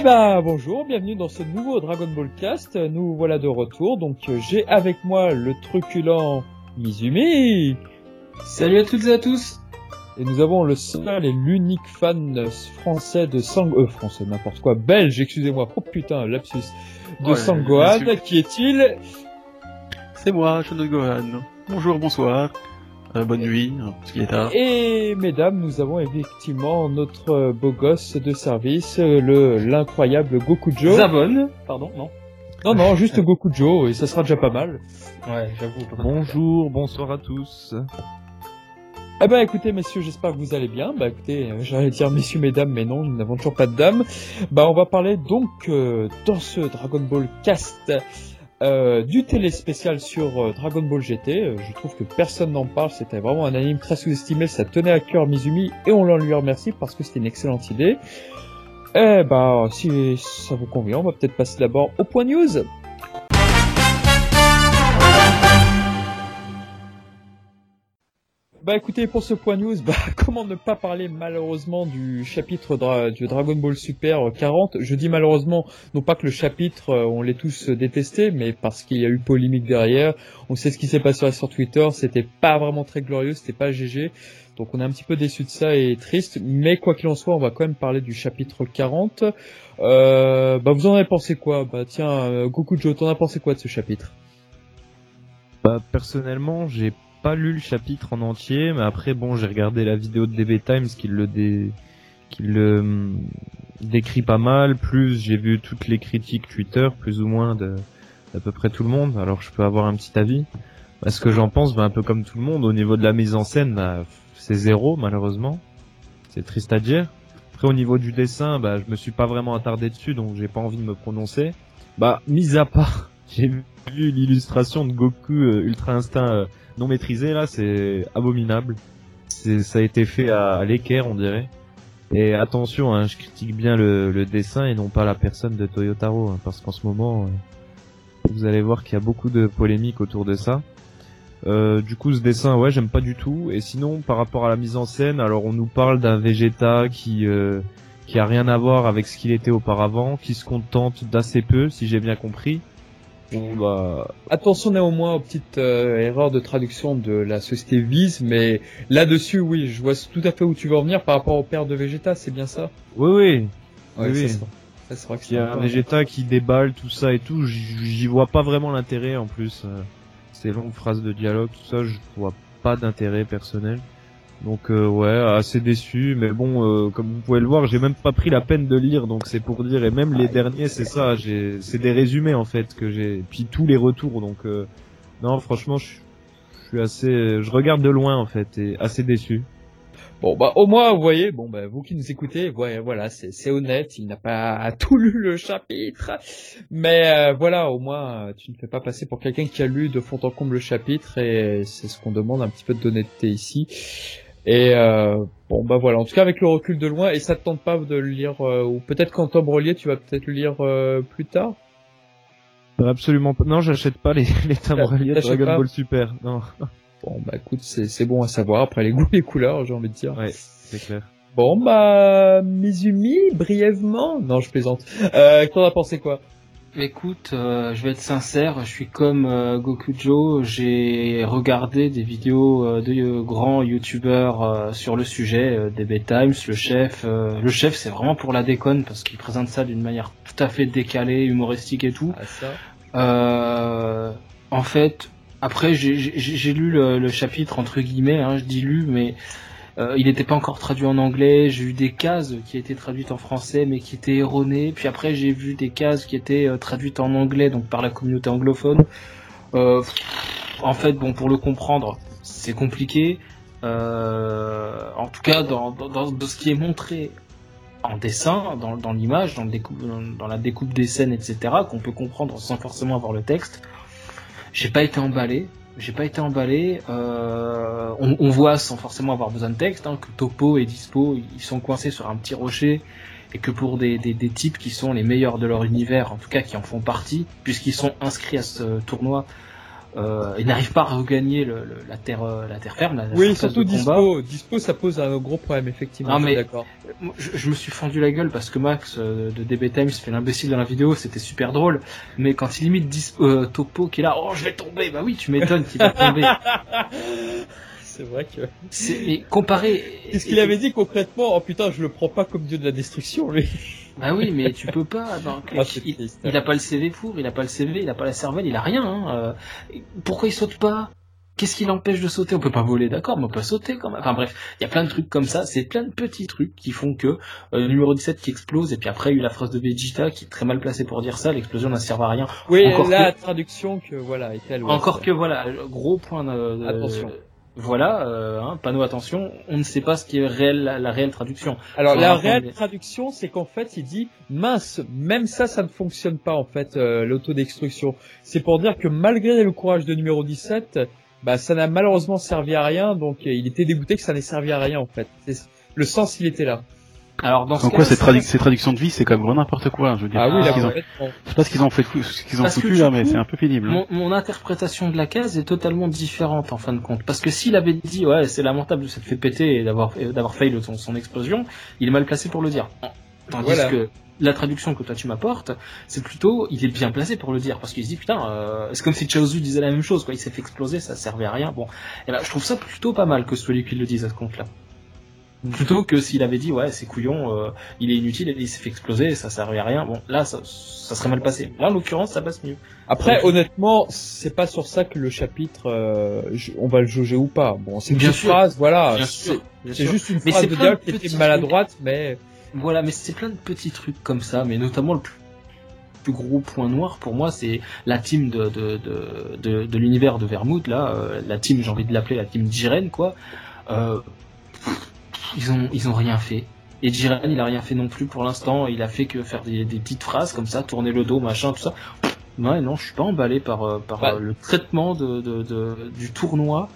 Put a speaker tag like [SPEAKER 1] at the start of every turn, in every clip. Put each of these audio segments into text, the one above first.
[SPEAKER 1] Eh ben bonjour, bienvenue dans ce nouveau Dragon Ball Cast. Nous voilà de retour. Donc euh, j'ai avec moi le truculent Mizumi.
[SPEAKER 2] Salut à toutes et à tous.
[SPEAKER 1] Et nous avons le seul et l'unique fan français de Sang... Euh, français, n'importe quoi. Belge, excusez-moi. Oh putain, lapsus. De
[SPEAKER 2] Ouais,
[SPEAKER 1] Sangohan. Qui est-il?
[SPEAKER 3] C'est moi, Shonen Gohan. Bonjour, bonsoir. Euh, bonne nuit, hein, parce qu'il est tard.
[SPEAKER 1] Et mesdames, nous avons effectivement notre euh, beau gosse de service, euh, le l'incroyable Gokujo.
[SPEAKER 2] Zabon, pardon, non
[SPEAKER 1] Non, non, juste Gokujo, et ça sera déjà pas mal.
[SPEAKER 2] Ouais, j'avoue.
[SPEAKER 3] Bonjour, bonsoir à tous.
[SPEAKER 1] Eh ben écoutez messieurs, j'espère que vous allez bien. Bah écoutez, j'allais dire messieurs, mesdames, mais non, nous n'avons toujours pas de dames. Bah on va parler donc euh, dans ce Dragon Ball Cast euh, du télé spécial sur euh, Dragon Ball GT. Euh, je trouve que personne n'en parle, c'était vraiment un anime très sous-estimé, ça tenait à cœur Mizumi et on l'en lui remercie parce que c'était une excellente idée. Eh bah si ça vous convient, on va peut-être passer d'abord au point news. Bah écoutez, pour ce point news, bah comment ne pas parler malheureusement du chapitre dra- du Dragon Ball Super euh, 40 Je dis malheureusement, non pas que le chapitre, euh, on l'ait tous euh, détesté, mais parce qu'il y a eu polémique derrière. On sait ce qui s'est passé sur Twitter, c'était pas vraiment très glorieux, c'était pas GG. Donc on est un petit peu déçu de ça et triste, mais quoi qu'il en soit, on va quand même parler du chapitre 40. Euh, bah vous en avez pensé quoi? Bah tiens, euh, Gokujo, t'en as pensé quoi de ce chapitre?
[SPEAKER 4] Bah, personnellement, j'ai pas lu le chapitre en entier, mais après, bon, j'ai regardé la vidéo de DB Times qui le dé... qui le hum, décrit pas mal, plus j'ai vu toutes les critiques Twitter, plus ou moins de d'à peu près tout le monde, alors je peux avoir un petit avis. Bah, ce que j'en pense, bah, un peu comme tout le monde, au niveau de la mise en scène, bah, c'est zéro, malheureusement. C'est triste à dire. Après, au niveau du dessin, bah, je me suis pas vraiment attardé dessus, donc j'ai pas envie de me prononcer. Bah, mis à part, j'ai vu l'illustration de Goku euh, Ultra Instinct euh, non maîtrisé, là, c'est abominable. Ça a été fait à, à l'équerre, on dirait. Et attention, hein, je critique bien le, le dessin et non pas la personne de Toyotaro, hein, parce qu'en ce moment, euh, vous allez voir qu'il y a beaucoup de polémiques autour de ça. Euh, du coup, ce dessin, ouais, j'aime pas du tout. Et sinon, par rapport à la mise en scène, alors on nous parle d'un Vegeta qui euh, qui a rien à voir avec ce qu'il était auparavant, qui se contente d'assez peu, si j'ai bien compris. Bon, bah,
[SPEAKER 1] Attention néanmoins aux petites euh, erreurs de traduction de la société Viz, mais là-dessus, oui, je vois tout à fait où tu veux en venir par rapport au père de Vegeta, c'est bien ça?
[SPEAKER 4] Oui, oui,
[SPEAKER 1] Ouais,
[SPEAKER 4] Oui,
[SPEAKER 1] ça,
[SPEAKER 4] oui.
[SPEAKER 1] c'est- ça, vrai que
[SPEAKER 4] Il
[SPEAKER 1] c'est
[SPEAKER 4] y a un Vegeta qui déballe tout ça et tout, j'y j'y vois pas vraiment l'intérêt en plus. euh, Ces longues phrases de dialogue, tout ça, je vois pas d'intérêt personnel. Donc euh, ouais, assez déçu, mais bon, euh, comme vous pouvez le voir, j'ai même pas pris la peine de lire, donc c'est pour dire. Et même les derniers, c'est ça, c'est des résumés en fait que j'ai, puis tous les retours, donc euh, non, franchement, je suis assez, je regarde de loin en fait et assez déçu.
[SPEAKER 1] Bon, bah au moins, vous voyez, bon, bah vous qui nous écoutez, ouais, voilà, c'est honnête, il n'a pas tout lu le chapitre, mais euh, voilà, au moins, euh, tu ne fais pas passer pour quelqu'un qui a lu de fond en comble le chapitre, et c'est ce qu'on demande un petit peu d'honnêteté ici. Et euh, bon, bah voilà, en tout cas avec le recul de loin, et ça te tente pas de le lire, euh, ou peut-être quand Tom relié, tu vas peut-être le lire euh, plus tard?
[SPEAKER 4] Absolument pas. Non, j'achète pas les les reliés de Dragon
[SPEAKER 1] pas?
[SPEAKER 4] Ball Super. Non.
[SPEAKER 1] Bon, bah écoute, c'est c'est bon à savoir, après les goûts et les couleurs, j'ai envie de dire.
[SPEAKER 4] Ouais, c'est clair.
[SPEAKER 1] Bon bah Mizumi, brièvement. Non, je plaisante. Euh, t'en as pensé quoi?
[SPEAKER 2] Écoute, euh, je vais être sincère, je suis comme euh, Gokujo, j'ai regardé des vidéos euh, de euh, grands youtubeurs sur le sujet, DB Times, le chef. le chef, c'est vraiment pour la déconne parce qu'il présente ça d'une manière tout à fait décalée, humoristique et tout.
[SPEAKER 1] Ah ça.
[SPEAKER 2] En fait, après j'ai- lu le, le chapitre entre guillemets, hein, je dis lu, mais euh, il n'était pas encore traduit en anglais. J'ai eu des cases qui étaient traduites en français, mais qui étaient erronées. Puis après, j'ai vu des cases qui étaient euh, traduites en anglais, donc par la communauté anglophone. Euh, en fait, bon, pour le comprendre, c'est compliqué. En tout cas, dans, ce qui est montré en dessin, dans, l'image, dans, dans la découpe des scènes, etc., qu'on peut comprendre sans forcément avoir le texte, j'ai pas été emballé. J'ai pas été emballé. Euh, on, voit sans forcément avoir besoin de texte hein, que Topo et Dispo ils sont coincés sur un petit rocher et que pour des, des, des types qui sont les meilleurs de leur univers, en tout cas qui en font partie, puisqu'ils sont inscrits à ce tournoi, Euh, il n'arrive pas à regagner le, le- la terre, euh, la terre ferme. La,
[SPEAKER 1] Oui, surtout dispo. Dispo, ça pose un gros problème effectivement.
[SPEAKER 2] Non, mais-
[SPEAKER 1] d'accord.
[SPEAKER 2] Je, je me suis fendu la gueule parce que Max euh, de DB Times fait l'imbécile dans la vidéo, c'était super drôle. Mais quand il imite Dis- euh, Topo qui est là, oh je vais tomber, bah oui tu m'étonnes qu'il va tomber.
[SPEAKER 1] C'est vrai que.
[SPEAKER 2] C'est- Mais comparé.
[SPEAKER 1] Qu'est-ce qu'il avait dit concrètement? Oh putain, je le prends pas comme dieu de la destruction, lui.
[SPEAKER 2] Bah oui, mais tu peux pas. il,
[SPEAKER 1] triste.
[SPEAKER 2] il a pas le CV pour, il a pas le CV, il a pas la cervelle, il a rien. Hein. euh, pourquoi il saute pas? Qu'est-ce qui l'empêche de sauter? On peut pas voler, d'accord, mais on peut sauter quand même. Enfin bref, il y a plein de trucs comme ça. C'est plein de petits trucs qui font que euh, le numéro 17 qui explose, et puis après il y a eu la phrase de Vegeta qui est très mal placée pour dire ça. L'explosion n'a servi à rien.
[SPEAKER 1] Oui,
[SPEAKER 2] Encore
[SPEAKER 1] la traduction que voilà est elle. ouais,
[SPEAKER 2] Encore que voilà, gros point de, de-
[SPEAKER 1] Attention.
[SPEAKER 2] Voilà, euh, hein, panneau attention, on ne sait pas ce qui est réel, la, la réelle traduction.
[SPEAKER 1] Alors la
[SPEAKER 2] rapprendre
[SPEAKER 1] réelle traduction, c'est qu'en fait, il dit mince, même ça, ça ne fonctionne pas en fait euh, l'autodestruction. C'est pour dire que malgré le courage de numéro 17, bah ça n'a malheureusement servi à rien. Donc euh, il était dégoûté que ça n'ait servi à rien en fait. Le sens, il était là.
[SPEAKER 2] Alors dans ce cas,
[SPEAKER 3] quoi, ces, tradu- ces traductions de vie, c'est quand même vraiment n'importe quoi. Je veux dire,
[SPEAKER 1] Ah oui,
[SPEAKER 3] je
[SPEAKER 1] là
[SPEAKER 3] sais pas ce qu'ils ont- je sais pas ce qu'ils ont fait, ce qu'ils ont
[SPEAKER 2] Parce
[SPEAKER 3] foutu là, mais c'est un peu pénible. hein.
[SPEAKER 2] Mon, mon interprétation de la case est totalement différente en fin de compte. Parce que s'il avait dit ouais c'est lamentable, ça te fait péter et d'avoir d'avoir failli son, son explosion, il est mal placé pour le dire. Tandis
[SPEAKER 1] Voilà.
[SPEAKER 2] que la traduction que toi tu m'apportes, c'est plutôt il est bien placé pour le dire parce qu'il se dit putain euh, c'est comme si Chaozu disait la même chose quoi, il s'est fait exploser, ça servait à rien. Bon, et ben je trouve ça plutôt pas mal que ce soit lui qui le dise à ce compte-là. Plutôt que s'il avait dit ouais c'est couillon, euh, il est inutile, il s'est fait exploser, ça servait à rien. Bon là ça, ça serait mal passé. Là en l'occurrence ça passe mieux.
[SPEAKER 1] Après, honnêtement, c'est pas sur ça que le chapitre, euh, on va le jauger ou pas. Bon, c'est une
[SPEAKER 2] sûr.
[SPEAKER 1] phrase, voilà. C'est juste une
[SPEAKER 2] Mais
[SPEAKER 1] phrase de
[SPEAKER 2] de
[SPEAKER 1] qui était maladroite, mais
[SPEAKER 2] Voilà, mais c'est plein de petits trucs comme ça, mais notamment le plus, plus gros point noir pour moi, c'est la team de, de, de, de, de l'univers de Vermouth, là, euh, la team, j'ai envie de l'appeler la team Jiren, quoi. Euh, ils ont, ils ont rien fait. Et Jiren, il a rien fait non plus pour l'instant, il a fait que faire des, des petites phrases comme ça, tourner le dos, machin, tout ça. Ouais, non, je suis pas emballé par, euh, par euh, le traitement de, de, de, du tournoi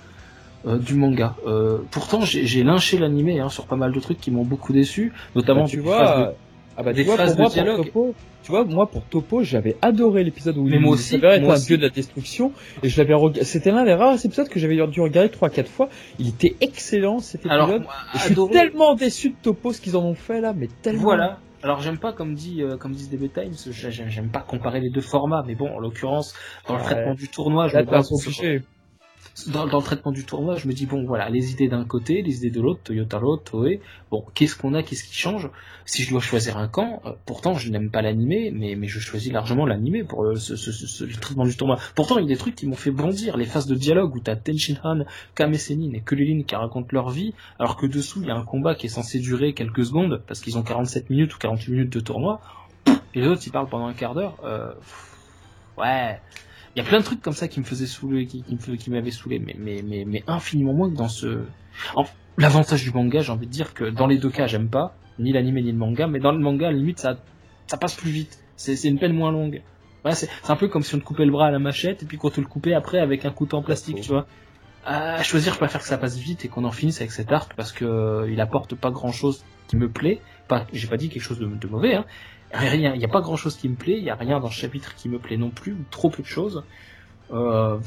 [SPEAKER 2] euh, du manga. Euh, pourtant, j'ai lynché l'animé hein, sur pas mal de trucs qui m'ont beaucoup déçu, notamment
[SPEAKER 1] Bah, tu
[SPEAKER 2] des
[SPEAKER 1] vois,
[SPEAKER 2] phrases de-
[SPEAKER 1] ah bah,
[SPEAKER 2] des
[SPEAKER 1] tu vois,
[SPEAKER 2] phrases
[SPEAKER 1] pour moi,
[SPEAKER 2] de
[SPEAKER 1] pour
[SPEAKER 2] dialogue.
[SPEAKER 1] Topo, tu vois, moi, pour Topo, j'avais adoré l'épisode où
[SPEAKER 2] Mais
[SPEAKER 1] il s'avérait être un dieu de la destruction, et je l'avais c'était l'un des rares épisodes que j'avais dû regarder trois, quatre fois. Il était excellent, cet épisode.
[SPEAKER 2] Alors, moi,
[SPEAKER 1] Et je suis
[SPEAKER 2] adoré-
[SPEAKER 1] tellement déçu de Topo, ce qu'ils en ont fait, là, mais tellement.
[SPEAKER 2] Voilà. Alors j'aime pas comme dit euh, comme disent DB Times, j'ai- j'aime pas comparer les deux formats, mais bon en l'occurrence dans le
[SPEAKER 1] Ouais.
[SPEAKER 2] traitement du tournoi, je
[SPEAKER 1] Là,
[SPEAKER 2] me
[SPEAKER 1] t'es
[SPEAKER 2] dans, le traitement du tournoi, je me dis bon voilà les idées d'un côté, les idées de l'autre, Toyotaro, Toei, bon qu'est-ce qu'on a, qu'est-ce qui change? Si je dois choisir un camp, euh, pourtant je n'aime pas l'animé, mais mais je choisis largement l'animé pour euh, ce, ce, le traitement du tournoi. Pourtant il y a des trucs qui m'ont fait bondir, les phases de dialogue où t'as Tenshinhan, Kame Sennin et Kulilin qui racontent leur vie, alors que dessous il y a un combat qui est censé durer quelques secondes parce qu'ils ont 47 minutes ou 48 minutes de tournoi, et les autres ils parlent pendant un quart d'heure. Euh, ouais. Il y a plein de trucs comme ça qui me faisaient saouler, qui, qui qui m'avaient saoulé, mais, mais, mais, mais infiniment moins que dans ce. L'avantage du manga, j'ai envie de dire que dans les deux cas, j'aime pas ni l'anime ni le manga, mais dans le manga, à la limite, ça, ça passe plus vite. C'est une peine moins longue. C'est un peu comme si on te coupait le bras à la machette et puis qu'on te le coupait après avec un couteau en plastique, tu vois. À choisir, je préfère que ça passe vite et qu'on en finisse avec cet arc parce que euh, il apporte pas grand chose qui me plaît. Pas, j'ai pas dit quelque chose de, de mauvais, hein. Rien, il y a pas grand chose qui me plaît, il y a rien dans ce chapitre qui me plaît non plus, ou trop peu de choses. Euh,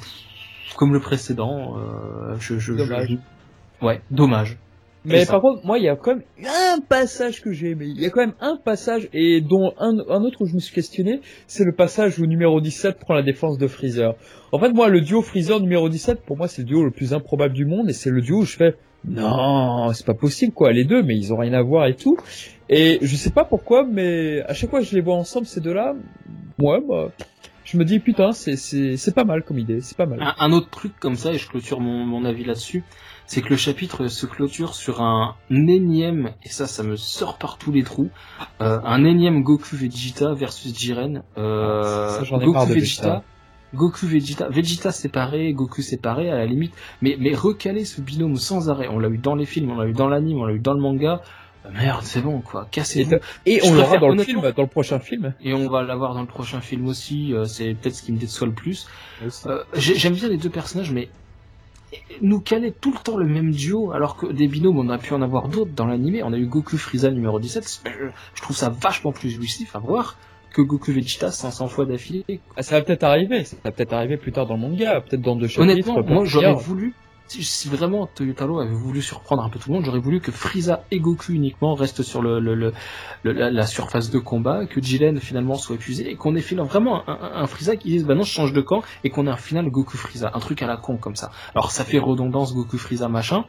[SPEAKER 2] comme le précédent, euh, je, je,
[SPEAKER 1] Dommage.
[SPEAKER 2] je- ouais, dommage.
[SPEAKER 1] Mais par contre, moi, il y a quand même un passage que j'ai aimé. Il y a quand même un passage, et dont un, un autre où je me suis questionné, c'est le passage où numéro 17 prend la défense de Freezer. En fait, moi, le duo Freezer numéro 17, pour moi, c'est le duo le plus improbable du monde, et c'est le duo où je fais, non, c'est pas possible, quoi, les deux, mais ils ont rien à voir et tout. Et je sais pas pourquoi, mais à chaque fois que je les vois ensemble, ces deux-là, ouais, bah, je me dis, putain, c'est, c'est, c'est pas mal comme idée, c'est pas mal.
[SPEAKER 2] Un, un autre truc comme ça, et je clôture mon, mon avis là-dessus, c'est que le chapitre se clôture sur un énième, et ça, ça me sort par tous les trous, euh, un énième Goku Vegeta versus Jiren. Euh,
[SPEAKER 1] Ça,
[SPEAKER 2] Goku Vegeta. Goku Vegeta, Vegeta séparé, Goku séparé à la limite, mais mais recaler ce binôme sans arrêt. On l'a eu dans les films, on l'a eu dans l'anime, on l'a eu dans le manga. Euh, Merde, c'est bon quoi, cassez-vous.
[SPEAKER 1] Et on l'aura dans le film, dans le prochain film.
[SPEAKER 2] Et on va l'avoir dans le prochain film aussi. euh, c'est peut-être ce qui me déçoit le plus. Euh, j'ai- J'aime bien les deux personnages, mais nous caler tout le temps le même duo, alors que des binômes, on a pu en avoir d'autres dans l'animé. On a eu Goku Frieza numéro 17. Je, trouve ça vachement plus jouissif à voir. que Goku Vegeta 500 fois d'affilée.
[SPEAKER 1] Ah, ça va peut-être arriver, ça va peut-être arriver plus tard dans le manga, peut-être dans deux chapitres.
[SPEAKER 2] Honnêtement, moi j'aurais voulu, si, si vraiment Toyotaro avait voulu surprendre un peu tout le monde, j'aurais voulu que Frieza et Goku uniquement restent sur le, la surface de combat, que Jiren finalement soit épuisé et qu'on ait finalement vraiment un, un, un Frieza qui dise bah non je change de camp et qu'on ait un final Goku Frieza, un truc à la con comme ça. Alors ça fait redondance Goku Frieza machin.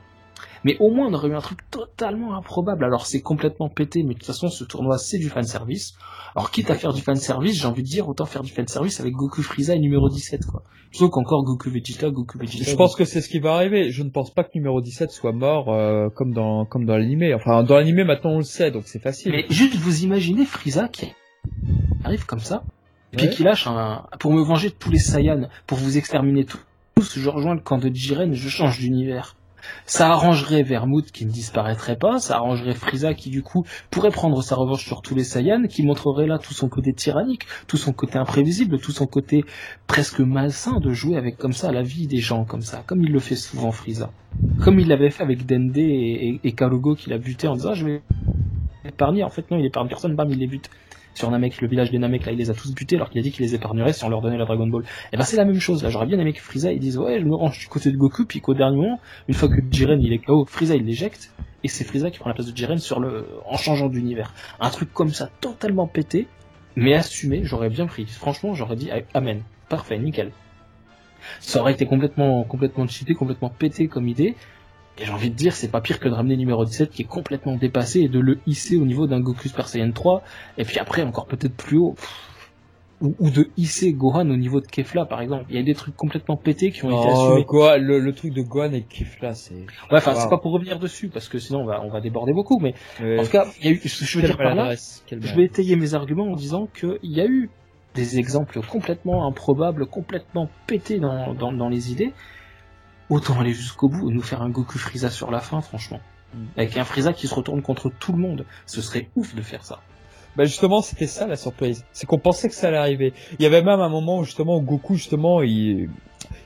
[SPEAKER 2] Mais au moins on aurait eu un truc totalement improbable. Alors c'est complètement pété, mais de toute façon ce tournoi c'est du fanservice. Alors quitte à faire du fanservice, j'ai envie de dire autant faire du fanservice avec Goku Frieza et numéro 17 quoi. Plutôt qu'encore Goku Vegeta, Goku Vegeta.
[SPEAKER 1] Je pense que c'est ce qui va arriver. Je ne pense pas que numéro 17 soit mort euh, comme dans comme dans l'animé. Enfin, dans l'animé maintenant on le sait, donc c'est facile.
[SPEAKER 2] Mais juste vous imaginez Frieza qui arrive comme ça, puis
[SPEAKER 1] Ouais.
[SPEAKER 2] qui lâche un pour me venger de tous les Saiyans, pour vous exterminer tous, je rejoins le camp de Jiren, je change d'univers. Ça arrangerait Vermouth qui ne disparaîtrait pas, ça arrangerait Frieza qui du coup pourrait prendre sa revanche sur tous les Saiyans, qui montrerait là tout son côté tyrannique, tout son côté imprévisible, tout son côté presque malsain de jouer avec comme ça la vie des gens comme ça, comme il le fait souvent Frieza. Comme il l'avait fait avec Dende et, et, Karugo qu'il a buté en disant je vais épargner, en fait non il épargne personne, bam il les bute. Sur Namek, le village des Namek, là, il les a tous butés alors qu'il a dit qu'il les épargnerait si on leur donnait la Dragon Ball. Et ben c'est la même chose, là, j'aurais bien aimé que Frieza ils disent ouais je me range du côté de Goku, puis qu'au dernier moment, une fois que Jiren il est KO, Frieza il l'éjecte, et c'est Frieza qui prend la place de Jiren sur le, en changeant d'univers. Un truc comme ça, totalement pété, mais assumé, j'aurais bien pris. Franchement, j'aurais dit ah, amen. Parfait, nickel. Ça aurait été complètement, complètement cheaté, complètement pété comme idée. Et j'ai envie de dire, c'est pas pire que de ramener numéro 17 qui est complètement dépassé et de le hisser au niveau d'un Goku Super Saiyan 3. Et puis après, encore peut-être plus haut. Ou, ou de hisser Gohan au niveau de Kefla, par exemple. Il y a des trucs complètement pétés qui ont été
[SPEAKER 1] Oh,
[SPEAKER 2] assumés.
[SPEAKER 1] quoi, le, le truc de Gohan et Kifla, c'est.
[SPEAKER 2] Ouais, enfin, c'est pas pour revenir dessus, parce que sinon on va, on va déborder beaucoup, mais
[SPEAKER 1] Euh,
[SPEAKER 2] en tout cas, il y a eu, je je veux dire par là, je vais étayer mes arguments en disant qu'il y a eu des exemples complètement improbables, complètement pétés dans, dans, dans les idées. Autant aller jusqu'au bout et nous faire un Goku Frieza sur la fin, franchement.
[SPEAKER 1] Mm.
[SPEAKER 2] Avec un Frieza qui se retourne contre tout le monde. Ce serait ouf de faire ça.
[SPEAKER 1] Bah justement, c'était ça la surprise. C'est qu'on pensait que ça allait arriver. Il y avait même un moment où justement où Goku justement il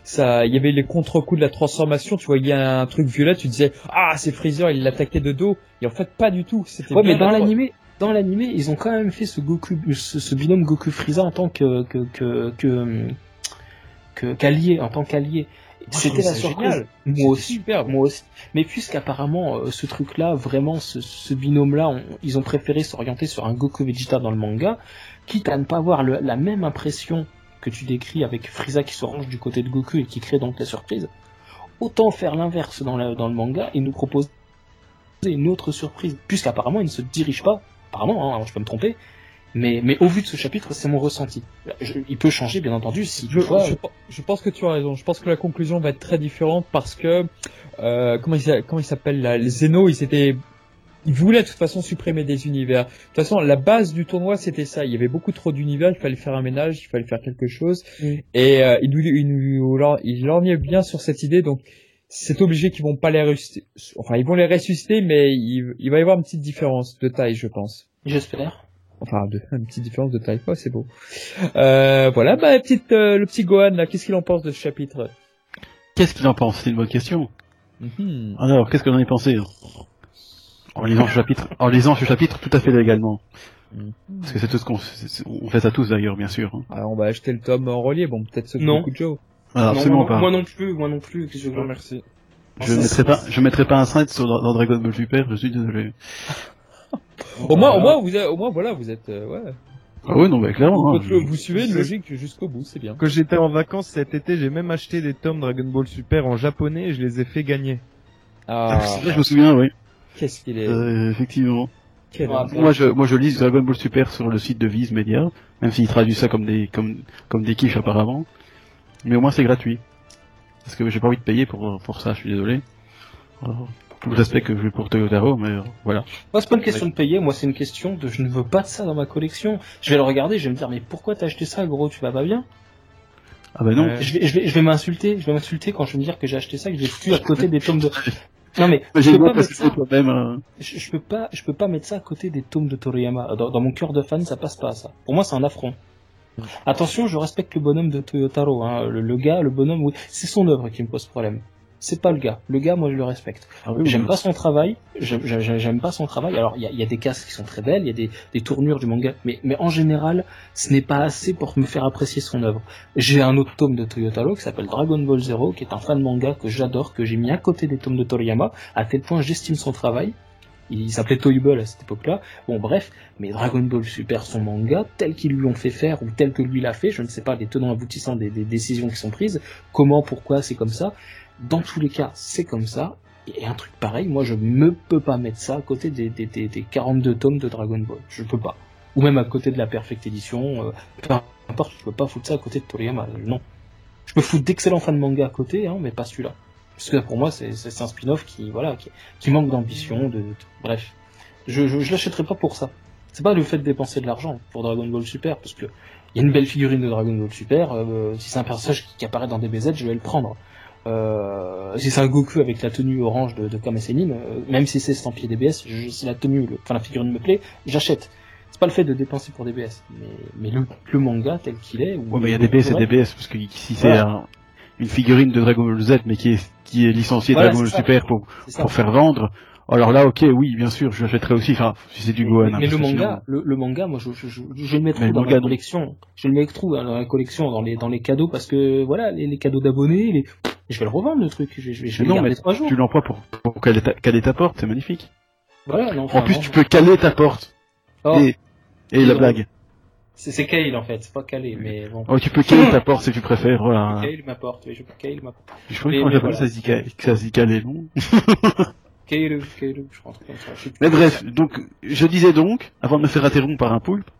[SPEAKER 1] ça il y avait les contre-coups de la transformation, tu vois, il y a un truc violet, tu disais "Ah, c'est Freezer, il l'attaquait de dos." Et en fait pas du tout, c'était
[SPEAKER 2] Ouais, mais dans
[SPEAKER 1] la-
[SPEAKER 2] l'animé, dans l'animé, ils ont quand même fait ce Goku, ce, ce binôme Goku Frieza en tant que que que que que- qu'allié, en tant qu'allié. C'était la surprise. Moi aussi.
[SPEAKER 1] superbe.
[SPEAKER 2] Moi aussi. Mais puisqu'apparemment euh, ce truc-là, vraiment ce, ce binôme-là, on- ils ont préféré s'orienter sur un Goku Vegeta dans le manga, quitte à ne pas avoir le- la même impression que tu décris avec Frieza qui se range du côté de Goku et qui crée donc la surprise. Autant faire l'inverse dans, le- dans le manga et nous proposer une autre surprise, puisqu'apparemment il ne se dirige pas, apparemment, hein, je peux me tromper, mais, mais au vu de ce chapitre, c'est mon ressenti. Je- il peut changer, bien entendu, si
[SPEAKER 1] Je, je, je pense que tu as raison. Je pense que la conclusion va être très différente parce que euh, comment il comment il s'appelle là Les Zeno, ils étaient ils voulaient de toute façon supprimer des univers. De toute façon, la base du tournoi c'était ça. Il y avait beaucoup trop d'univers. Il fallait faire un ménage. Il fallait faire quelque chose.
[SPEAKER 2] Mm.
[SPEAKER 1] Et euh, il nous il nous il bien sur cette idée. Donc c'est obligé qu'ils vont pas les ressusciter. Enfin, ils vont les ressusciter, mais il, il va y avoir une petite différence de taille, je pense.
[SPEAKER 2] j'espère.
[SPEAKER 1] Enfin, de, une petite différence de taille. Oh, c'est beau. Euh, voilà, bah, petite, euh, le petit Gohan, là, qu'est-ce qu'il en pense de ce chapitre?
[SPEAKER 3] Qu'est-ce qu'il en pense C'est une bonne question.
[SPEAKER 1] Mhm.
[SPEAKER 3] Alors, qu'est-ce que j'en ai pensé? En lisant ce chapitre, en lisant ce chapitre tout à fait légalement.
[SPEAKER 1] Mhm.
[SPEAKER 3] Parce que c'est tout ce qu'on, c'est- c'est- on fait ça tous d'ailleurs, bien sûr. hein.
[SPEAKER 1] Alors, on va acheter le tome en relié. Bon, peut-être ce
[SPEAKER 2] Non.
[SPEAKER 1] coup de Joe.
[SPEAKER 3] Ah,
[SPEAKER 2] Non,
[SPEAKER 3] absolument
[SPEAKER 2] moi,
[SPEAKER 3] pas.
[SPEAKER 2] moi non plus, moi non plus. que je veux
[SPEAKER 1] merci.
[SPEAKER 3] je mettrai pas, je mettrai pas un site sur dans Dragon Ball Super. Je suis désolé.
[SPEAKER 1] Au moins, au moins, vous êtes, au moins, voilà, vous êtes, euh, ouais.
[SPEAKER 3] Ah oui, non, mais clairement.
[SPEAKER 1] Vous,
[SPEAKER 3] hein,
[SPEAKER 1] vous
[SPEAKER 3] je-
[SPEAKER 1] suivez une logique jusqu'au bout, c'est bien.
[SPEAKER 4] Quand j'étais en vacances cet été, j'ai même acheté des tomes Dragon Ball Super en japonais et je les ai fait gagner.
[SPEAKER 1] Ah,
[SPEAKER 3] c'est vrai, je me souviens, oui.
[SPEAKER 1] qu'est-ce qu'il est,
[SPEAKER 3] Euh, effectivement.
[SPEAKER 1] quel
[SPEAKER 2] Ouais.
[SPEAKER 3] Moi, je, moi, je lis Dragon Ball Super sur le site de Viz Media, même s'il traduit ça comme des, comme, comme des quiches apparemment. Mais au moins, c'est gratuit. Parce que j'ai pas envie de payer pour, pour ça, je suis désolé. Alors, tout le respect que je vais pour Toyotaro, mais euh, voilà.
[SPEAKER 2] Moi, c'est pas une question de payer, moi, c'est une question de je ne veux pas de ça dans ma collection. Je vais le regarder, je vais me dire, mais pourquoi t'as acheté ça, gros, tu vas pas bien?
[SPEAKER 3] Ah bah non.
[SPEAKER 2] Je vais, je vais, je vais m'insulter, je vais m'insulter quand je vais me dire que j'ai acheté ça, que j'ai foutu à côté des tomes de. Non mais,
[SPEAKER 3] Mais
[SPEAKER 2] je peux, pas mettre ça,
[SPEAKER 3] hein.
[SPEAKER 2] je, je peux pas, je peux pas mettre ça à côté des tomes de Toriyama. Dans, dans mon cœur de fan, ça passe pas, ça. Pour moi, c'est un affront. Attention, je respecte le bonhomme de Toyotaro, hein. le, le gars, le bonhomme, oui, c'est son œuvre qui me pose problème. C'est pas le gars. Le gars, moi, je le respecte.
[SPEAKER 3] Ah oui,
[SPEAKER 2] J'aime
[SPEAKER 3] oui.
[SPEAKER 2] pas son travail. J'aime- pas son travail. Alors, il y a, il y a des cases qui sont très belles, il y a des, des tournures du manga, mais, mais en général, ce n'est pas assez pour me faire apprécier son œuvre. J'ai un autre tome de Toyotaro qui s'appelle Dragon Ball Zero, qui est un fan manga que j'adore, que j'ai mis à côté des tomes de Toriyama, à tel point j'estime son travail. Il s'appelait Toyable à cette époque-là. Bon, bref, mais Dragon Ball Super, son manga, tel qu'ils lui ont fait faire ou tel que lui l'a fait, je ne sais pas les tenants aboutissants des, des décisions qui sont prises, comment, pourquoi, c'est comme ça. Dans tous les cas, c'est comme ça. Et un truc pareil, moi je me peux pas mettre ça à côté des, des, des, des 42 tomes de Dragon Ball. Je peux pas. Ou même à côté de la Perfect Edition. Euh, peu importe, je peux pas foutre ça à côté de Toriyama. Non. Je peux foutre d'excellents fans de manga à côté, hein, mais pas celui-là. Parce que pour moi, c'est un spin-off qui, voilà, qui, manque d'ambition, de, bref. Je, je, je l'achèterai pas pour ça. C'est pas le fait de dépenser de l'argent pour Dragon Ball Super, parce que il y a une belle figurine de Dragon Ball Super, euh, si c'est un personnage qui apparaît dans DBZ, je vais le prendre. Euh, si c'est un Goku avec la tenue orange de, de Kame Sennin, euh, même si c'est estampillé DBS, je, si la tenue, le- enfin la figurine me plaît, j'achète. C'est pas le fait de dépenser pour DBS, mais, mais le, le manga tel qu'il est. ou-
[SPEAKER 3] Ouais, mais il y a DBS et. DBS, parce que si c'est un- une figurine de Dragon Ball Z, mais qui est, qui est licenciée
[SPEAKER 2] Voilà,
[SPEAKER 3] Dragon Ball
[SPEAKER 2] ça.
[SPEAKER 3] Super pour,
[SPEAKER 2] ça.
[SPEAKER 3] pour faire vendre, alors là, ok, oui, bien sûr, je l'achèterai aussi, enfin, si c'est du Gohan. hein,
[SPEAKER 2] mais
[SPEAKER 3] parce
[SPEAKER 2] le manga, le, le manga, moi, je, je, je, je le mettrai dans
[SPEAKER 3] non.
[SPEAKER 2] collection. Je le mettrai dans la collection, dans les, dans les cadeaux, parce que voilà, les, les cadeaux d'abonnés, les... je vais le revendre le truc. Je, vais- je vais, je vais
[SPEAKER 3] Mais
[SPEAKER 2] le
[SPEAKER 3] non, mais
[SPEAKER 2] trois jours.
[SPEAKER 3] tu l'emploies pour, pour caler ta, caler ta porte, c'est magnifique.
[SPEAKER 2] Voilà, non, enfin,
[SPEAKER 3] En plus,
[SPEAKER 2] non.
[SPEAKER 3] tu peux caler ta porte.
[SPEAKER 2] Oh,
[SPEAKER 3] Et, et la blague.
[SPEAKER 2] c'est Kale en fait, c'est pas calé, mais bon.
[SPEAKER 3] Oh, tu peux caler ta porte si tu préfères, voilà.
[SPEAKER 2] Kale m'apporte, oui, je peux Kale m'apporte.
[SPEAKER 3] Je crois ça Zika- ça Zicalé, non?
[SPEAKER 2] Je rentre comme ça.
[SPEAKER 3] Mais bref, donc, je disais donc, avant de me faire interrompre par un poulpe,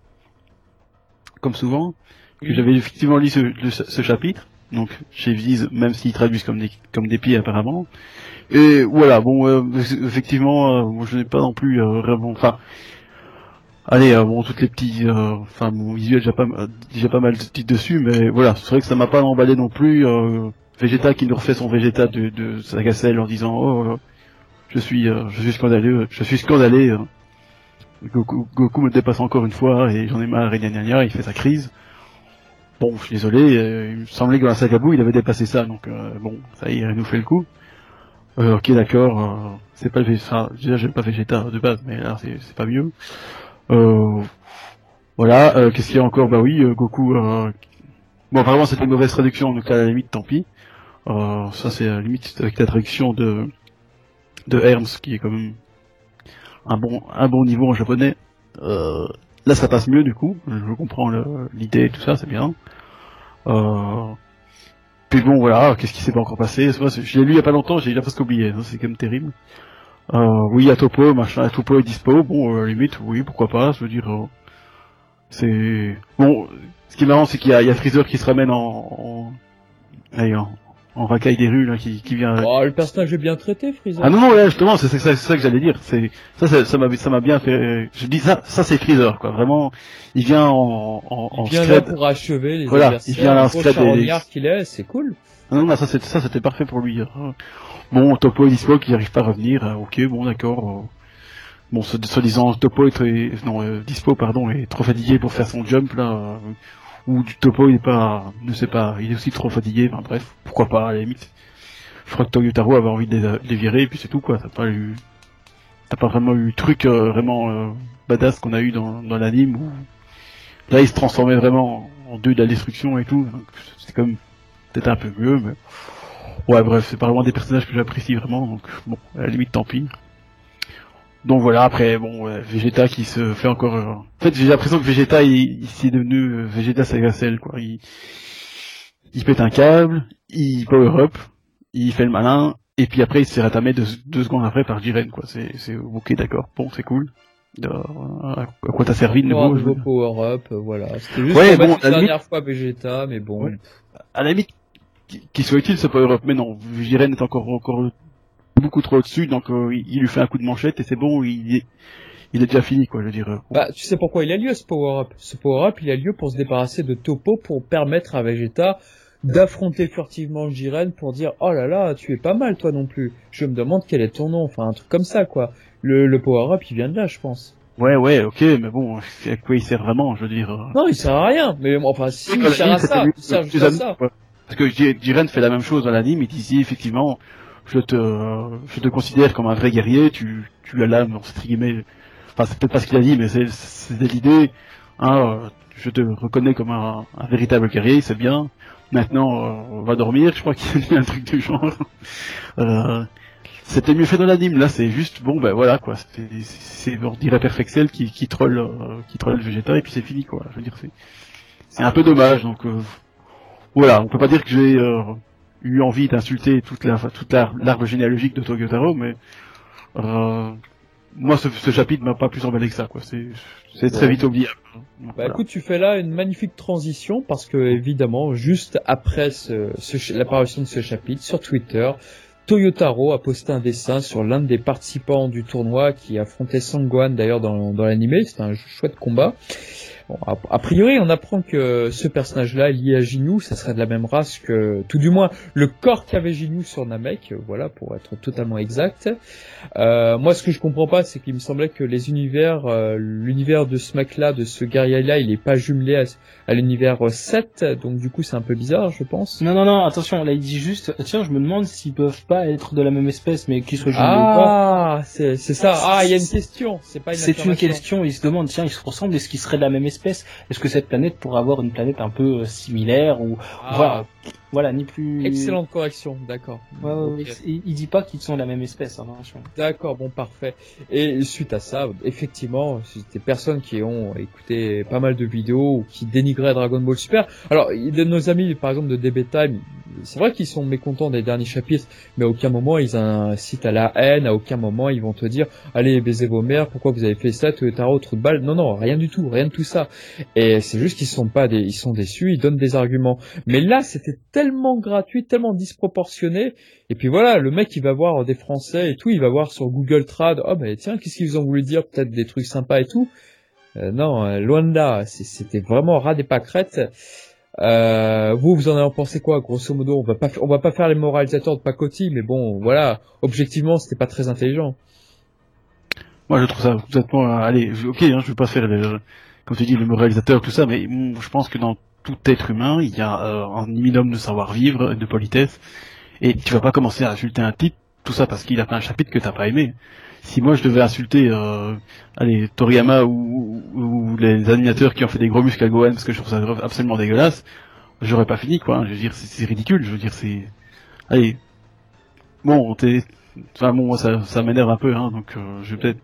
[SPEAKER 3] comme souvent, que j'avais effectivement lu ce, le- ce chapitre, donc chez Viz, même s'ils traduisent comme des, comme des pieds apparemment. Et voilà, bon, euh, effectivement, euh, je n'ai pas non plus euh, vraiment, enfin, allez, euh, bon, toutes les petits, euh, enfin, mon visuel déjà pas, mal- déjà pas mal de titres dessus, mais voilà, c'est vrai que ça m'a pas emballé non plus. Euh, Vegeta qui nous refait son Vegeta de, de Sagacel en disant, oh, je suis, euh, je suis scandaleux, je suis scandalé. euh, Goku, Goku me dépasse encore une fois et j'en ai marre et gna gna gna, il fait sa crise. Bon, je suis désolé, euh, il me semblait que dans la saga Buu, il avait dépassé ça, donc euh, bon, ça y est, il nous fait le coup. Euh, ok, d'accord, euh, c'est pas Vegeta, déjà j'aime pas Vegeta de base, mais là c'est pas mieux. Euh, voilà, qu'est-ce qu'il y a encore? Bah oui, Goku... Bon, apparemment c'était une mauvaise traduction, donc à la limite, tant pis. Ça c'est limite avec la traduction de de Herms, qui est quand même un bon un bon niveau en japonais. Euh, là ça passe mieux du coup, je comprends l'idée et tout ça, c'est bien. Euh, puis bon voilà, qu'est-ce qui s'est pas encore passé? Je l'ai lu il y a pas longtemps, j'ai déjà presque oublié, hein, c'est quand même terrible. Euh, oui, à Topo, machin, à Topo est dispo, bon, euh, limite, oui, pourquoi pas, je veux dire, c'est... Bon, ce qui est marrant, c'est qu'il y a, Freezer qui se ramène en, en racaille des rues, là, qui, qui vient...
[SPEAKER 1] Oh, le personnage est bien traité, Freezer.
[SPEAKER 3] Ah non, non, là, justement, c'est c'est ça, c'est ça que j'allais dire, c'est... Ça, ça m'a ça m'a bien fait... Je dis ça, ça c'est Freezer, quoi, vraiment, il vient en... en, en
[SPEAKER 1] il vient là pour achever les
[SPEAKER 3] Voilà,
[SPEAKER 1] adversaires.
[SPEAKER 3] il vient là en scred et-
[SPEAKER 1] qu'il est, c'est cool.
[SPEAKER 3] Ah Non, non, ça c'était ça c'était parfait pour lui. Bon, Topo est dispo, qui n'arrive pas à revenir. euh, ok, bon, d'accord. euh. Bon, soi-disant, Topo est très, non, euh, dispo, pardon, est trop fatigué pour faire son jump là. Ou du Topo, il est pas, ne sais pas, il est aussi trop fatigué. Enfin bref, pourquoi pas à la limite. Je crois que Toyotaro avait envie de les, virer, et puis c'est tout quoi. T'as pas eu, t'as pas vraiment eu truc euh, vraiment euh, badass qu'on a eu dans, dans l'anime où là il se transformait vraiment en dieu de la destruction et tout. Donc, C'est comme peut-être un peu mieux, mais ouais, bref, c'est pas vraiment des personnages que j'apprécie vraiment, donc bon, à la limite, tant pis. Donc voilà, après, bon, ouais, Vegeta qui se fait encore... euh, En fait, j'ai l'impression que Vegeta, il, il s'est devenu euh, Vegeta Saga Cell, quoi. Il, il pète un câble, il power up, il fait le malin, et puis après, il se fait ratamer deux, deux secondes après par Jiren, quoi. C'est, c'est ok, d'accord, bon, c'est cool. Euh, à quoi t'as servi de nouveau je dire.
[SPEAKER 1] power-up, euh, voilà. C'était juste
[SPEAKER 3] Ouais, bon, la
[SPEAKER 1] dernière fois Vegeta, mais bon.
[SPEAKER 3] Ouais. à la limite, qu'il soit utile ce power-up, mais non, Jiren est encore, encore beaucoup trop au-dessus, donc euh, il lui fait un coup de manchette et c'est bon, il est, il est déjà fini, quoi, je veux dire. euh,
[SPEAKER 1] Bah, tu sais pourquoi il a lieu ce power-up? Ce power-up, il a lieu pour se débarrasser de Topo pour permettre à Vegeta d'affronter furtivement Jiren pour dire oh là là tu es pas mal toi non plus je me demande quel est ton nom enfin un truc comme ça quoi le, le power up il vient de là je pense
[SPEAKER 3] Ouais, ouais, ok, mais bon, à quoi il sert vraiment, je veux dire. euh?
[SPEAKER 1] non il sert à rien mais bon, enfin si il sert à ça il sert juste à ça.
[SPEAKER 3] Parce que Jiren fait la même chose dans l'anime, il dit effectivement, je te, je te considère comme un vrai guerrier, tu, tu as l'âme, entre guillemets, enfin c'est peut-être pas ce qu'il a dit, mais c'est, c'est l'idée, hein, je te reconnais comme un, un véritable guerrier, c'est bien. Maintenant, euh, on va dormir, je crois qu'il y a un truc du genre. Euh, c'était mieux fait dans l'anime, là c'est juste, bon ben voilà quoi, c'est, on dirait Perfexel qui, qui troll, euh, qui troll Vegeta et puis c'est fini quoi, je veux dire c'est, c'est un peu dommage, donc euh, voilà, on peut pas dire que j'ai euh, eu envie d'insulter toute la toute la- l'arbre généalogique de Toyotaro, mais euh, moi ce, ce chapitre m'a pas plus emballé que ça, quoi. C'est c'est très vite oubliable.
[SPEAKER 1] Bah
[SPEAKER 3] voilà.
[SPEAKER 1] écoute, tu fais là une magnifique transition parce que évidemment, juste après ce, ce l'apparition de ce chapitre sur Twitter, Toyotaro a posté un dessin sur l'un des participants du tournoi qui affrontait Sangwan d'ailleurs dans, dans l'animé. C'était un chouette combat. Bon, a, a priori, on apprend que ce personnage-là est lié à Jinu, ça serait de la même race que, tout du moins, le corps qu'avait Jinu sur Namek, euh, voilà, pour être totalement exact. Euh, moi, ce que je comprends pas, c'est qu'il me semblait que les univers, euh, l'univers de ce mec-là, de ce guerrier-là, il est pas jumelé à, à l'univers 7, donc du coup, c'est un peu bizarre, je pense.
[SPEAKER 2] Non, non, non, attention, là il dit juste, tiens, je me demande s'ils peuvent pas être de la même espèce, mais qu'ils soient jumelés ou pas.
[SPEAKER 1] Ah, c'est ça. Ah, il y a une question. C'est pas une
[SPEAKER 2] C'est une question, ils se demandent, tiens, ils se ressemblent, est-ce qu'ils seraient de la même espèce Est-ce que cette planète pourrait avoir une planète un peu euh, similaire ou
[SPEAKER 1] Ah,
[SPEAKER 2] voilà, voilà, ni plus.
[SPEAKER 1] Excellente correction, d'accord.
[SPEAKER 2] Ouais, ouais, il, il dit pas qu'ils sont de la même espèce, hein.
[SPEAKER 1] D'accord, bon, parfait. Et suite à ça, effectivement, des personnes qui ont écouté pas mal de vidéos ou qui dénigraient Dragon Ball Super. Alors, de nos amis, par exemple, de DB Time, c'est vrai qu'ils sont mécontents des derniers chapitres, mais à aucun moment ils incitent à la haine, à aucun moment ils vont te dire, allez, baisez vos mères, pourquoi vous avez fait ça, Toyotaro, trou de balle? Non, non, rien du tout, rien de tout ça. Et c'est juste qu'ils sont pas des, ils sont déçus, ils donnent des arguments. Mais là, c'était tellement gratuit, tellement disproportionné, et puis voilà, le mec il va voir des Français et tout, il va voir sur Google Trad, oh bah tiens, qu'est-ce qu'ils ont voulu dire, peut-être des trucs sympas et tout. Euh, non, euh, loin de là, c'était vraiment ras des pâquerettes. Euh, vous, vous en avez pensé quoi, grosso modo On va pas, va pas faire les moralisateurs de pacotille, mais bon, voilà, objectivement, c'était pas très intelligent.
[SPEAKER 3] Moi, je trouve ça complètement. euh, allez, ok, hein, je veux pas faire, le, comme tu dis, le moralisateur, tout ça, mais mm, je pense que dans tout être humain, il y a euh, un minimum de savoir-vivre, de politesse, et tu vas pas commencer à insulter un type, tout ça parce qu'il a fait un chapitre que t'as pas aimé. Si moi je devais insulter, euh, allez, Toriyama ou, ou, les animateurs qui ont fait des gros muscles à Gohan parce que je trouve ça absolument dégueulasse, j'aurais pas fini, quoi. Je veux dire, c'est c'est ridicule. Je veux dire, c'est, allez, bon, t'es, enfin bon, moi ça, ça m'énerve un peu, hein, donc euh, je vais peut-être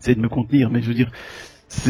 [SPEAKER 3] essayer de me contenir, mais je veux dire,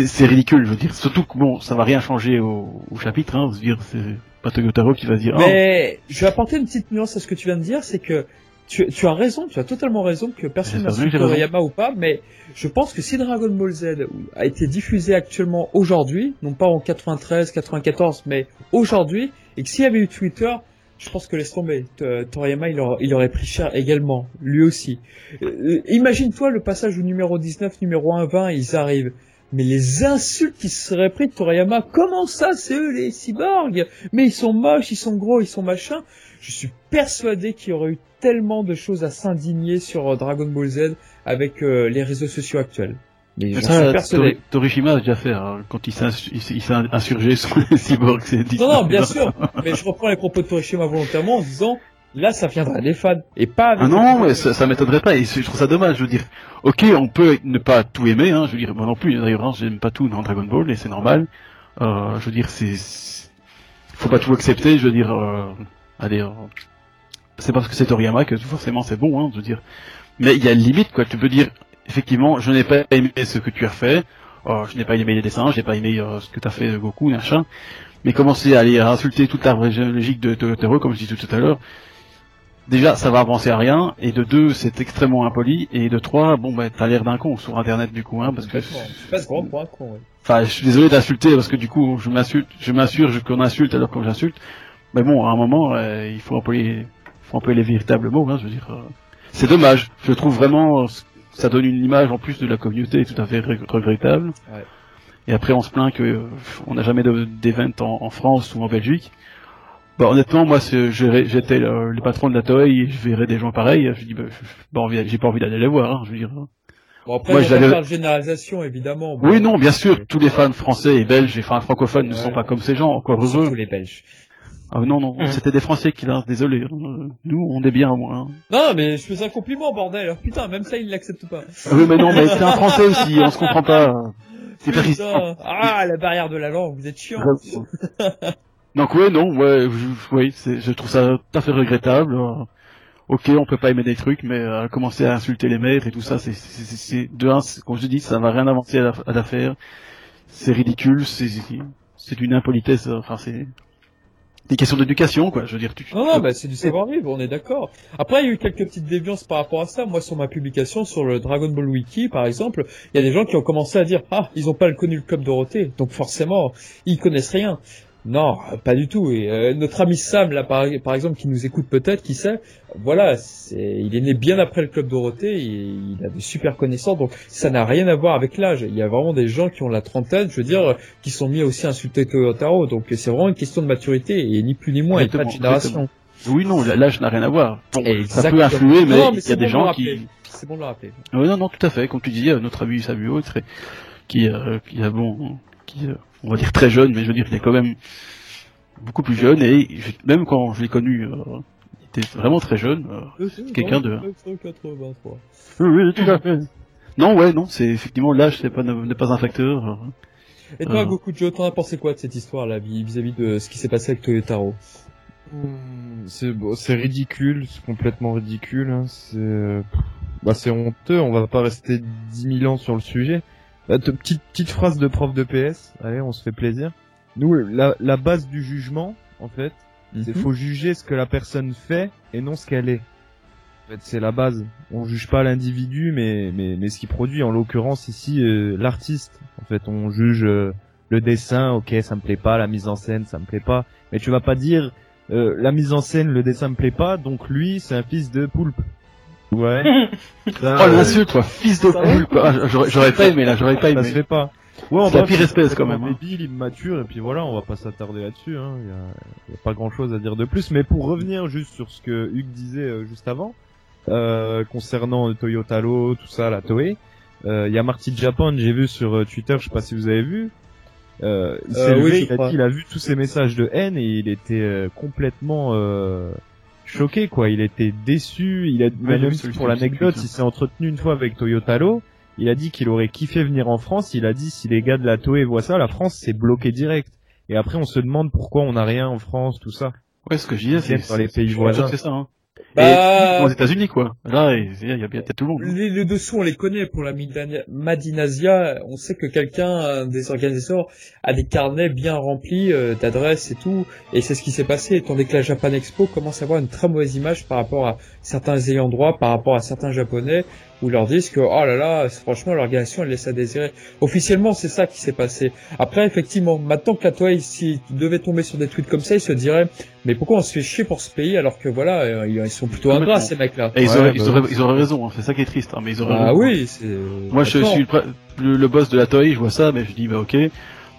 [SPEAKER 3] c'est ridicule, je veux dire, surtout que bon, ça va rien changer au, au chapitre, hein, je veux dire, c'est pas qui va se dire, oh,
[SPEAKER 1] Mais je vais apporter une petite nuance à ce que tu viens de dire, c'est que tu, tu as raison, tu as totalement raison que personne n'a su. Toriyama ou pas, mais je pense que si Dragon Ball Z a été diffusé actuellement aujourd'hui, non pas en 93, 94, mais aujourd'hui, et que s'il y avait eu Twitter, je pense que laisse tomber, Toriyama il, aurait- il aurait pris cher également, lui aussi. Euh, Imagine-toi le passage au numéro 19, numéro 1, 20, ils arrivent. Mais les insultes qui se seraient pris de Toriyama, comment ça, c'est eux les cyborgs? Mais ils sont moches, ils sont gros, ils sont machins. Je suis persuadé qu'il y aurait eu tellement de choses à s'indigner sur euh, Dragon Ball Z avec euh, les réseaux sociaux actuels. Mais j'en suis
[SPEAKER 3] ça,
[SPEAKER 1] persuadé.
[SPEAKER 3] Tori- Torishima a déjà fait, hein, quand il s'est insurgé sur les cyborgs.
[SPEAKER 1] Non, non, bien sûr. Mais je reprends les propos de Torishima volontairement en disant, là, ça viendra des fans. Et pas avec
[SPEAKER 3] Ah non, mais ça, ça m'étonnerait pas, et je trouve ça dommage, je veux dire, ok, on peut ne pas tout aimer, hein, je veux dire, moi non plus, d'ailleurs, hein, j'aime pas tout dans Dragon Ball, et c'est normal, euh, je veux dire, c'est, faut pas tout accepter, je veux dire, euh, allez, euh, c'est parce que c'est Toriyama que forcément c'est bon, hein, je veux dire, mais il y a une limite, quoi, tu peux dire, effectivement, je n'ai pas aimé ce que tu as fait, euh, je n'ai pas aimé les dessins, je n'ai pas aimé euh, ce que tu as fait Goku, machin, mais commencer à aller insulter toute l'arbre généalogique de Toyotaro, comme je disais tout à l'heure, déjà ça va avancer à rien et de deux c'est extrêmement impoli et de trois bon bah t'as l'air d'un con sur internet du coup hein parce que
[SPEAKER 1] pour un con, ouais.
[SPEAKER 3] enfin je suis désolé d'insulter parce que du coup je m'insulte je m'assure qu'on insulte alors qu'on j'insulte mais bon à un moment euh, il faut employer faut employer les véritables mots hein, je veux dire euh, c'est dommage. Je trouve vraiment ça donne une image en plus de la communauté tout à fait reg- regrettable.
[SPEAKER 1] Ouais.
[SPEAKER 3] et après on se plaint que euh, on n'a jamais de- d'event en, en France ou en Belgique bah honnêtement moi j'étais le, le patron de la Toei et je verrais des gens pareils je dis bah, je- j'ai pas envie j'ai pas envie d'aller les voir hein, je veux dire
[SPEAKER 1] Bon, après,
[SPEAKER 3] Moi,
[SPEAKER 1] on va
[SPEAKER 3] j'avais-
[SPEAKER 1] faire de généralisation, évidemment.
[SPEAKER 3] oui
[SPEAKER 1] Bon,
[SPEAKER 3] non bien sûr tous les fans français et belges et fans francophones ne sont pas comme ces gens encore heureux
[SPEAKER 1] Surtout les Belges.
[SPEAKER 3] Ah non, non,
[SPEAKER 2] Hum.
[SPEAKER 3] c'était des Français qui l'ont, désolé. hein. Nous, on est bien au moins.
[SPEAKER 1] Non, mais je fais un compliment, bordel. Putain, même ça, il l'accepte pas.
[SPEAKER 3] Ah oui, mais non, mais c'est un Français aussi, on se comprend pas. C'est.
[SPEAKER 1] Ah, la barrière de la langue, vous êtes chiant.
[SPEAKER 3] Donc ouais, non, ouais, je, oui, je trouve ça tout à fait regrettable. Euh, Ok, on peut pas aimer des trucs, mais euh, commencer à insulter les maîtres et tout ça, c'est, de un, comme je dis, ça va rien avancer à, la- à l'affaire. C'est ridicule, c'est, c'est une impolitesse. euh, Enfin, c'est des questions d'éducation, quoi. Je veux dire, tu.
[SPEAKER 1] Non, non, bah, c'est du savoir-vivre, on est d'accord. Après, il y a eu quelques petites déviances par rapport à ça. Moi, sur ma publication sur le Dragon Ball Wiki, par exemple, il y a des gens qui ont commencé à dire, ah, ils ont pas connu le Club Dorothée, donc forcément, ils connaissent rien. Non, pas du tout. Et euh, notre ami Sam, là, par, par exemple, qui nous écoute peut-être, qui sait, voilà, c'est, il est né bien après le Club Dorothée, et il a des super connaissances, donc ça n'a rien à voir avec l'âge. Il y a vraiment des gens qui ont la trentaine, je veux dire, qui sont mis aussi à insulter Toyotaro, donc c'est vraiment une question de maturité, et ni plus ni moins, et pas de
[SPEAKER 3] Exactement,
[SPEAKER 1] génération.
[SPEAKER 3] Oui, non, l'âge n'a rien à voir. Bon, ça peut influer, mais
[SPEAKER 1] Non,
[SPEAKER 3] il y a des
[SPEAKER 1] bon
[SPEAKER 3] gens qui.
[SPEAKER 1] C'est bon de le rappeler.
[SPEAKER 3] Oui, non, non, tout à fait. Comme tu disais, euh, notre ami Samuel, qui, euh, qui a bon, qui, euh, on va dire très jeune, mais je veux dire, il est quand même beaucoup plus jeune et je- même quand je l'ai connu, euh, il était vraiment très jeune. euh, Quelqu'un de-
[SPEAKER 1] 1983.
[SPEAKER 3] Oui, oui, tout à fait. Non, ouais, non, c'est effectivement l'âge, pas n'est pas un facteur. euh.
[SPEAKER 1] Et toi,
[SPEAKER 3] Euh.
[SPEAKER 1] Goku Joe, t'en as pensé quoi de cette histoire-là, vis- vis-à-vis de ce qui s'est passé avec Toyotaro?
[SPEAKER 4] Hmm, C'est bon, c'est ridicule, c'est complètement ridicule. hein, C'est bah c'est honteux. On va pas rester 10 000 ans sur le sujet. Bah, te- petite petite phrase de prof de PS. Allez, on se fait plaisir. Nous, la, la base du jugement, en fait, c'est
[SPEAKER 1] Mhm.
[SPEAKER 4] faut juger ce que la personne fait et non ce qu'elle est. En fait, c'est la base. On juge pas l'individu, mais mais mais ce qu'il produit. En l'occurrence ici, euh, l'artiste. En fait, on juge euh, le dessin. Ok, ça me plaît pas. La mise en scène, ça me plaît pas. Mais tu vas pas dire euh, la mise en scène, le dessin me plaît pas, donc lui, c'est un fils de poulpe. Ouais. Ça,
[SPEAKER 3] Oh
[SPEAKER 4] euh,
[SPEAKER 3] l'insulte, quoi, fils de
[SPEAKER 1] Ça
[SPEAKER 3] poule, quoi. Ah, J'aurais j'aurais pas aimé là, j'aurais pas
[SPEAKER 4] ça
[SPEAKER 3] aimé.
[SPEAKER 4] se fait pas. Ouais,
[SPEAKER 3] C'est la pire espèce, quand même, hein.
[SPEAKER 4] Débile, immature, et puis voilà, on va pas s'attarder là-dessus. Hein. Il y, a, il y a pas grand-chose à dire de plus. Mais pour revenir juste sur ce que Hugues disait euh, juste avant, euh, concernant le Toyotalo, tout ça, la Toei, euh, il y a Marty Japan, j'ai vu sur euh, Twitter, je sais pas si vous avez vu. Euh, il s'est
[SPEAKER 1] Euh, oui,
[SPEAKER 4] levé, il, a dit, il a vu tous ces messages de haine et il était euh, complètement euh, choqué quoi. Il était déçu. Il a même pour l'anecdote, il s'est entretenu une fois avec Toyotalo. Il a dit qu'il aurait kiffé venir en France. Il a dit si les gars de la Toei voient ça, la France c'est bloqué direct. Et après on se demande pourquoi on n'a rien en France, tout ça.
[SPEAKER 3] Ouais, ce que je disais, c'est
[SPEAKER 4] les pays voisins.
[SPEAKER 3] C'est ça. Hein.
[SPEAKER 1] Bah,
[SPEAKER 3] Et aux États-Unis, quoi. Là, il y a, y a tout le monde. hein.
[SPEAKER 1] Les, les dessous, on les connaît. Pour la Madinasia, on sait que quelqu'un, un des organisateurs, a des carnets bien remplis euh, d'adresses et tout. Et c'est ce qui s'est passé, tandis que la Japan Expo commence à avoir une très mauvaise image par rapport à certains ayants droit, par rapport à certains Japonais, où ils leur disent que, oh là là, franchement, l'organisation, elle laisse à désirer. Officiellement, c'est ça qui s'est passé. Après, effectivement, maintenant que la Toei, s'il devait tomber sur des tweets comme ça, il se dirait, mais pourquoi on se fait chier pour ce pays alors que voilà, euh, ils sont plutôt ingrats, ces mecs-là.
[SPEAKER 3] Et ils,
[SPEAKER 4] Ouais,
[SPEAKER 3] auraient,
[SPEAKER 4] bah
[SPEAKER 3] ils, auraient, ils auraient raison, hein. c'est ça qui est triste, hein, mais ils auraient
[SPEAKER 1] Ah
[SPEAKER 3] raison.
[SPEAKER 1] oui, c'est...
[SPEAKER 3] Moi, je suis le, le, le boss de la Toei, je vois ça, mais je dis, bah ok,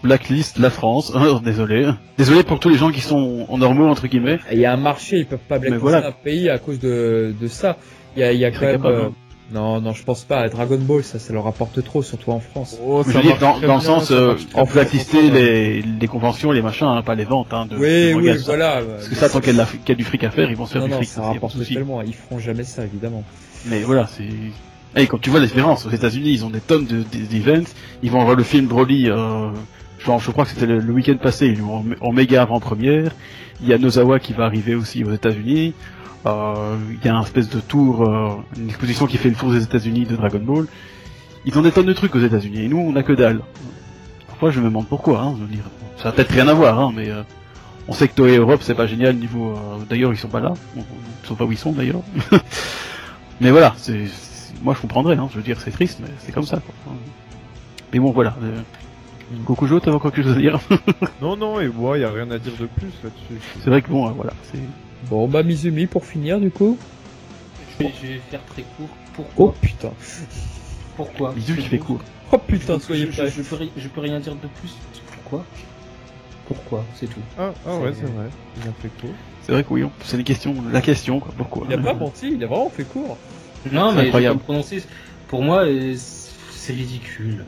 [SPEAKER 3] blacklist, la France, hein, désolé. Désolé pour tous les gens qui sont en normaux, entre guillemets.
[SPEAKER 1] Il y a un marché, ils peuvent pas blacklister
[SPEAKER 3] voilà.
[SPEAKER 1] un pays à cause de, de ça. Il y a, il y a
[SPEAKER 3] Ils
[SPEAKER 1] quand même... euh,
[SPEAKER 3] hein.
[SPEAKER 1] Non, non, je pense pas. Dragon Ball, ça, ça leur rapporte trop, surtout en France.
[SPEAKER 4] Oh,
[SPEAKER 3] Je dire, dans, dans le sens, euh, en
[SPEAKER 1] bien,
[SPEAKER 3] blacklister
[SPEAKER 1] ça marche
[SPEAKER 3] les, les conventions, les machins, hein, pas les ventes, hein, de,
[SPEAKER 1] oui,
[SPEAKER 3] de
[SPEAKER 1] oui,
[SPEAKER 3] ça.
[SPEAKER 1] voilà.
[SPEAKER 3] Parce que ça, tant qu'il y, a y du fric à faire, ils vont se faire
[SPEAKER 1] non,
[SPEAKER 3] du
[SPEAKER 1] non,
[SPEAKER 3] fric.
[SPEAKER 1] ça
[SPEAKER 3] y a pas de
[SPEAKER 1] rapporte tellement. Ils feront jamais ça, évidemment.
[SPEAKER 3] Mais voilà, c'est. Et quand tu vois la différence, aux États-Unis, ils ont des tonnes de de- d'events. Ils vont voir le film Broly. Euh, genre, je crois que c'était le, le week-end passé. Ils l'ont en, en méga avant-première. Il y a Nozawa qui va arriver aussi aux États-Unis. Euh, Il y a un espèce de tour, euh, une exposition qui fait le tour des États-Unis de Dragon Ball. Ils ont des tonnes de trucs aux États-Unis. Et nous, on a que dalle. Parfois, je me demande pourquoi. Hein, je veux dire, ça a peut-être rien à voir, hein, mais. euh, on sait que Toei Europe c'est pas génial niveau. d'ailleurs ils sont pas là, ils sont pas où ils sont d'ailleurs. Mais voilà, c'est, moi je comprendrais, hein, je veux dire c'est triste, mais c'est comme ça. Quoi. Mais bon voilà. Euh... Gokujo, t'avais encore quelque chose à dire
[SPEAKER 4] Non, non, et moi, il a rien à dire de plus là-dessus.
[SPEAKER 3] C'est vrai que bon, euh, voilà, c'est.
[SPEAKER 1] Bon, bah, Mizumi, pour finir, du coup.
[SPEAKER 2] Je vais, je vais faire très court. Pourquoi
[SPEAKER 1] Oh, putain.
[SPEAKER 2] Pourquoi C'est
[SPEAKER 3] fait
[SPEAKER 2] court.
[SPEAKER 1] Oh, putain,
[SPEAKER 2] je,
[SPEAKER 1] soyez
[SPEAKER 2] je,
[SPEAKER 1] prêts.
[SPEAKER 2] je peux, je peux rien dire de plus. Pourquoi Pourquoi C'est tout.
[SPEAKER 4] Ah, ah ouais,
[SPEAKER 2] C'est-
[SPEAKER 4] vrai. Il a fait court.
[SPEAKER 3] C'est vrai que oui, on- c'est une question, la question, quoi, pourquoi
[SPEAKER 1] Il a pas menti, il a vraiment fait court.
[SPEAKER 2] Non, mais pas prononcé. Pour moi, euh, c'est ridicule.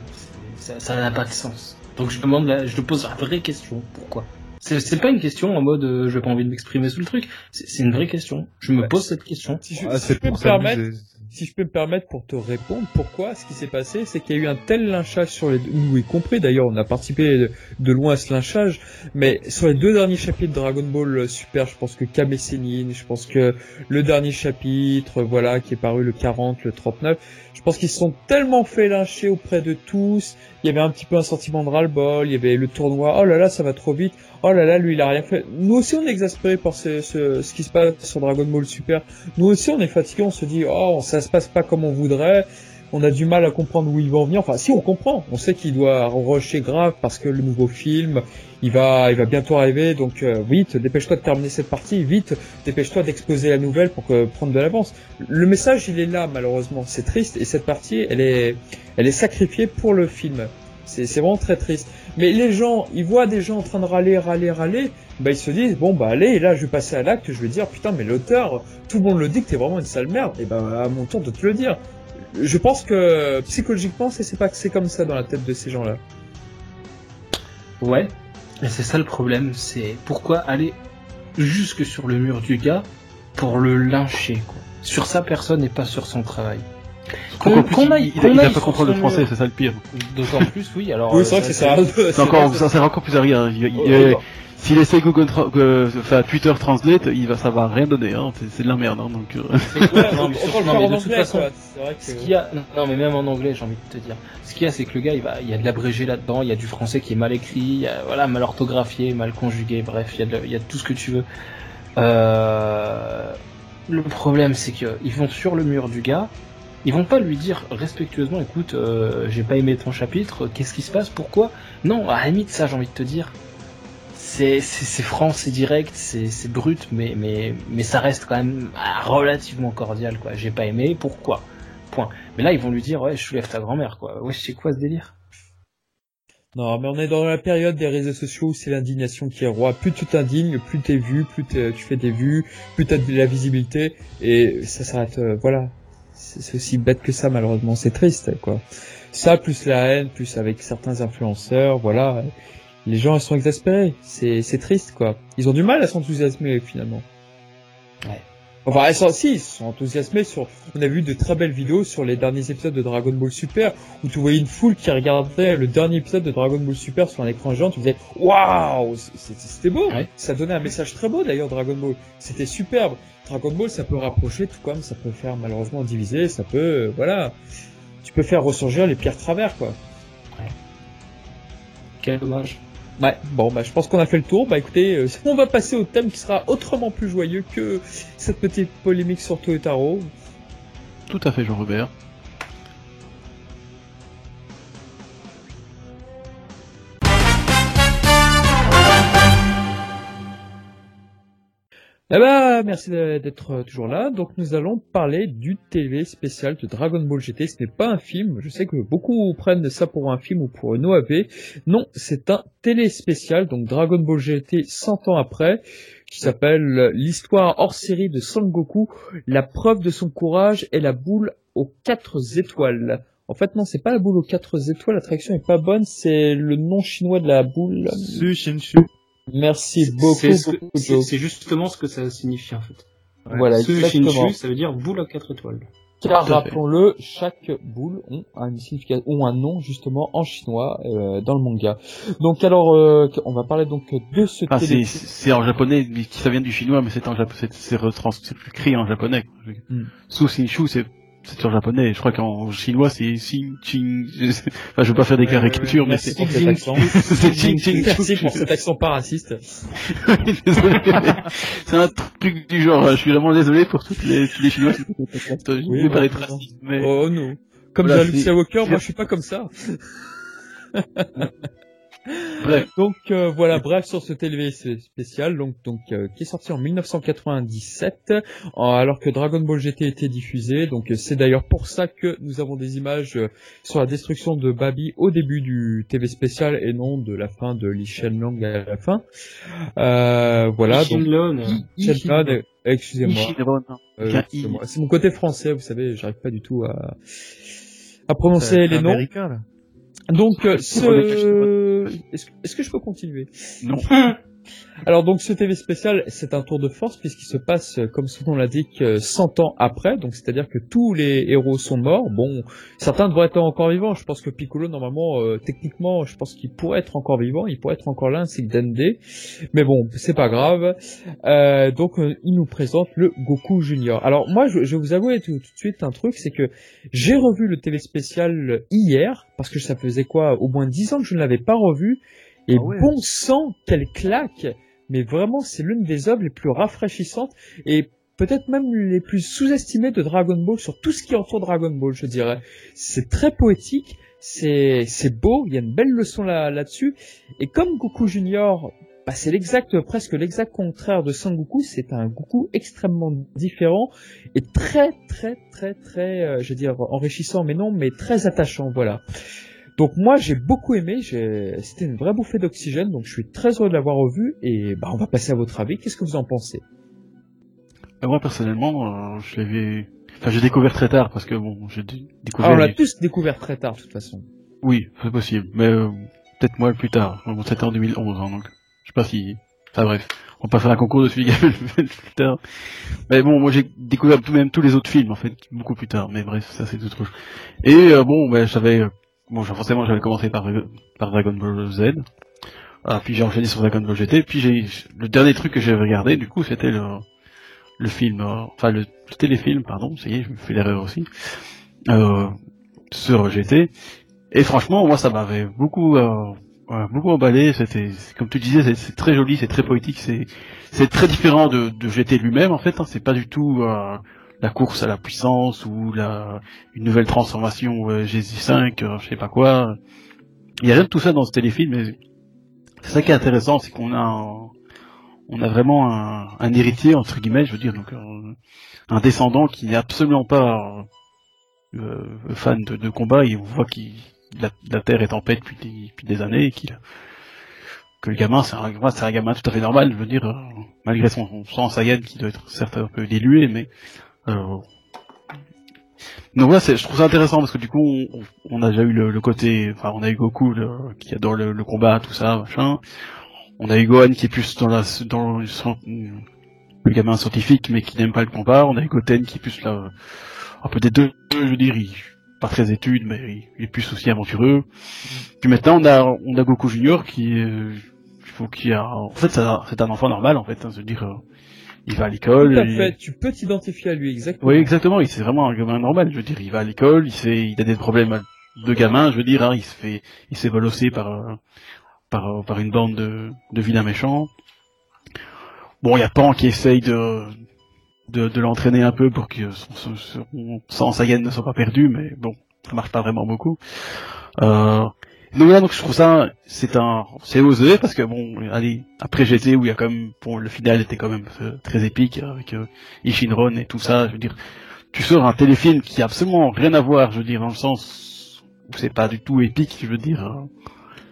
[SPEAKER 2] Ça ça n'a pas de sens. Donc je demande, la, je te pose la vraie question. Pourquoi C'est c'est pas une question en mode euh, j'ai pas envie de m'exprimer sous le truc. C'est c'est une vraie question. Je me
[SPEAKER 1] Ouais.
[SPEAKER 2] pose cette question.
[SPEAKER 1] Si je,
[SPEAKER 4] Ah,
[SPEAKER 1] si je
[SPEAKER 4] c'est
[SPEAKER 1] peux me permettre, si je peux me permettre pour te répondre, pourquoi ce qui s'est passé, c'est qu'il y a eu un tel lynchage sur les deux, nous y compris d'ailleurs, on a participé de, de loin à ce lynchage, mais sur les deux derniers chapitres de Dragon Ball Super, je pense que Kame Sennin, je pense que le dernier chapitre, voilà, qui est paru le 40, le 39, je pense qu'ils se sont tellement fait lyncher auprès de tous, il y avait un petit peu un sentiment de ras-le-bol, il y avait le tournoi, oh là là, ça va trop vite, oh là là, lui il a rien fait. Nous aussi on est exaspérés par ce, ce, qui se passe sur Dragon Ball Super. Nous aussi on est fatigués, on se dit, oh ça se passe pas comme on voudrait, on a du mal à comprendre où il va en venir. Enfin si on comprend, on sait qu'il doit rusher grave parce que le nouveau film, il va, il va bientôt arriver, donc euh, vite, dépêche-toi de terminer cette partie, vite, dépêche-toi d'exposer la nouvelle pour que, prendre de l'avance. Le message il est là malheureusement, c'est triste et cette partie elle est, elle est sacrifiée pour le film. C'est vraiment très triste. Mais les gens, ils voient des gens en train de râler, râler, râler, bah ils se disent bon bah allez, là je vais passer à l'acte, je vais dire putain mais l'auteur, tout le monde le dit que t'es vraiment une sale merde, et bah à mon tour de te le dire. Je pense que psychologiquement c'est pas que c'est comme ça dans la tête de ces gens-là.
[SPEAKER 2] Ouais. Et c'est ça le problème, c'est pourquoi aller jusque sur le mur du gars pour le lyncher quoi. Sur sa personne et pas sur son travail. Qu'on
[SPEAKER 3] il-
[SPEAKER 2] aille-
[SPEAKER 3] il,
[SPEAKER 2] qu'on
[SPEAKER 3] il a
[SPEAKER 2] aille
[SPEAKER 3] pas comprendre le français, c'est ça le pire.
[SPEAKER 2] D'autant plus, oui. Alors.
[SPEAKER 1] oui
[SPEAKER 2] euh,
[SPEAKER 1] c'est vrai que
[SPEAKER 2] ça,
[SPEAKER 1] c'est ça.
[SPEAKER 3] C'est encore, ça sert encore plus à rien.
[SPEAKER 1] Oh,
[SPEAKER 3] S'il essaie Google, Tra- que- enfin Twitter Translate, il va, ça va rien donner. Hein. C'est- C'est de la merde. Hein, donc. euh.
[SPEAKER 2] non,
[SPEAKER 1] on
[SPEAKER 2] mais. Ce qu'il y a, non même en anglais, j'ai envie de te dire. Ce qu'il y a, c'est que le gars, il va, il y a de l'abrégé là-dedans, il y a du français qui est mal écrit, il y a, voilà, mal orthographié, mal conjugué, bref, il y a, de, il y a tout ce que tu veux. Euh, le problème, c'est que ils vont sur le mur du gars, ils vont pas lui dire respectueusement, écoute, euh, j'ai pas aimé ton chapitre, qu'est-ce qui se passe, pourquoi? Non, à la limite, ça, j'ai envie de te dire. C'est, franc, c'est direct, c'est, brut, mais, mais, mais ça reste quand même relativement cordial, quoi. J'ai pas aimé, pourquoi? Point. Mais là, ils vont lui dire, ouais, je soulève ta grand-mère, quoi. Ouais, c'est quoi ce délire?
[SPEAKER 1] Non, mais on est dans la période des réseaux sociaux où c'est l'indignation qui est roi. Plus tu t'indignes, plus t'es vu, plus tu fais des vues, plus t'as de la visibilité, et ça s'arrête, euh, voilà. C'est aussi bête que ça, malheureusement. C'est triste, quoi. Ça, plus la haine, plus avec certains influenceurs, voilà. Les gens, ils sont exaspérés. C'est c'est triste, quoi. Ils ont du mal à s'enthousiasmer, finalement.
[SPEAKER 2] Ouais.
[SPEAKER 1] Enfin, ils sont, si, ils sont enthousiasmés sur, on a vu de très belles vidéos sur les derniers épisodes de Dragon Ball Super, où tu voyais une foule qui regardait le dernier épisode de Dragon Ball Super sur un écran géant, tu disais, waouh, c'était beau.
[SPEAKER 2] Ouais.
[SPEAKER 1] Ça donnait un message très beau d'ailleurs, Dragon Ball. C'était superbe. Dragon Ball, ça peut rapprocher, tout comme ça peut faire malheureusement diviser, ça peut, euh, voilà. Tu peux faire ressurgir les pires travers, quoi.
[SPEAKER 2] Quel dommage.
[SPEAKER 1] Ouais, bon, bah, je pense qu'on a fait le tour. Bah, écoutez, euh, on va passer au thème qui sera autrement plus joyeux que cette petite polémique sur Toyotaro.
[SPEAKER 3] Tout à fait, Jean-Robert.
[SPEAKER 1] Eh ben, merci d'être euh, toujours là. Donc, nous allons parler du TV spécial de Dragon Ball GT. Ce n'est pas un film. Je sais que beaucoup prennent ça pour un film ou pour une OAV. Non, c'est un télé spécial. Donc, Dragon Ball GT 100 ans après, qui s'appelle l'histoire hors série de Son Goku, la preuve de son courage et la boule aux quatre étoiles. En fait, non, c'est pas la boule aux quatre étoiles. La traduction est pas bonne. C'est le nom chinois de la boule. Merci beaucoup.
[SPEAKER 2] C'est justement ce que ça signifie en fait.
[SPEAKER 1] Voilà,
[SPEAKER 2] Ce
[SPEAKER 1] exactement.
[SPEAKER 2] Shinshu, ça veut dire boule à quatre étoiles.
[SPEAKER 1] Car rappelons-le, chaque boule ont un ont un nom justement en chinois euh, dans le manga. Donc alors, euh, on va parler donc de ce
[SPEAKER 3] Ah,
[SPEAKER 1] télé.
[SPEAKER 3] c'est c'est en japonais, ça vient du chinois, mais c'est en japonais, c'est c'est retranscrit en japonais. Su Shinshu, c'est c'est en japonais. Je crois qu'en chinois c'est Xin Ching. Enfin, je veux pas faire des
[SPEAKER 2] Ouais,
[SPEAKER 3] caricatures, mais c'est c'est Ching Ching.
[SPEAKER 1] Merci pour cet accent pas raciste.
[SPEAKER 3] C'est un truc du genre. Je suis vraiment désolé pour toutes les, tous les chinois. qui podcast. Je
[SPEAKER 1] Oui,
[SPEAKER 3] vais pas être raciste, mais
[SPEAKER 1] Oh non. Comme
[SPEAKER 3] c'est-
[SPEAKER 1] Skywalker, moi je suis pas comme ça.
[SPEAKER 3] Bref.
[SPEAKER 1] Donc euh, voilà, bref sur ce télé spécial, donc donc euh, qui est sorti en 1997, euh, alors que Dragon Ball GT était diffusé. Donc euh, c'est d'ailleurs pour ça que nous avons des images euh, sur la destruction de Babi au début du TV spécial et non de la fin de Li Shenlong à la fin. Euh, voilà. Shenlong, excusez-moi. C'est mon côté français, vous savez, j'arrive pas du tout à à prononcer les noms.
[SPEAKER 4] américain, là.
[SPEAKER 1] Donc, euh, ce... est-ce que, est-ce que je peux continuer?
[SPEAKER 3] Non.
[SPEAKER 1] Alors donc ce TV spécial, c'est un tour de force puisqu'il se passe, euh, comme son nom l'indique, euh, 100 ans après. Donc c'est-à-dire que tous les héros sont morts. Bon, certains devraient être encore vivants. Je pense que Piccolo, normalement, euh, techniquement, je pense qu'il pourrait être encore vivant. Il pourrait être encore là, ainsi que Dende. Mais bon, c'est pas grave. Euh, donc il nous présente le Goku Junior. Alors moi, je, je vous avouer tout, tout de suite un truc, c'est que j'ai revu le TV spécial hier parce que ça faisait quoi, au moins 10 ans que je ne l'avais pas revu. Et
[SPEAKER 3] Ah ouais.
[SPEAKER 1] bon sang, quelle claque Mais vraiment, c'est l'une des œuvres les plus rafraîchissantes et peut-être même les plus sous-estimées de Dragon Ball sur tout ce qui entoure Dragon Ball, je dirais. C'est très poétique, c'est c'est beau, il y a une belle leçon là là-dessus. Et comme Goku Junior, bah, c'est l'exact, presque l'exact contraire de Sangoku. C'est un Goku extrêmement différent et très très très très, euh, je veux dire enrichissant, mais non, mais très attachant, voilà. Donc moi j'ai beaucoup aimé, j'ai- c'était une vraie bouffée d'oxygène, donc je suis très heureux de l'avoir revu et bah on va passer à votre avis. Qu'est-ce que vous en pensez?
[SPEAKER 3] Euh, Moi personnellement, euh, je l'avais, enfin j'ai découvert très tard parce que bon, j'ai dé- découvert.
[SPEAKER 1] Ah, on l'a tous découvert très tard de toute façon.
[SPEAKER 3] Oui, c'est possible, mais euh, peut-être moi plus tard. Bon, c'était en 2011, hein, donc je sais pas si. Enfin bref, on va pas faire un concours de celui qui le plus tard. Mais bon, moi j'ai découvert tout même tous les autres films en fait beaucoup plus tard. Mais bref, ça c'est autre chose. Et euh, bon, ben j'avais, euh, bon, forcément j'avais commencé par par Dragon Ball Z. Ah, puis j'ai enchaîné sur Dragon Ball GT. Puis j'ai le dernier truc que j'ai regardé, du coup, c'était le le film, euh, enfin le, téléfilm, pardon. Ça y est, je me fais l'erreur aussi. Euh, sur GT. Et franchement, moi, ça m'avait beaucoup, euh, beaucoup emballé. C'était, comme tu disais, c'est très joli, c'est très poétique, c'est, c'est très différent de, de GT lui-même en fait. Hein, c'est pas du tout euh, la course à la puissance ou la une nouvelle transformation euh, GZ5, euh, je sais pas quoi. Il y a rien de tout ça dans ce téléfilm. Mais c'est ça qui est intéressant, c'est qu'on a, un- on a vraiment un, un héritier entre guillemets, je veux dire, donc un, un descendant qui n'est absolument pas euh, fan de, de combat et on voit qu'il la, la Terre est en paix depuis des, depuis des années et qu'il que le gamin c'est un, c'est un gamin tout à fait normal je veux dire euh, malgré son, son sang Saiyan qui doit être certes un peu dilué mais euh, donc c'est- je trouve ça intéressant parce que du coup on, on a déjà eu le, le côté enfin on a eu Goku le- qui adore le, le combat tout ça machin. On a eu Gohan qui est plus dans la dans le, gamin scientifique mais qui n'aime pas le combat. On a eu Goten qui est plus là un peu des deux, je il pas très études, mais il, est plus aussi aventureux. Puis maintenant, on a, on a Goku Junior qui, euh, qu'il a, en fait, c'est un, c'est un enfant normal, en fait, hein, je veux dire, euh, il va à l'école.
[SPEAKER 1] Tout à
[SPEAKER 3] il-
[SPEAKER 1] fait, tu peux t'identifier à lui exactement.
[SPEAKER 3] Oui, exactement, il c'est vraiment un gamin normal, je veux dire, il va à l'école, il fait, il a des problèmes de gamin, je veux dire, hein, il se fait, il se fait bolosser par, par, par une bande de, de vilains méchants. Bon, il y a Pan qui essaye de, de, de l'entraîner un peu pour que son, son, son, son ne soit pas perdu, mais bon, ça marche pas vraiment beaucoup. Euh, donc là, donc je trouve ça, c'est un, c'est osé parce que bon, allez, après GT où il y a quand même, bon, le final était quand même euh, très épique avec euh, Ishinron et tout ça, je veux dire, tu sors un téléfilm qui a absolument rien à voir, je veux dire, dans le sens où c'est pas du tout épique, je veux dire, euh,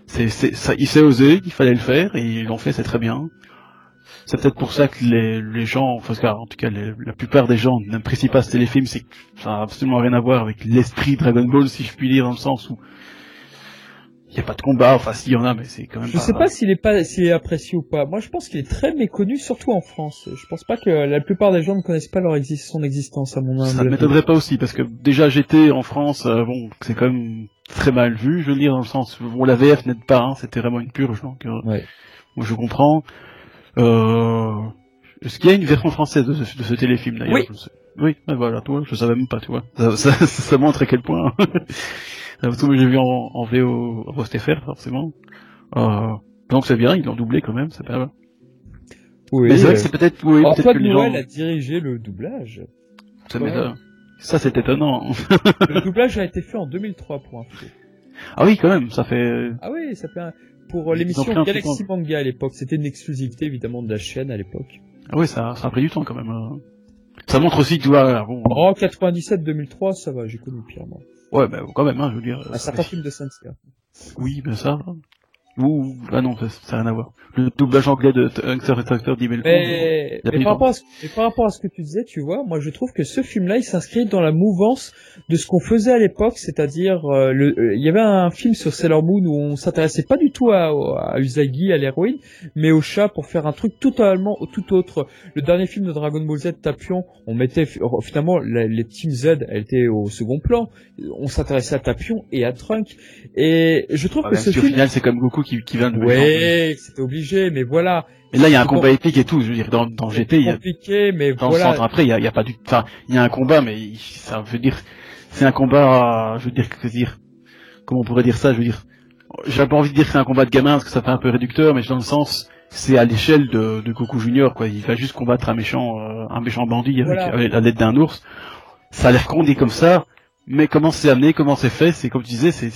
[SPEAKER 3] c'est, c'est, ça, il s'est osé, il fallait le faire et ils l'ont fait, c'est très bien. C'est peut-être pour ça que les, les gens, enfin, en tout cas, la plupart des gens n'apprécient pas ce téléfilm, c'est que ça a absolument rien à voir avec l'esprit Dragon Ball, si je puis dire, dans le sens où il y a pas de combat, enfin, s'il y en a, mais c'est quand même
[SPEAKER 1] Je sais pas s'il est pas s'il est apprécié ou pas. Moi, je pense qu'il est très méconnu, surtout en France. Je pense pas que la plupart des gens ne connaissent pas leur exi- son existence à mon humble
[SPEAKER 3] Ça ne
[SPEAKER 1] avis.
[SPEAKER 3] m'étonnerait pas aussi, parce que déjà j'étais en France, euh, bon, c'est quand même très mal vu, je veux dire, dans le sens où bon, la VF n'aide pas, hein, c'était vraiment une purge, donc euh,
[SPEAKER 1] Ouais.
[SPEAKER 3] moi, je comprends. Euh, Est-ce qu'il y a une version française de ce, de ce téléfilm d'ailleurs?
[SPEAKER 1] Oui.
[SPEAKER 3] Je sais- Oui, ben voilà, toi, je savais même pas, tu vois. Ça, ça, ça montre à quel point. Surtout que j'ai vu en, en VO en Post FR, forcément. Euh, donc c'est bien, ils l'ont doublé quand même, c'est pas mal.
[SPEAKER 1] Oui.
[SPEAKER 3] Mais c'est vrai que
[SPEAKER 1] euh,
[SPEAKER 3] c'est peut-être, oui,
[SPEAKER 1] Antoine
[SPEAKER 3] que les gens,
[SPEAKER 1] a dirigé le doublage.
[SPEAKER 3] ça
[SPEAKER 1] Ouais.
[SPEAKER 3] m'étonne. Ça c'est étonnant.
[SPEAKER 1] Le doublage a été fait en 2003 pour info.
[SPEAKER 3] ah oui, quand même, ça fait,
[SPEAKER 1] Ah oui, ça fait un... pour l'émission Galaxy Manga à l'époque. C'était une exclusivité évidemment de la chaîne à l'époque.
[SPEAKER 3] Ah oui, ça, ça a pris du temps quand même. hein. Ça montre aussi, tu vois, bon,
[SPEAKER 1] En 97-2003, ça va, j'ai connu pire moi.
[SPEAKER 3] Ouais, bah, quand même, hein, je veux dire.
[SPEAKER 1] Un certain film de Saint-Cyr.
[SPEAKER 3] Oui, ben ça. Ou, ah non, ça n'a rien à voir. Le doublage anglais de Hunter x Hunter d'Email
[SPEAKER 1] Mais, mais par rapport, à ce, mais par rapport à ce que tu disais, tu vois, moi je trouve que ce film-là, il s'inscrit dans la mouvance de ce qu'on faisait à l'époque, c'est-à-dire euh, le, euh, il y avait un film sur Sailor Moon où on s'intéressait pas du tout à, à Usagi, à l'héroïne, mais au chat pour faire un truc totalement tout autre. Le dernier film de Dragon Ball Z, Tapion, on mettait euh, finalement la- les Team Z, elle était au second plan. On s'intéressait à Tapion et à Trunk, et je trouve
[SPEAKER 3] Ah,
[SPEAKER 1] que ce
[SPEAKER 3] si au
[SPEAKER 1] film,
[SPEAKER 3] final, c'est comme Goku qui, qui vient de
[SPEAKER 1] ouais, c'était obligé, mais voilà.
[SPEAKER 3] Et là, il y a un combat épique et tout. Je veux dire, dans, dans GT, il y a,
[SPEAKER 1] compliqué, mais
[SPEAKER 3] dans le centre après, il y a, il y a pas du, enfin, il y a un combat, mais il- ça veut dire, c'est un combat, je veux dire, que dire, comment on pourrait dire ça, je veux dire, j'ai pas envie de dire que c'est un combat de gamin parce que ça fait un peu réducteur, mais dans le sens, c'est à l'échelle de, de Goku Junior, quoi. Il va juste combattre un méchant, euh, un méchant bandit avec,
[SPEAKER 1] Voilà.
[SPEAKER 3] avec la l'aide d'un ours. Ça a l'air con dit comme ça, mais comment c'est amené, comment c'est fait, c'est comme tu disais, c'est-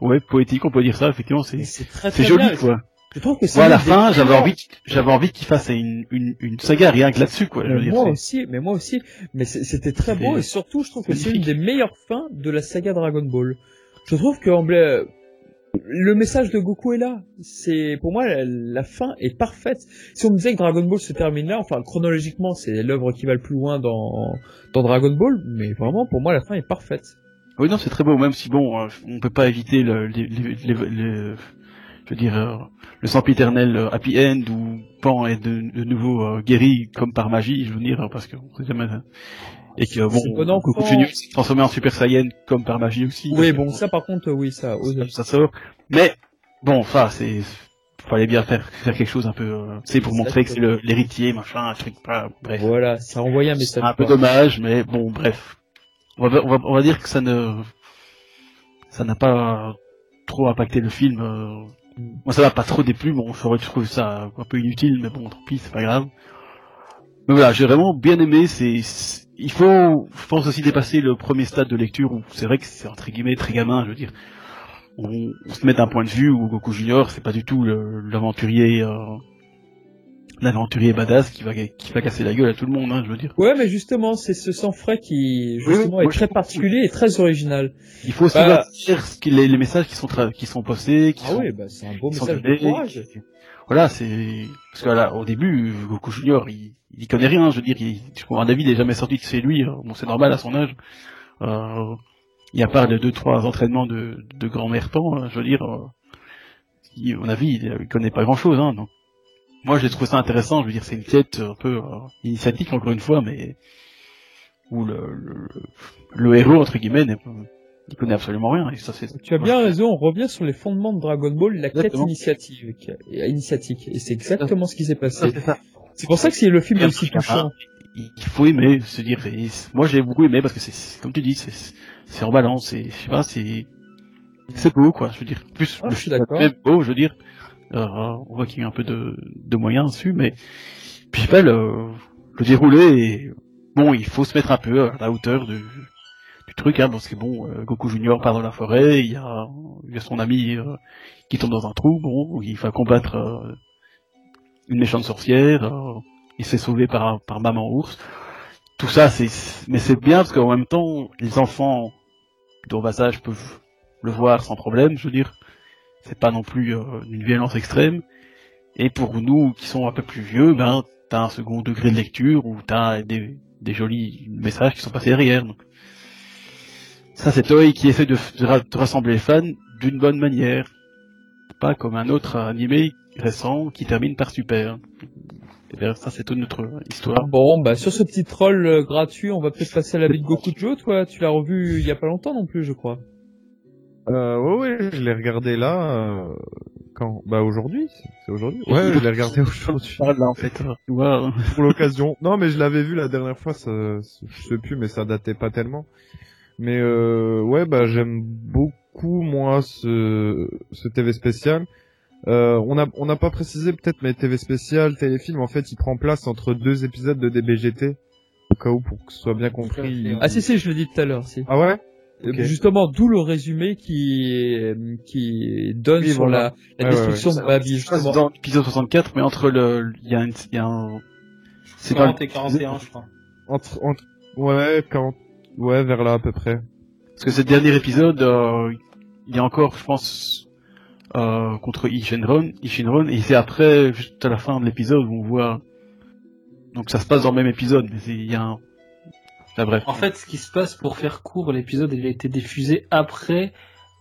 [SPEAKER 3] ouais, poétique, on peut dire ça, effectivement, c'est,
[SPEAKER 1] C'est
[SPEAKER 3] joli,
[SPEAKER 1] bien.
[SPEAKER 3] quoi.
[SPEAKER 1] Je trouve que c'est
[SPEAKER 3] Moi, à la fin, j'avais envie, j'avais envie qu'il fasse une, une, une saga rien que là-dessus, quoi. Je veux
[SPEAKER 1] Mais
[SPEAKER 3] dire,
[SPEAKER 1] moi aussi, mais moi aussi. Mais c'était très beau et surtout, je trouve que c'est une des meilleures fins de la saga Dragon Ball. Je trouve que le message de Goku est là. C'est pour moi la, la fin est parfaite. Si on me disait que Dragon Ball se termine là, enfin chronologiquement, c'est l'œuvre qui va le plus loin dans dans Dragon Ball, mais vraiment pour moi la fin est parfaite.
[SPEAKER 3] Oui, non, c'est très beau, même si bon, euh, on peut pas éviter le, les, les, les- les- je veux dire, euh, le sempiternel euh, happy end où Pan est de, de nouveau guéri comme par magie, je veux dire, parce que on sait jamais. hein. Et que bon,
[SPEAKER 1] bon
[SPEAKER 3] Goku
[SPEAKER 1] enfant.
[SPEAKER 3] Junior s'est transformé en Super Saiyan comme par magie aussi.
[SPEAKER 1] Oui, bon ça par contre, oui ça.
[SPEAKER 3] ça sort. Mais bon, enfin, c'est fallait bien faire faire quelque chose un peu, euh, c'est pour montrer que c'est l'héritier, machin, un truc, pas, bref.
[SPEAKER 1] Voilà, ça envoyait un
[SPEAKER 3] C'est
[SPEAKER 1] message.
[SPEAKER 3] un peu dommage, mais bon, bref. On va, on va, on va dire que ça ne, ça n'a pas trop impacté le film. euh. Moi, ça m'a pas trop déplu. Bon, j'aurais trouvé ça un peu inutile, mais bon, tant pis, c'est pas grave. Mais voilà, j'ai vraiment bien aimé. C'est, il faut, je pense aussi dépasser le premier stade de lecture où c'est vrai que c'est entre guillemets très gamin. Je veux dire, on, on se met d'un point de vue où Goku Junior, c'est pas du tout l'aventurier. Euh, l'aventurier badass qui va qui va casser la gueule à tout le monde hein, je veux dire
[SPEAKER 1] Ouais, mais justement, c'est ce sang frais qui, justement,
[SPEAKER 3] oui,
[SPEAKER 1] est très particulier et très original.
[SPEAKER 3] Il faut aussi
[SPEAKER 1] Bah-
[SPEAKER 3] les, les messages qui sont tra- qui sont postés, qui
[SPEAKER 1] Ah
[SPEAKER 3] sont,
[SPEAKER 1] oui, bah, c'est un beau
[SPEAKER 3] qui sont
[SPEAKER 1] message de
[SPEAKER 3] donnés.
[SPEAKER 1] courage.
[SPEAKER 3] Voilà, c'est parce que là, au début, Goku Junior, il, il y connaît rien. Je veux dire, il, je crois, un David n'est jamais sorti de chez lui. hein. Bon, c'est normal à son âge. Euh, il y a pas de deux trois entraînements de, de grand-mère temps. hein, je veux dire, euh, il, à mon avis, il, il connaît pas grand-chose. Hein, donc, moi, j'ai trouvé ça intéressant. Je veux dire, c'est une quête un peu euh, initiatique encore une fois, mais où le, le, le héros entre guillemets, il connaît absolument rien. Et ça, c'est
[SPEAKER 1] Tu as bien raison, on revient sur les fondements de Dragon Ball, la quête initiative, et initiatique. Et c'est exactement ce qui s'est passé.
[SPEAKER 3] c'est ça.
[SPEAKER 1] C'est pour ça que c'est le film est aussi touchant.
[SPEAKER 3] il il faut aimer, se dire. et moi, j'ai beaucoup aimé parce que c'est- c'est, comme tu dis, c'est, c'est en balance. C'est, je sais pas, c'est, c'est beau, quoi. Je veux dire, plus
[SPEAKER 1] Ah,
[SPEAKER 3] le
[SPEAKER 1] je suis
[SPEAKER 3] film
[SPEAKER 1] d'accord.
[SPEAKER 3] beau, je veux dire. Euh, on voit qu'il y a un peu de, de moyens dessus, mais puis pas le, le déroulé. Bon, il faut se mettre un peu à la hauteur du, du truc, hein, parce que bon, euh, Goku Junior part dans la forêt, il y a, il y a son ami euh, qui tombe dans un trou, bon, il va combattre euh, une méchante sorcière. euh, il s'est sauvé par, par maman ours. Tout ça, c'est, mais c'est bien parce qu'en même temps, les enfants de bas âge peuvent le voir sans problème, je veux dire. C'est pas non plus euh, une violence extrême. Et pour nous qui sont un peu plus vieux, ben, t'as un second degré de lecture où t'as des, des jolis messages qui sont passés derrière. Donc. Ça, c'est Toei qui essaie de, de ra- de rassembler les fans d'une bonne manière. Pas comme un autre animé récent qui termine par super. Et bien, ça, c'est toute notre histoire.
[SPEAKER 1] Bon, bah, sur ce petit troll euh, gratuit, on va peut-être passer à la vie de Goku Joe, toi. Tu l'as revu il y a pas longtemps non plus, je crois.
[SPEAKER 4] Euh, ouais, ouais, je l'ai regardé là. euh, quand? Bah aujourd'hui, c'est- aujourd'hui. Ouais, je l'ai regardé aujourd'hui
[SPEAKER 3] parle là, en fait. Tu vois. hein.
[SPEAKER 4] pour l'occasion. Non, mais je l'avais vu la dernière fois. Ça, je sais plus, mais ça datait pas tellement. Mais euh, ouais, bah j'aime beaucoup moi ce ce TV spécial. Euh, on a on n'a pas précisé peut-être, mais TV spécial, téléfilm, en fait, il prend place entre deux épisodes de DBGT au cas où pour que ce soit bien compris.
[SPEAKER 1] Ah si, si, je l'ai dit tout à l'heure, si.
[SPEAKER 4] Ah ouais?
[SPEAKER 1] Justement, d'où le résumé qui qui donne
[SPEAKER 4] Oui,
[SPEAKER 1] sur
[SPEAKER 4] voilà.
[SPEAKER 1] la, la
[SPEAKER 4] Ouais, ouais,
[SPEAKER 1] destruction
[SPEAKER 3] ouais.
[SPEAKER 1] de Babi, justement.
[SPEAKER 3] dans l'épisode 64, mais entre le, il y a un, il y a un, c'est dans
[SPEAKER 2] 40 et 41, je crois.
[SPEAKER 4] Entre, entre ouais, 40 ouais, vers là à peu près.
[SPEAKER 3] parce que ce dernier épisode, euh, il y a encore, je pense, euh, contre Ishinron, Ishinron, et c'est après, juste à la fin de l'épisode, où on voit... Donc ça se passe dans le même épisode, mais il y a un... Bref.
[SPEAKER 2] En fait, ce qui se passe pour faire court, l'épisode il a été diffusé après,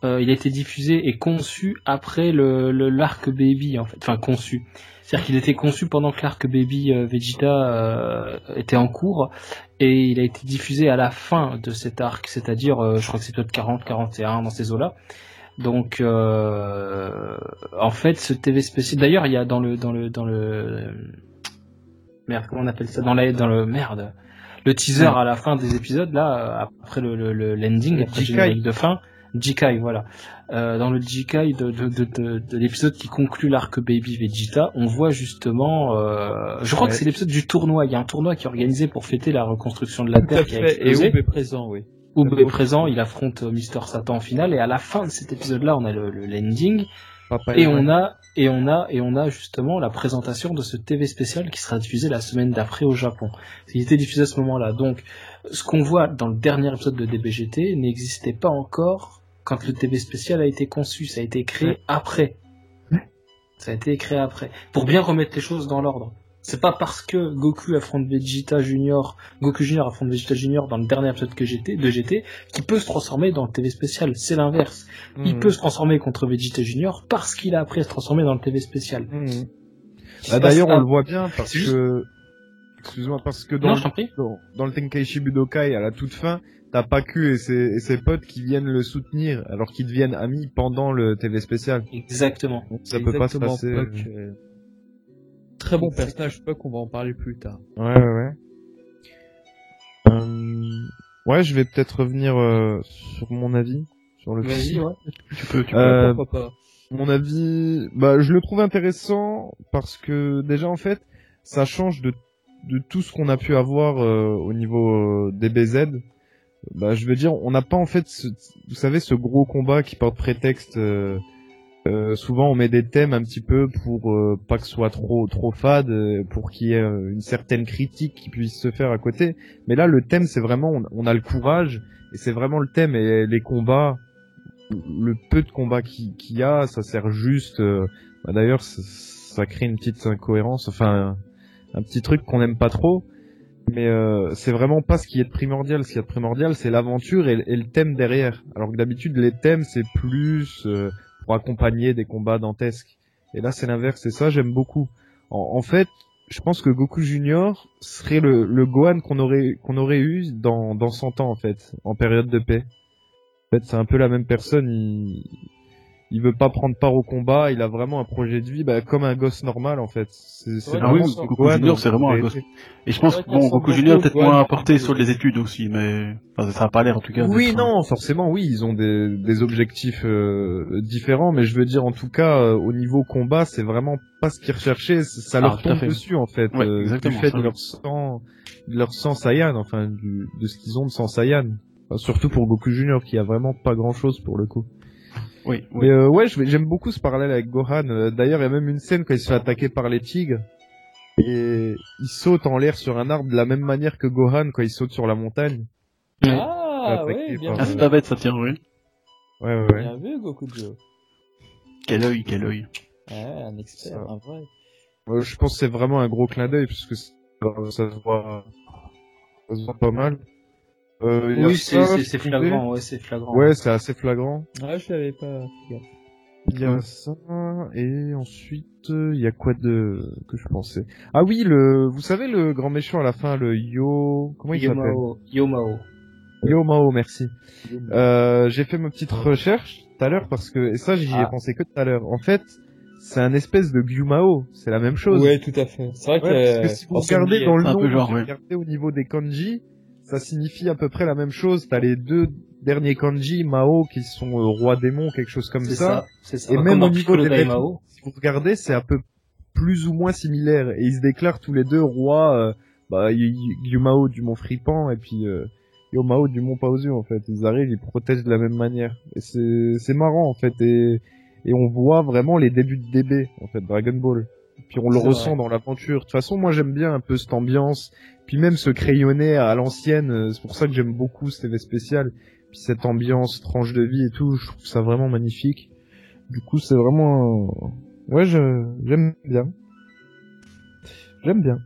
[SPEAKER 2] euh, il a été diffusé et conçu après le l'arc Baby en fait, enfin conçu. C'est-à-dire qu'il était conçu pendant que l'arc Baby euh, Vegeta euh, était en cours et il a été diffusé à la fin de cet arc, c'est-à-dire je crois que c'est peut-être 40, 41 dans ces eaux-là. Donc en fait, ce TV spécial. D'ailleurs, il y a dans le dans le dans le merde, comment on appelle ça? Dans la dans le merde le teaser à la fin des épisodes là euh, après le, le, Le après le générique de fin. Jikai voilà. Euh, dans le Jikai de, de, de, de, de l'épisode qui conclut l'arc Baby Vegeta on voit justement euh, je crois
[SPEAKER 1] Ouais.
[SPEAKER 2] que c'est l'épisode du tournoi. Il y a un tournoi qui est organisé pour fêter la reconstruction de la
[SPEAKER 1] Tout
[SPEAKER 2] Terre qui a.
[SPEAKER 1] Et Oub est présent, oui.
[SPEAKER 2] Oub est présent il affronte Mister Satan en finale et à la fin de cet épisode là on a le, le l'ending
[SPEAKER 1] Papa
[SPEAKER 2] et on a et on a et on a justement la présentation de ce TV spécial qui sera diffusé la semaine d'après au Japon. Il était diffusé à ce moment-là. Donc ce qu'on voit dans le dernier épisode de DBGT n'existait pas encore quand le TV spécial a été conçu, ça a été créé après. Ça a été créé après pour bien remettre les choses dans l'ordre. C'est pas parce que Goku affronte Vegeta Junior, Goku Junior affronte Vegeta Junior dans le dernier épisode que GT, de GT, qui peut se transformer dans le TV spécial. C'est l'inverse. Il
[SPEAKER 4] Mhm.
[SPEAKER 2] peut se transformer contre Vegeta Junior parce qu'il a appris à se transformer dans le TV spécial. C'est
[SPEAKER 4] Bah, D'ailleurs, on le voit bien parce
[SPEAKER 2] juste-
[SPEAKER 4] que, excuse-moi, parce que dans,
[SPEAKER 2] prie.
[SPEAKER 4] dans, le Tenkaichi Budokai, à la toute fin, t'as Paku et ses, et ses potes qui viennent le soutenir alors qu'ils deviennent amis pendant le TV spécial.
[SPEAKER 2] Exactement.
[SPEAKER 4] Donc ça peut pas se passer.
[SPEAKER 1] Euh, Très bon personnage, Puck, on va en parler plus tard.
[SPEAKER 4] Ouais, ouais, ouais. Euh, ouais, je vais peut-être revenir euh, sur mon avis sur le
[SPEAKER 2] Vas-y, ouais.
[SPEAKER 3] Tu peux, tu peux.
[SPEAKER 4] Euh,
[SPEAKER 1] Pourquoi pas
[SPEAKER 4] Mon avis, bah, je le trouve intéressant parce que déjà en fait, ça change de, de tout ce qu'on a pu avoir au niveau des BZ. Bah, je veux dire, on n'a pas en fait, ce, vous savez, ce gros combat qui porte prétexte. Euh, souvent, on met des thèmes un petit peu pour euh, pas que ce soit trop trop fade, euh, pour qu'il y ait euh, une certaine critique qui puisse se faire à côté. Mais là, le thème, c'est vraiment, on, a le courage et c'est vraiment le thème et les combats le peu de combats qu'il y a, ça sert juste. bah D'ailleurs, ça, crée une petite incohérence, enfin un, petit truc qu'on n'aime pas trop. Mais c'est vraiment pas ce qui est de primordial. Ce qui est de primordial, c'est l'aventure et, et le thème derrière. Alors que d'habitude, les thèmes c'est plus pour accompagner des combats dantesques. Et là, c'est l'inverse. Et ça, j'aime beaucoup. En, en fait, je pense que Goku Junior serait le, le Gohan qu'on aurait qu'on aurait eu dans dans 100 ans en fait, en période de paix. En fait, c'est un peu la même personne. Il veut pas prendre part au combat. Il a vraiment un projet de vie, bah, comme un gosse normal en fait. C'est c'est
[SPEAKER 1] Ouais,
[SPEAKER 3] Ah
[SPEAKER 4] vraiment
[SPEAKER 3] oui,
[SPEAKER 4] son
[SPEAKER 3] Goku
[SPEAKER 4] Gohan
[SPEAKER 3] Junior, c'est vraiment un gosse. Et je pense que bon, Goku Junior est peut-être moins apporté sur les
[SPEAKER 1] euh,
[SPEAKER 3] études aussi, mais enfin, ça a pas l'air en tout cas.
[SPEAKER 4] Oui,
[SPEAKER 3] d'être-
[SPEAKER 4] non, forcément, oui, ils ont des, des objectifs euh, différents, mais je veux dire, en tout cas, euh, au niveau combat, c'est vraiment pas ce qu'ils recherchaient. c- Ça
[SPEAKER 3] Ah,
[SPEAKER 4] leur
[SPEAKER 3] à
[SPEAKER 4] tombe
[SPEAKER 3] fait.
[SPEAKER 4] dessus, en fait,
[SPEAKER 3] Ouais,
[SPEAKER 4] euh, du fait
[SPEAKER 3] ça,
[SPEAKER 4] de leur sang, de leur sang Saiyan, enfin, du, de ce qu'ils ont de sang Saiyan. Enfin, surtout pour Goku Junior, qui a vraiment pas grand chose pour le coup.
[SPEAKER 3] Oui, oui.
[SPEAKER 4] Mais euh, ouais, j'aime beaucoup ce parallèle avec Gohan. Euh, D'ailleurs, il y a même une scène quand il se fait attaquer par les tigres. Et il saute en l'air sur un arbre de la même manière que Gohan quand il saute sur la montagne.
[SPEAKER 1] Ah, ouais, bien
[SPEAKER 4] par-
[SPEAKER 3] Ah,
[SPEAKER 1] vu.
[SPEAKER 3] c'est pas bête, ça tient, oui.
[SPEAKER 4] Ouais, ouais, ouais.
[SPEAKER 1] Bien vu, Goku Joe.
[SPEAKER 3] Quel œil, quel œil.
[SPEAKER 1] Ouais, un expert,
[SPEAKER 4] Ça.
[SPEAKER 1] un vrai.
[SPEAKER 4] Je pense que c'est vraiment un gros clin d'œil puisque c'est- ça se voit, ça se voit pas mal. Euh,
[SPEAKER 2] Oui, c'est c'est- c'est
[SPEAKER 4] je
[SPEAKER 2] flagrant, ouais, c'est flagrant.
[SPEAKER 4] Ouais, c'est assez flagrant.
[SPEAKER 1] Ouais, je l'avais pas fait gaffe.
[SPEAKER 4] Il y a ça et ensuite euh, il y a quoi de que je pensais? Ah oui, le, vous savez le grand méchant à la fin, le Yo, comment il s'appelle?
[SPEAKER 2] Yomao. Yomao.
[SPEAKER 4] Yo Mao, merci. Euh, j'ai fait ma petite recherche tout à l'heure parce que et ça j'y ai
[SPEAKER 2] Ah.
[SPEAKER 4] pensé que tout à l'heure. En fait, c'est un espèce de Gyumao, c'est la même chose.
[SPEAKER 1] Ouais, tout à fait. C'est vrai que,
[SPEAKER 4] parce que
[SPEAKER 1] euh,
[SPEAKER 4] si vous regardez dans le nom,
[SPEAKER 3] genre,
[SPEAKER 4] vous
[SPEAKER 3] ouais.
[SPEAKER 4] regardez au niveau des kanji, ça signifie à peu près la même chose. T'as les deux derniers kanji, Mao, qui sont euh, roi démon, quelque chose comme ça.
[SPEAKER 2] ça, ça.
[SPEAKER 4] Et
[SPEAKER 2] Comme
[SPEAKER 4] même
[SPEAKER 2] dans
[SPEAKER 4] au niveau des vêtements, si vous regardez, c'est un peu plus ou moins similaire. Et ils se déclarent tous les deux rois, euh, bah, Yumao du mont Fripan et puis euh, Yomao du mont Paozu, en fait. Ils arrivent, ils protègent de la même manière. Et c'est marrant, en fait. Et, et on voit vraiment les débuts de DB, en fait, Dragon Ball. Puis on le ressent
[SPEAKER 2] vrai.
[SPEAKER 4] dans l'aventure. De toute façon, moi j'aime bien un peu cette ambiance. Puis même ce crayonné à l'ancienne, euh, c'est pour ça que j'aime beaucoup ce TV spécial. Puis cette ambiance, tranche de vie et tout, je trouve ça vraiment magnifique. Du coup, c'est vraiment, ouais, je j'aime bien. J'aime bien.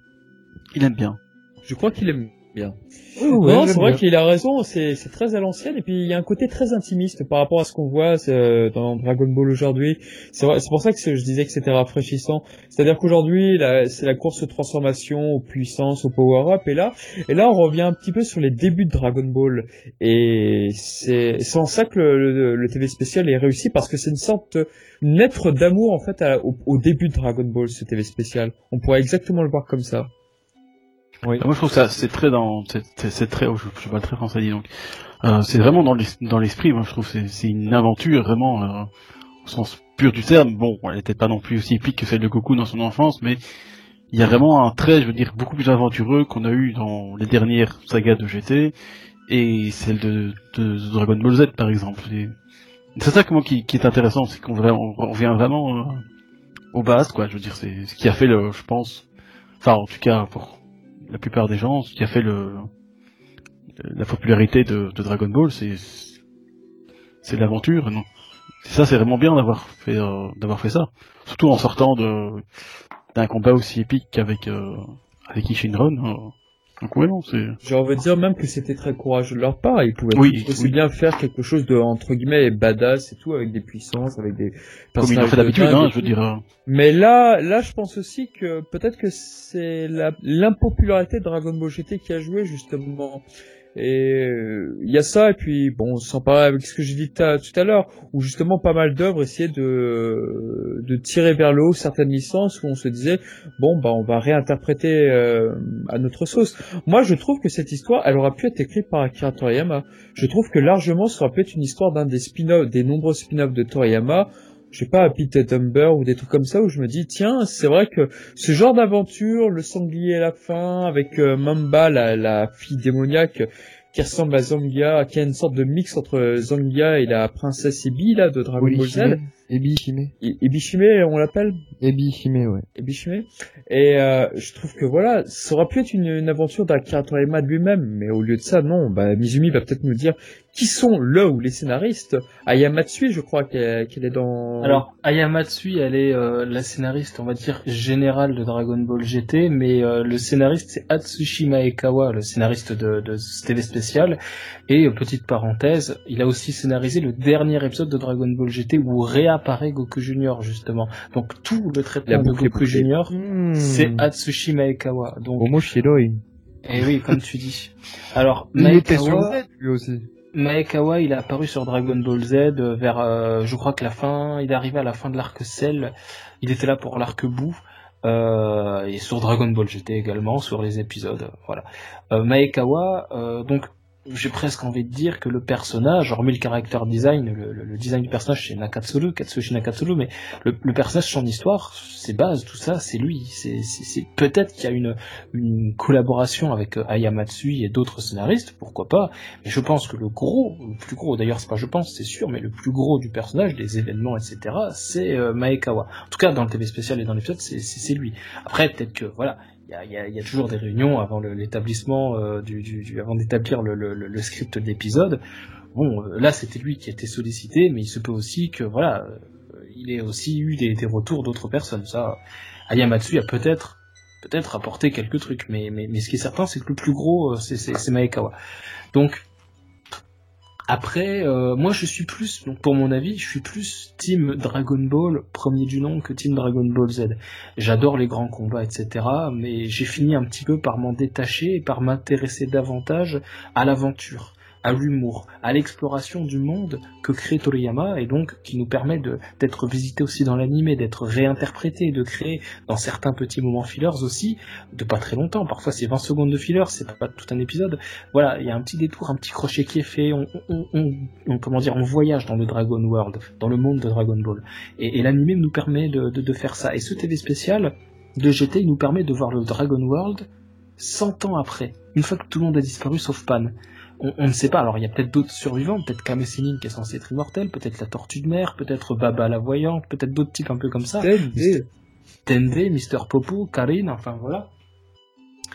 [SPEAKER 3] Il aime bien.
[SPEAKER 1] Je crois qu'il aime bien.
[SPEAKER 4] Ouais,
[SPEAKER 1] non, c'est vrai qu'il a raison, c'est c'est très à l'ancienne et puis il y a un côté très intimiste par rapport à ce qu'on voit euh, dans Dragon Ball aujourd'hui. C'est vrai- c'est pour ça que je disais que c'était rafraîchissant. C'est-à-dire qu'aujourd'hui, c'est la course aux transformations, aux puissances, aux power-up et là, et là on revient un petit peu sur les débuts de Dragon Ball et c'est c'est en ça que le, le- le TV spécial est réussi parce que c'est une sorte une lettre d'amour en fait à- au, au début de Dragon Ball ce TV spécial. On pourrait exactement le voir comme ça.
[SPEAKER 4] Oui.
[SPEAKER 3] Moi, je trouve ça, c'est très dans, c'est, très, oh, je, je très français, dis donc. Euh, c'est vraiment dans l'es- dans l'esprit, moi, je trouve, c'est, c'est une aventure, vraiment, euh, au sens pur du terme. Bon, elle était pas non plus aussi épique que celle de Goku dans son enfance, mais il y a vraiment un trait, je veux dire, beaucoup plus aventureux qu'on a eu dans les dernières sagas de GT et celle de, Dragon Ball Z, par exemple. C'est ça moi qui, est intéressant, c'est qu'on revient vraiment euh, au base, quoi. Je veux dire, c'est ce qui a fait le, je pense, enfin, en tout cas, pour la plupart des gens, ce qui a fait la popularité de, Dragon Ball, c'est l'aventure. Ça, c'est vraiment bien d'avoir fait euh, fait ça, surtout en sortant d'un combat aussi épique qu'avec euh, avec Ishinron. euh. Donc ouais, non, c'est
[SPEAKER 1] J'ai envie de dire même que c'était très courageux de leur part. Ils pouvaient
[SPEAKER 3] Oui,
[SPEAKER 1] aussi
[SPEAKER 3] oui.
[SPEAKER 1] bien faire quelque chose de entre guillemets badass et tout avec des puissances, avec des
[SPEAKER 3] comme ils l'ont fait
[SPEAKER 1] de
[SPEAKER 3] d'habitude, hein, je veux dire.
[SPEAKER 1] Mais là, là, je pense aussi que peut-être que c'est la- l'impopularité de Dragon Ball GT qui a joué justement. Et euh, il y a ça, et puis bon, sans parler avec ce que j'ai dit tout à l'heure, où justement pas mal d'œuvres essayaient de, de tirer vers le haut certaines licences, où on se disait, bon, bah on va réinterpréter euh, à notre sauce. Moi, je trouve que cette histoire, elle aurait pu être écrite par Akira Toriyama. Je trouve que largement, ça aurait pu être une histoire d'un des spin-offs, des nombreux spin-offs de Toriyama, je sais pas, Happy Tumber ou des trucs comme ça où je me dis tiens c'est vrai que ce genre d'aventure, le sanglier à la fin avec euh, Mamba la, la fille démoniaque qui ressemble à Zangia, qui a une sorte de mix entre Zangia et la princesse Ebi là de Dragon Ball Z,
[SPEAKER 4] Ebi Hime.
[SPEAKER 1] E- Ebishime on l'appelle?
[SPEAKER 4] Ebi Hime, ouais.
[SPEAKER 1] Ebishime et euh, je trouve que voilà ça aurait pu être une, une aventure d'Akira Toriyama de lui-même mais au lieu de ça non. Bah Mizumi va peut-être nous dire qui sont là ou les scénaristes? Aya Matsui je crois qu'elle est dans
[SPEAKER 2] Alors, Aya Matsui, elle est euh, la scénariste, on va dire, générale de Dragon Ball GT, mais euh, le scénariste, c'est Atsushi Maekawa, le scénariste de, de ce TV spécial. Et, euh, petite parenthèse, il a aussi scénarisé le dernier épisode de Dragon Ball GT où réapparaît Goku Junior, justement. Donc, tout le traitement de Goku. Junior,
[SPEAKER 4] Hmm.
[SPEAKER 2] c'est Atsushi Maekawa. Donc,
[SPEAKER 4] Omo Shiroi.
[SPEAKER 2] et oui, comme tu dis. Alors,
[SPEAKER 4] Il était sur
[SPEAKER 2] Maekawa...
[SPEAKER 4] Z, lui aussi.
[SPEAKER 2] Maekawa, il est apparu sur Dragon Ball Z euh, vers, euh, je crois que la fin, il est arrivé à la fin de l'arc Cell. Il était là pour l'arc Bou. Euh, et sur Dragon Ball GT également, sur les épisodes, voilà. Euh, Maekawa, euh, donc j'ai presque envie de dire que le personnage, hormis le character design, le, design du personnage c'est Nakatsuru, Katsushi Nakatsuru, mais le, personnage, son histoire, ses bases, tout ça, c'est lui. C'est, peut-être qu'il y a une, collaboration avec euh, Aya Matsui et d'autres scénaristes, pourquoi pas. Mais je pense que le gros, le plus gros, d'ailleurs c'est pas je pense, c'est sûr, mais le plus gros du personnage, des événements, etc., c'est euh, Maekawa. En tout cas, dans le TV spécial et dans l'épisode, c'est, c'est lui. Après, peut-être que voilà, il y a, y a- y a toujours des réunions avant l'établissement euh, du, du, du- avant d'établir le, le, le- script de l'épisode. Bon, euh, là c'était lui qui a été sollicité, mais il se peut aussi que voilà, euh, il ait aussi eu des, des retours d'autres personnes. Ça, Ayamatsu a peut-être peut-être apporté quelques trucs, mais, mais, mais ce qui est certain, c'est que le plus gros, euh, c'est Maekawa. Donc, après, euh, moi je suis plus, donc pour mon avis, je suis plus Team Dragon Ball premier du nom que Team Dragon Ball Z. J'adore les grands combats, etc. Mais j'ai fini un petit peu par m'en détacher et par m'intéresser davantage à l'aventure, à l'humour, à l'exploration du monde que crée Toriyama et donc qui nous permet d'être visité aussi dans l'animé, d'être réinterprété, de créer dans certains petits moments fillers aussi, de pas très longtemps. Parfois c'est 20 secondes de filler, c'est pas tout un épisode. Voilà, il y a un petit détour, un petit crochet qui est fait. On, comment dire, on voyage dans le Dragon World, dans le monde de Dragon Ball. Et, et l'animé nous permet de, de, faire ça. Et ce TV spécial de GT nous permet de voir le Dragon World 100 ans après, une fois que tout le monde a disparu sauf Pan. On, on ne sait pas, alors il y a peut-être d'autres survivants, peut-être Kame Sennin qui est censé être immortel, peut-être la Tortue de Mer, peut-être Baba la Voyante, peut-être d'autres types un peu comme ça. Tende, Mister Popo, Karine, enfin voilà.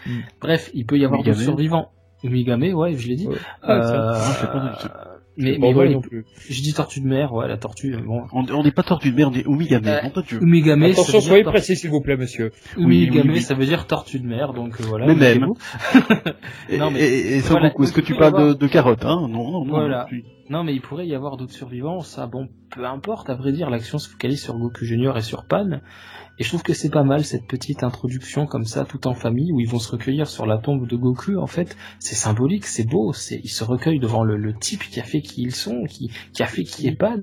[SPEAKER 4] Mm.
[SPEAKER 2] Bref, il peut y avoir d'autres survivants. Migame, ouais, je l'ai dit.
[SPEAKER 1] Ouais. Ah.
[SPEAKER 2] Euh,
[SPEAKER 3] je
[SPEAKER 2] Mais, mais ouais,
[SPEAKER 1] non plus.
[SPEAKER 2] je dis tortue de mer, ouais, la tortue, bon.
[SPEAKER 3] On, dit pas tortue de mer, on dit Omigame.
[SPEAKER 2] Euh,
[SPEAKER 3] de Dieu.
[SPEAKER 2] Umigame,
[SPEAKER 1] Attention,
[SPEAKER 2] ça veut
[SPEAKER 1] soyez
[SPEAKER 2] dire
[SPEAKER 1] précis, s'il vous plaît, monsieur.
[SPEAKER 2] tortue-
[SPEAKER 3] Oui,
[SPEAKER 2] Umigame,
[SPEAKER 3] oui, oui.
[SPEAKER 2] ça veut dire tortue de mer, donc euh, voilà.
[SPEAKER 3] Mais même. Et,
[SPEAKER 2] Non, mais-
[SPEAKER 3] et, et
[SPEAKER 2] voilà,
[SPEAKER 3] est-ce que tu parles de, de carottes, hein? Non, non, non.
[SPEAKER 2] Voilà.
[SPEAKER 3] tu-
[SPEAKER 2] Non, mais il pourrait y avoir d'autres survivants, ça, bon, peu importe, à vrai dire, l'action se focalise sur Goku Junior et sur Pan, et je trouve que c'est pas mal, cette petite introduction comme ça, tout en famille, où ils vont se recueillir sur la tombe de Goku, en fait, c'est symbolique, c'est beau, c'est, ils se recueillent devant le, type qui a fait qui ils sont, qui, qui a fait qui est Pan,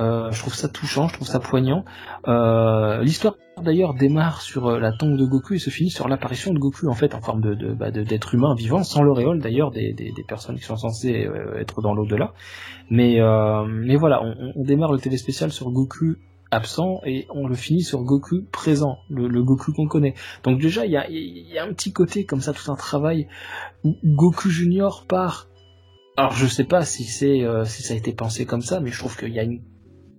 [SPEAKER 2] euh, je trouve ça touchant, je trouve ça poignant. Euh, l'histoire d'ailleurs démarre sur euh, la tombe de Goku et se finit sur l'apparition de Goku en fait en forme de, bah, d'être humain vivant sans l'auréole d'ailleurs des, des, personnes qui sont censées être dans l'au-delà. Mais mais voilà, on, démarre le TV spécial sur Goku absent et on le finit sur Goku présent, le, Goku qu'on connaît. Donc déjà il y a, un petit côté comme ça, tout un travail où Goku Junior part. Alors je sais pas si c'est si ça a été pensé comme ça, mais je trouve qu'il y a une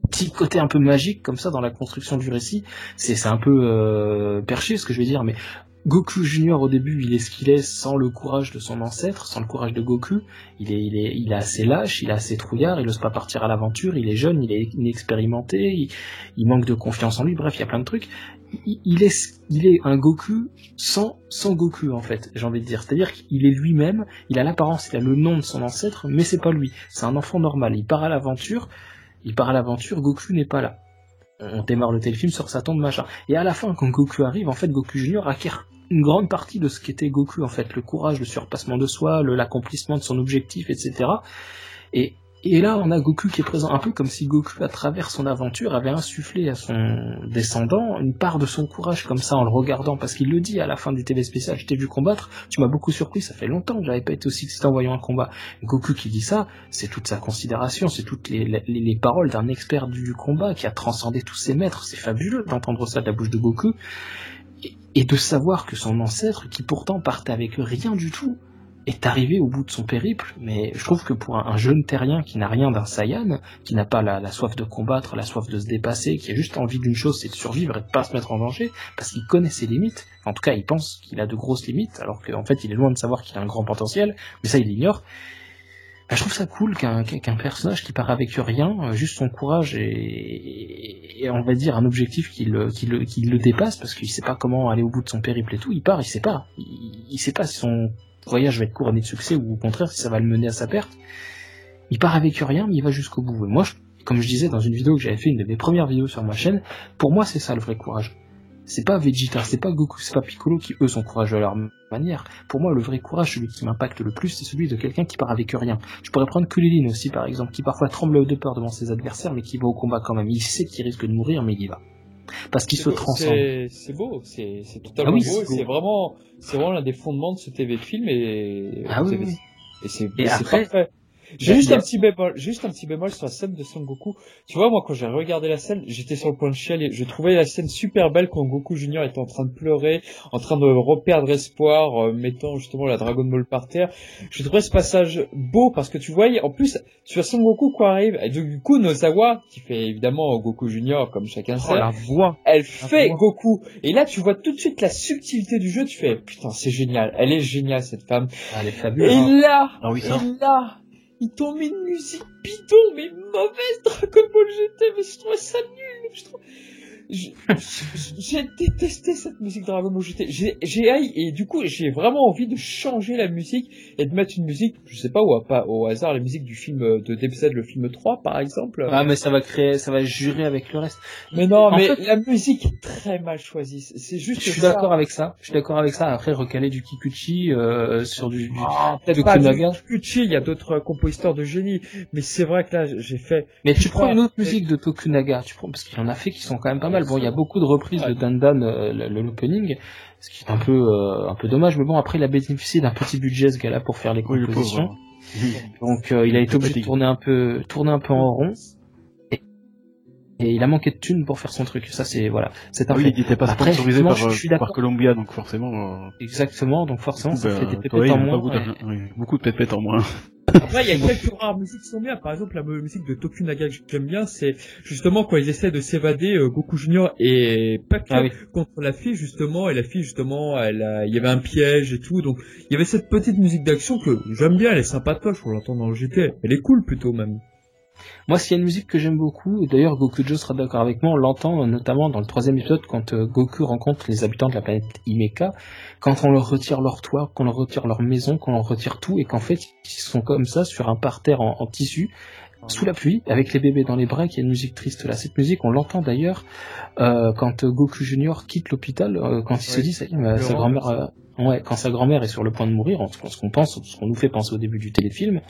[SPEAKER 2] petit côté un peu magique comme ça dans la construction du récit. C'est un peu euh, perché ce que je vais dire, mais Goku Junior au début il est ce qu'il est sans le courage de son ancêtre, sans le courage de Goku. Il est il est il est assez lâche, il est assez trouillard, il n'ose pas partir à l'aventure, il est jeune, il est inexpérimenté, il, il manque de confiance en lui. Bref, il y a plein de trucs. Il, est il est un Goku sans sans Goku en fait, j'ai envie de dire. C'est-à-dire qu'il est lui-même, il a l'apparence, il a le nom de son ancêtre, mais c'est pas lui. C'est un enfant normal. Il part à l'aventure, il part à l'aventure, Goku n'est pas là. On démarre le téléfilm sur sa tombe, machin. Et à la fin, quand Goku arrive, en fait, Goku Junior acquiert une grande partie de ce qu'était Goku, en fait. Le courage, le surpassement de soi, l'accomplissement de son objectif, etc. Et, et là, on a Goku qui est présent, un peu comme si Goku, à travers son aventure, avait insufflé à son descendant une part de son courage, comme ça, en le regardant, parce qu'il le dit à la fin du TV spécial, je t'ai vu combattre, tu m'as beaucoup surpris, ça fait longtemps que j'avais pas été aussi excité en voyant un combat. Goku qui dit ça, c'est toute sa considération, c'est toutes les, les, les paroles d'un expert du combat qui a transcendé tous ses maîtres. C'est fabuleux d'entendre ça de la bouche de Goku et de savoir que son ancêtre, qui pourtant partait avec rien du tout, est arrivé au bout de son périple. Mais je trouve que pour un, un jeune terrien qui n'a rien d'un Saiyan, qui n'a pas la, soif de combattre, la soif de se dépasser, qui a juste envie d'une chose, c'est de survivre et de pas se mettre en danger, parce qu'il connaît ses limites. En tout cas, il pense qu'il a de grosses limites, alors qu'en fait, il est loin de savoir qu'il a un grand potentiel, mais ça, il l'ignore. Ben, je trouve ça cool qu'un personnage qui part avec rien, euh, juste son courage et, on va dire un objectif qui le, le, qui le dépasse parce qu'il sait pas comment aller au bout de son périple et tout, il part, il sait pas. Il, il sait pas si son voyage va être couronné de succès ou au contraire si ça va le mener à sa perte. Il part avec rien mais il va jusqu'au bout. Et moi, comme je disais dans une vidéo que j'avais fait, une de mes premières vidéos sur ma chaîne, pour moi c'est ça le vrai courage. C'est pas Vegeta, c'est pas Goku, c'est pas Piccolo qui eux sont courageux à leur manière. Pour moi, le vrai courage, celui qui m'impacte le plus, c'est celui de quelqu'un qui part avec rien. Je pourrais prendre Kulilin aussi, par exemple, qui parfois tremble de peur devant ses adversaires, mais qui va au combat quand même. Il sait qu'il risque de mourir, mais il y va. Parce qu'il se
[SPEAKER 1] C'est-
[SPEAKER 2] transcende.
[SPEAKER 1] C'est beau, c'est totalement
[SPEAKER 2] Ah oui,
[SPEAKER 1] beau.
[SPEAKER 2] c'est
[SPEAKER 1] vraiment, c'est vraiment l'un des fondements de ce TV film et.
[SPEAKER 2] Ah oui.
[SPEAKER 1] Et c'est parfait. J'ai juste un petit bémol, juste un petit bémol sur la scène de Son Goku. Tu vois, moi, quand j'ai regardé la scène, j'étais sur le point de chialer. Je trouvais la scène super belle quand Goku Junior était en train de pleurer, en train de reperdre espoir, euh, mettant justement la Dragon Ball par terre. Je trouvais ce passage beau parce que tu voyais, en plus, tu vois Son Goku quoi arrive, et du coup, Nozawa, qui fait évidemment Goku Junior comme chacun
[SPEAKER 4] Oh
[SPEAKER 1] sait,
[SPEAKER 4] la voix
[SPEAKER 1] elle fait
[SPEAKER 4] voix.
[SPEAKER 1] Goku. Et là, tu vois tout de suite la subtilité du jeu. Tu fais, putain, c'est génial. Elle est géniale, cette femme.
[SPEAKER 2] Ah, elle est
[SPEAKER 1] Et
[SPEAKER 2] fabuleuse. hein.
[SPEAKER 1] là,
[SPEAKER 3] Ah oui, ça.
[SPEAKER 1] et là, t'ont mis une musique bidon, mais mauvaise Dragon Ball GT, mais je trouvais ça nul. Je trouve... J'ai détesté cette musique Dragon Ball GT. J'ai, j'ai haï, et du coup, j'ai vraiment envie de changer la musique et de mettre une musique, je sais pas, au, pas, au hasard, la musique du film de DBZ, le film 3, par exemple.
[SPEAKER 2] Ah, mais ça va créer, ça va jurer avec le reste.
[SPEAKER 1] Mais non,
[SPEAKER 2] En
[SPEAKER 1] mais
[SPEAKER 2] fait-
[SPEAKER 1] la musique est très mal choisie. C'est juste
[SPEAKER 2] Je suis d'accord avec ça. Je suis d'accord avec ça. Après, recaler du Kikuchi euh, sur du, du-
[SPEAKER 1] Ah, peut-être pas du. Kikuchi, il y a d'autres compositeurs de génie, mais c'est vrai que là, j'ai fait.
[SPEAKER 2] Mais tu prends une autre musique de Tokunaga, tu prends parce qu'il en a fait qui sont quand même pas mal. Bon, il y a beaucoup de reprises de Dandan, euh, le- le- l'opening, ce qui est un peu euh, un peu dommage. Mais bon, après, il a bénéficié d'un petit budget ce gars-là pour faire les
[SPEAKER 3] Oui, le
[SPEAKER 2] compositions. Donc, euh, il a été obligé de tourner un peu tourner un peu en rond. Et, il a manqué de thunes pour faire son truc. Ça c'est voilà, c'est un
[SPEAKER 3] oui,
[SPEAKER 2] fait.
[SPEAKER 3] il n'était pas
[SPEAKER 2] Après,
[SPEAKER 3] sponsorisé par,
[SPEAKER 2] je suis d'accord.
[SPEAKER 3] par Columbia, donc forcément. euh,
[SPEAKER 2] Exactement, donc forcément
[SPEAKER 3] coup,
[SPEAKER 2] ça
[SPEAKER 3] bah,
[SPEAKER 2] fait des pépettes en moins.
[SPEAKER 3] pas beaucoup,
[SPEAKER 2] ouais.
[SPEAKER 3] de- oui, beaucoup de pépettes en moins.
[SPEAKER 1] Après, il y a quelques rares musiques qui sont bien. Par exemple, la musique de Tokunaga que j'aime bien, c'est justement quand ils essaient de s'évader, euh, Goku Junior et que
[SPEAKER 2] Ah oui.
[SPEAKER 1] contre la fille justement. Et la fille justement, elle, a- il y avait un piège et tout. Donc, il y avait cette petite musique d'action que j'aime bien. Elle est sympatoche. On l'entend dans le GT. Elle est cool plutôt même.
[SPEAKER 2] Moi, s'il y a une musique que j'aime beaucoup, et d'ailleurs Goku Joe sera d'accord avec moi, on l'entend notamment dans le troisième épisode quand euh, Goku rencontre les habitants de la planète Imeka, quand on leur retire leur toit, qu'on leur retire leur maison, qu'on leur retire tout, et qu'en fait ils sont comme ça sur un parterre en, en tissu, sous la pluie, avec les bébés dans les bras, qui est une musique triste là. Cette musique, on l'entend d'ailleurs euh, quand euh, Goku Junior quitte l'hôpital, euh, quand il se dit, ça y sa grand-mère, ouais, quand sa grand-mère est sur le point de mourir, en- ce qu'on pense, ce qu'on nous fait penser au début du téléfilm,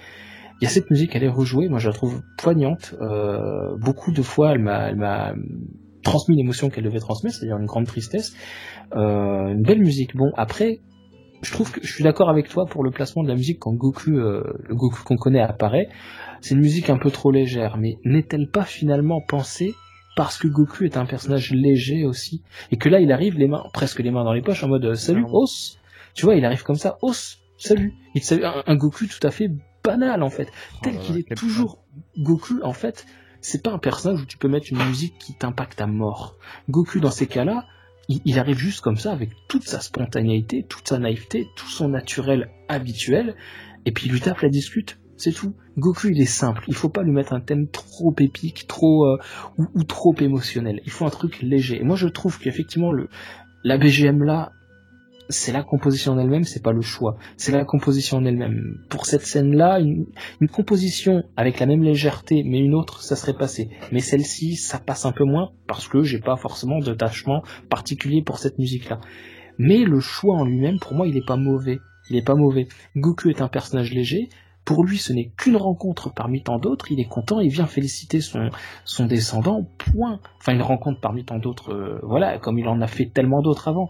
[SPEAKER 2] il y a cette musique, elle est rejouée, moi je la trouve poignante. Euh, beaucoup de fois, elle m'a, elle m'a transmis l'émotion qu'elle devait transmettre, c'est-à-dire une grande tristesse. Euh, une belle musique. Bon, après, je trouve que je suis d'accord avec toi pour le placement de la musique quand Goku, euh, le Goku qu'on connaît apparaît. C'est une musique un peu trop légère, mais n'est-elle pas finalement pensée parce que Goku est un personnage léger aussi, et que là il arrive les mains, presque les mains dans les poches, en mode euh, salut, os. Tu vois, il arrive comme ça, os, salut. Il salue un, un Goku tout à fait banal en fait, tel
[SPEAKER 4] là
[SPEAKER 2] qu'il est toujours Goku en fait. C'est pas un personnage où tu peux mettre une musique qui t'impacte à mort. Goku dans ces cas-là, il, il arrive juste comme ça avec toute sa spontanéité, toute sa naïveté, tout son naturel habituel, et puis il lui tape la discute. C'est tout. Goku, il est simple. Il faut pas lui mettre un thème trop épique, trop euh, ou, ou trop émotionnel. Il faut un truc léger. Et moi, je trouve qu'effectivement, le la BGM là, c'est la composition en elle-même, c'est pas le choix. C'est la composition en elle-même. Pour cette scène-là, une, une composition avec la même légèreté, mais une autre, ça serait passé. Mais celle-ci, ça passe un peu moins parce que j'ai pas forcément d'attachement particulier pour cette musique-là. Mais le choix en lui-même, pour moi, il est pas mauvais. Il est pas mauvais. Goku est un personnage léger. Pour lui, ce n'est qu'une rencontre parmi tant d'autres. Il est content, il vient féliciter son, son descendant. Point. Enfin, une rencontre parmi tant d'autres. euh, voilà, comme il en a fait tellement d'autres avant.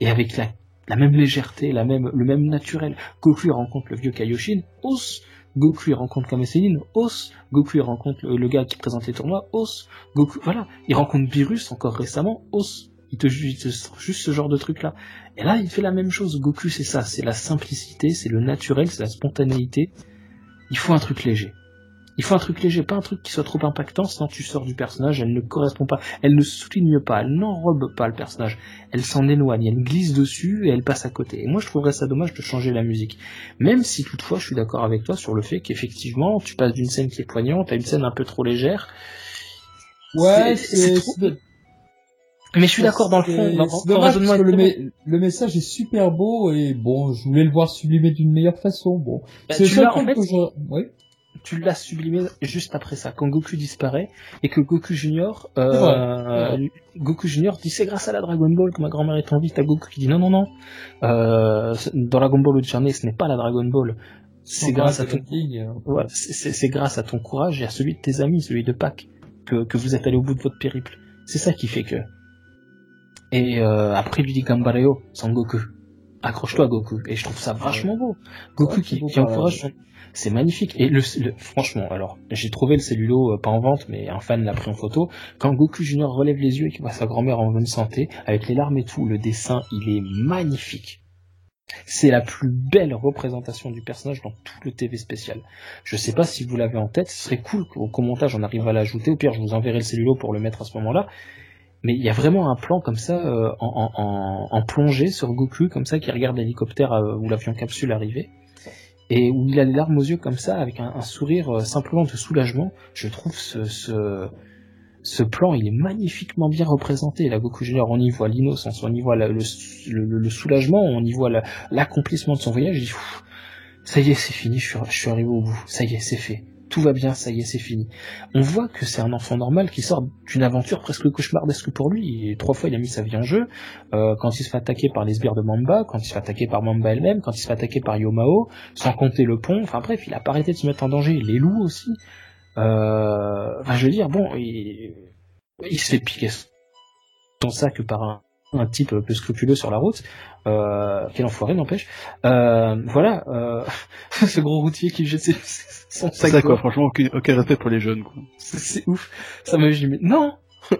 [SPEAKER 2] Et avec la, la même légèreté, la même, le même naturel. Goku rencontre le vieux Kaioshin. Os. Goku rencontre Kame Sennin. Os. Goku rencontre le, gars qui présente les tournois. Os. Goku, voilà. Il rencontre Virus encore récemment. Os. Il te, il te juste ce genre de truc là. Et là, il fait la même chose. Goku, c'est ça. C'est la simplicité, c'est le naturel, c'est la spontanéité. Il faut un truc léger. Il faut un truc léger, pas un truc qui soit trop impactant, sinon tu sors du personnage, elle ne correspond pas, elle ne souligne pas, elle n'enrobe pas le personnage, elle s'en éloigne, elle glisse dessus et elle passe à côté. Et moi je trouverais ça dommage de changer la musique. Même si toutefois je suis d'accord avec toi sur le fait qu'effectivement tu passes d'une scène qui est poignante à une scène un peu trop légère.
[SPEAKER 5] Ouais,
[SPEAKER 2] C'est- trop- Mais je suis d'accord dans le fond, dans,
[SPEAKER 5] c'est
[SPEAKER 2] dans
[SPEAKER 5] dommage
[SPEAKER 2] raisonnement
[SPEAKER 5] parce que le, me- message est super beau et bon, je voulais le voir sublimé d'une meilleure façon. Bon,
[SPEAKER 2] Bah,
[SPEAKER 5] c'est le seul
[SPEAKER 2] l'as, en
[SPEAKER 5] truc
[SPEAKER 2] fait,
[SPEAKER 5] que je. Oui.
[SPEAKER 2] Tu l'as sublimé juste après ça, quand Goku disparaît et que Goku Junior, euh, Goku Junior dit c'est grâce à la Dragon Ball que ma grand-mère est en vie. T'as Goku qui dit non non non, euh, dans Dragon Ball Journey ce n'est pas la Dragon Ball, c'est grâce à ton, ouais, c'est- grâce à ton courage et à celui de tes amis, celui de Pâques, que, que vous êtes allé au bout de votre périple. C'est ça qui fait que. Et euh, après il lui dit Gambareo, sans Goku. Accroche-toi Goku. Et je trouve ça vachement beau. Goku
[SPEAKER 5] Ouais,
[SPEAKER 2] qui,
[SPEAKER 5] beau,
[SPEAKER 2] encourage son... C'est magnifique. Et le, le- franchement, alors, j'ai trouvé le cellulo, euh, pas en vente, mais un fan l'a pris en photo. Quand Goku Junior relève les yeux et qu'il voit sa grand-mère en bonne santé, avec les larmes et tout, le dessin, il est magnifique. C'est la plus belle représentation du personnage dans tout le TV spécial. Je sais pas si vous l'avez en tête, ce serait cool qu'au qu'au montage on arrive à l'ajouter. Au pire, je vous enverrai le cellulo pour le mettre à ce moment-là. Mais il y a vraiment un plan comme ça euh, en, en, en, plongée sur Goku, comme ça, qui regarde l'hélicoptère euh, ou l'avion capsule arriver, et où il a les larmes aux yeux comme ça, avec un, un sourire euh, simplement de soulagement. Je trouve ce, ce, ce plan, il est magnifiquement bien représenté. Là, Goku Junior, on y voit l'innocence, on y voit le, le, le soulagement, on y voit la- l'accomplissement de son voyage. Il dit, ça y est, c'est fini, je suis, je suis arrivé au bout. Ça y est, c'est fait. Tout va bien, ça y est, c'est fini. On voit que c'est un enfant normal qui sort d'une aventure presque cauchemardesque pour lui. Et trois fois, il a mis sa vie en jeu. Euh, quand il se fait attaquer par les sbires de Mamba, quand il se fait attaquer par Mamba elle-même, quand il se fait attaquer par Yomao, sans compter le pont. Enfin bref, il a pas arrêté de se mettre en danger. Les loups aussi. Euh, je veux dire, bon, il, il se fait piquer son sac par un un type peu scrupuleux sur la route. Euh, quel enfoiré n'empêche. Euh, voilà, euh, ce gros routier qui jette ses- son
[SPEAKER 3] C'est
[SPEAKER 2] sac.
[SPEAKER 3] ça quoi, franchement, aucun, aucun respect pour les jeunes quoi.
[SPEAKER 2] C'est c'est ouf. Ça m'a dit mais non,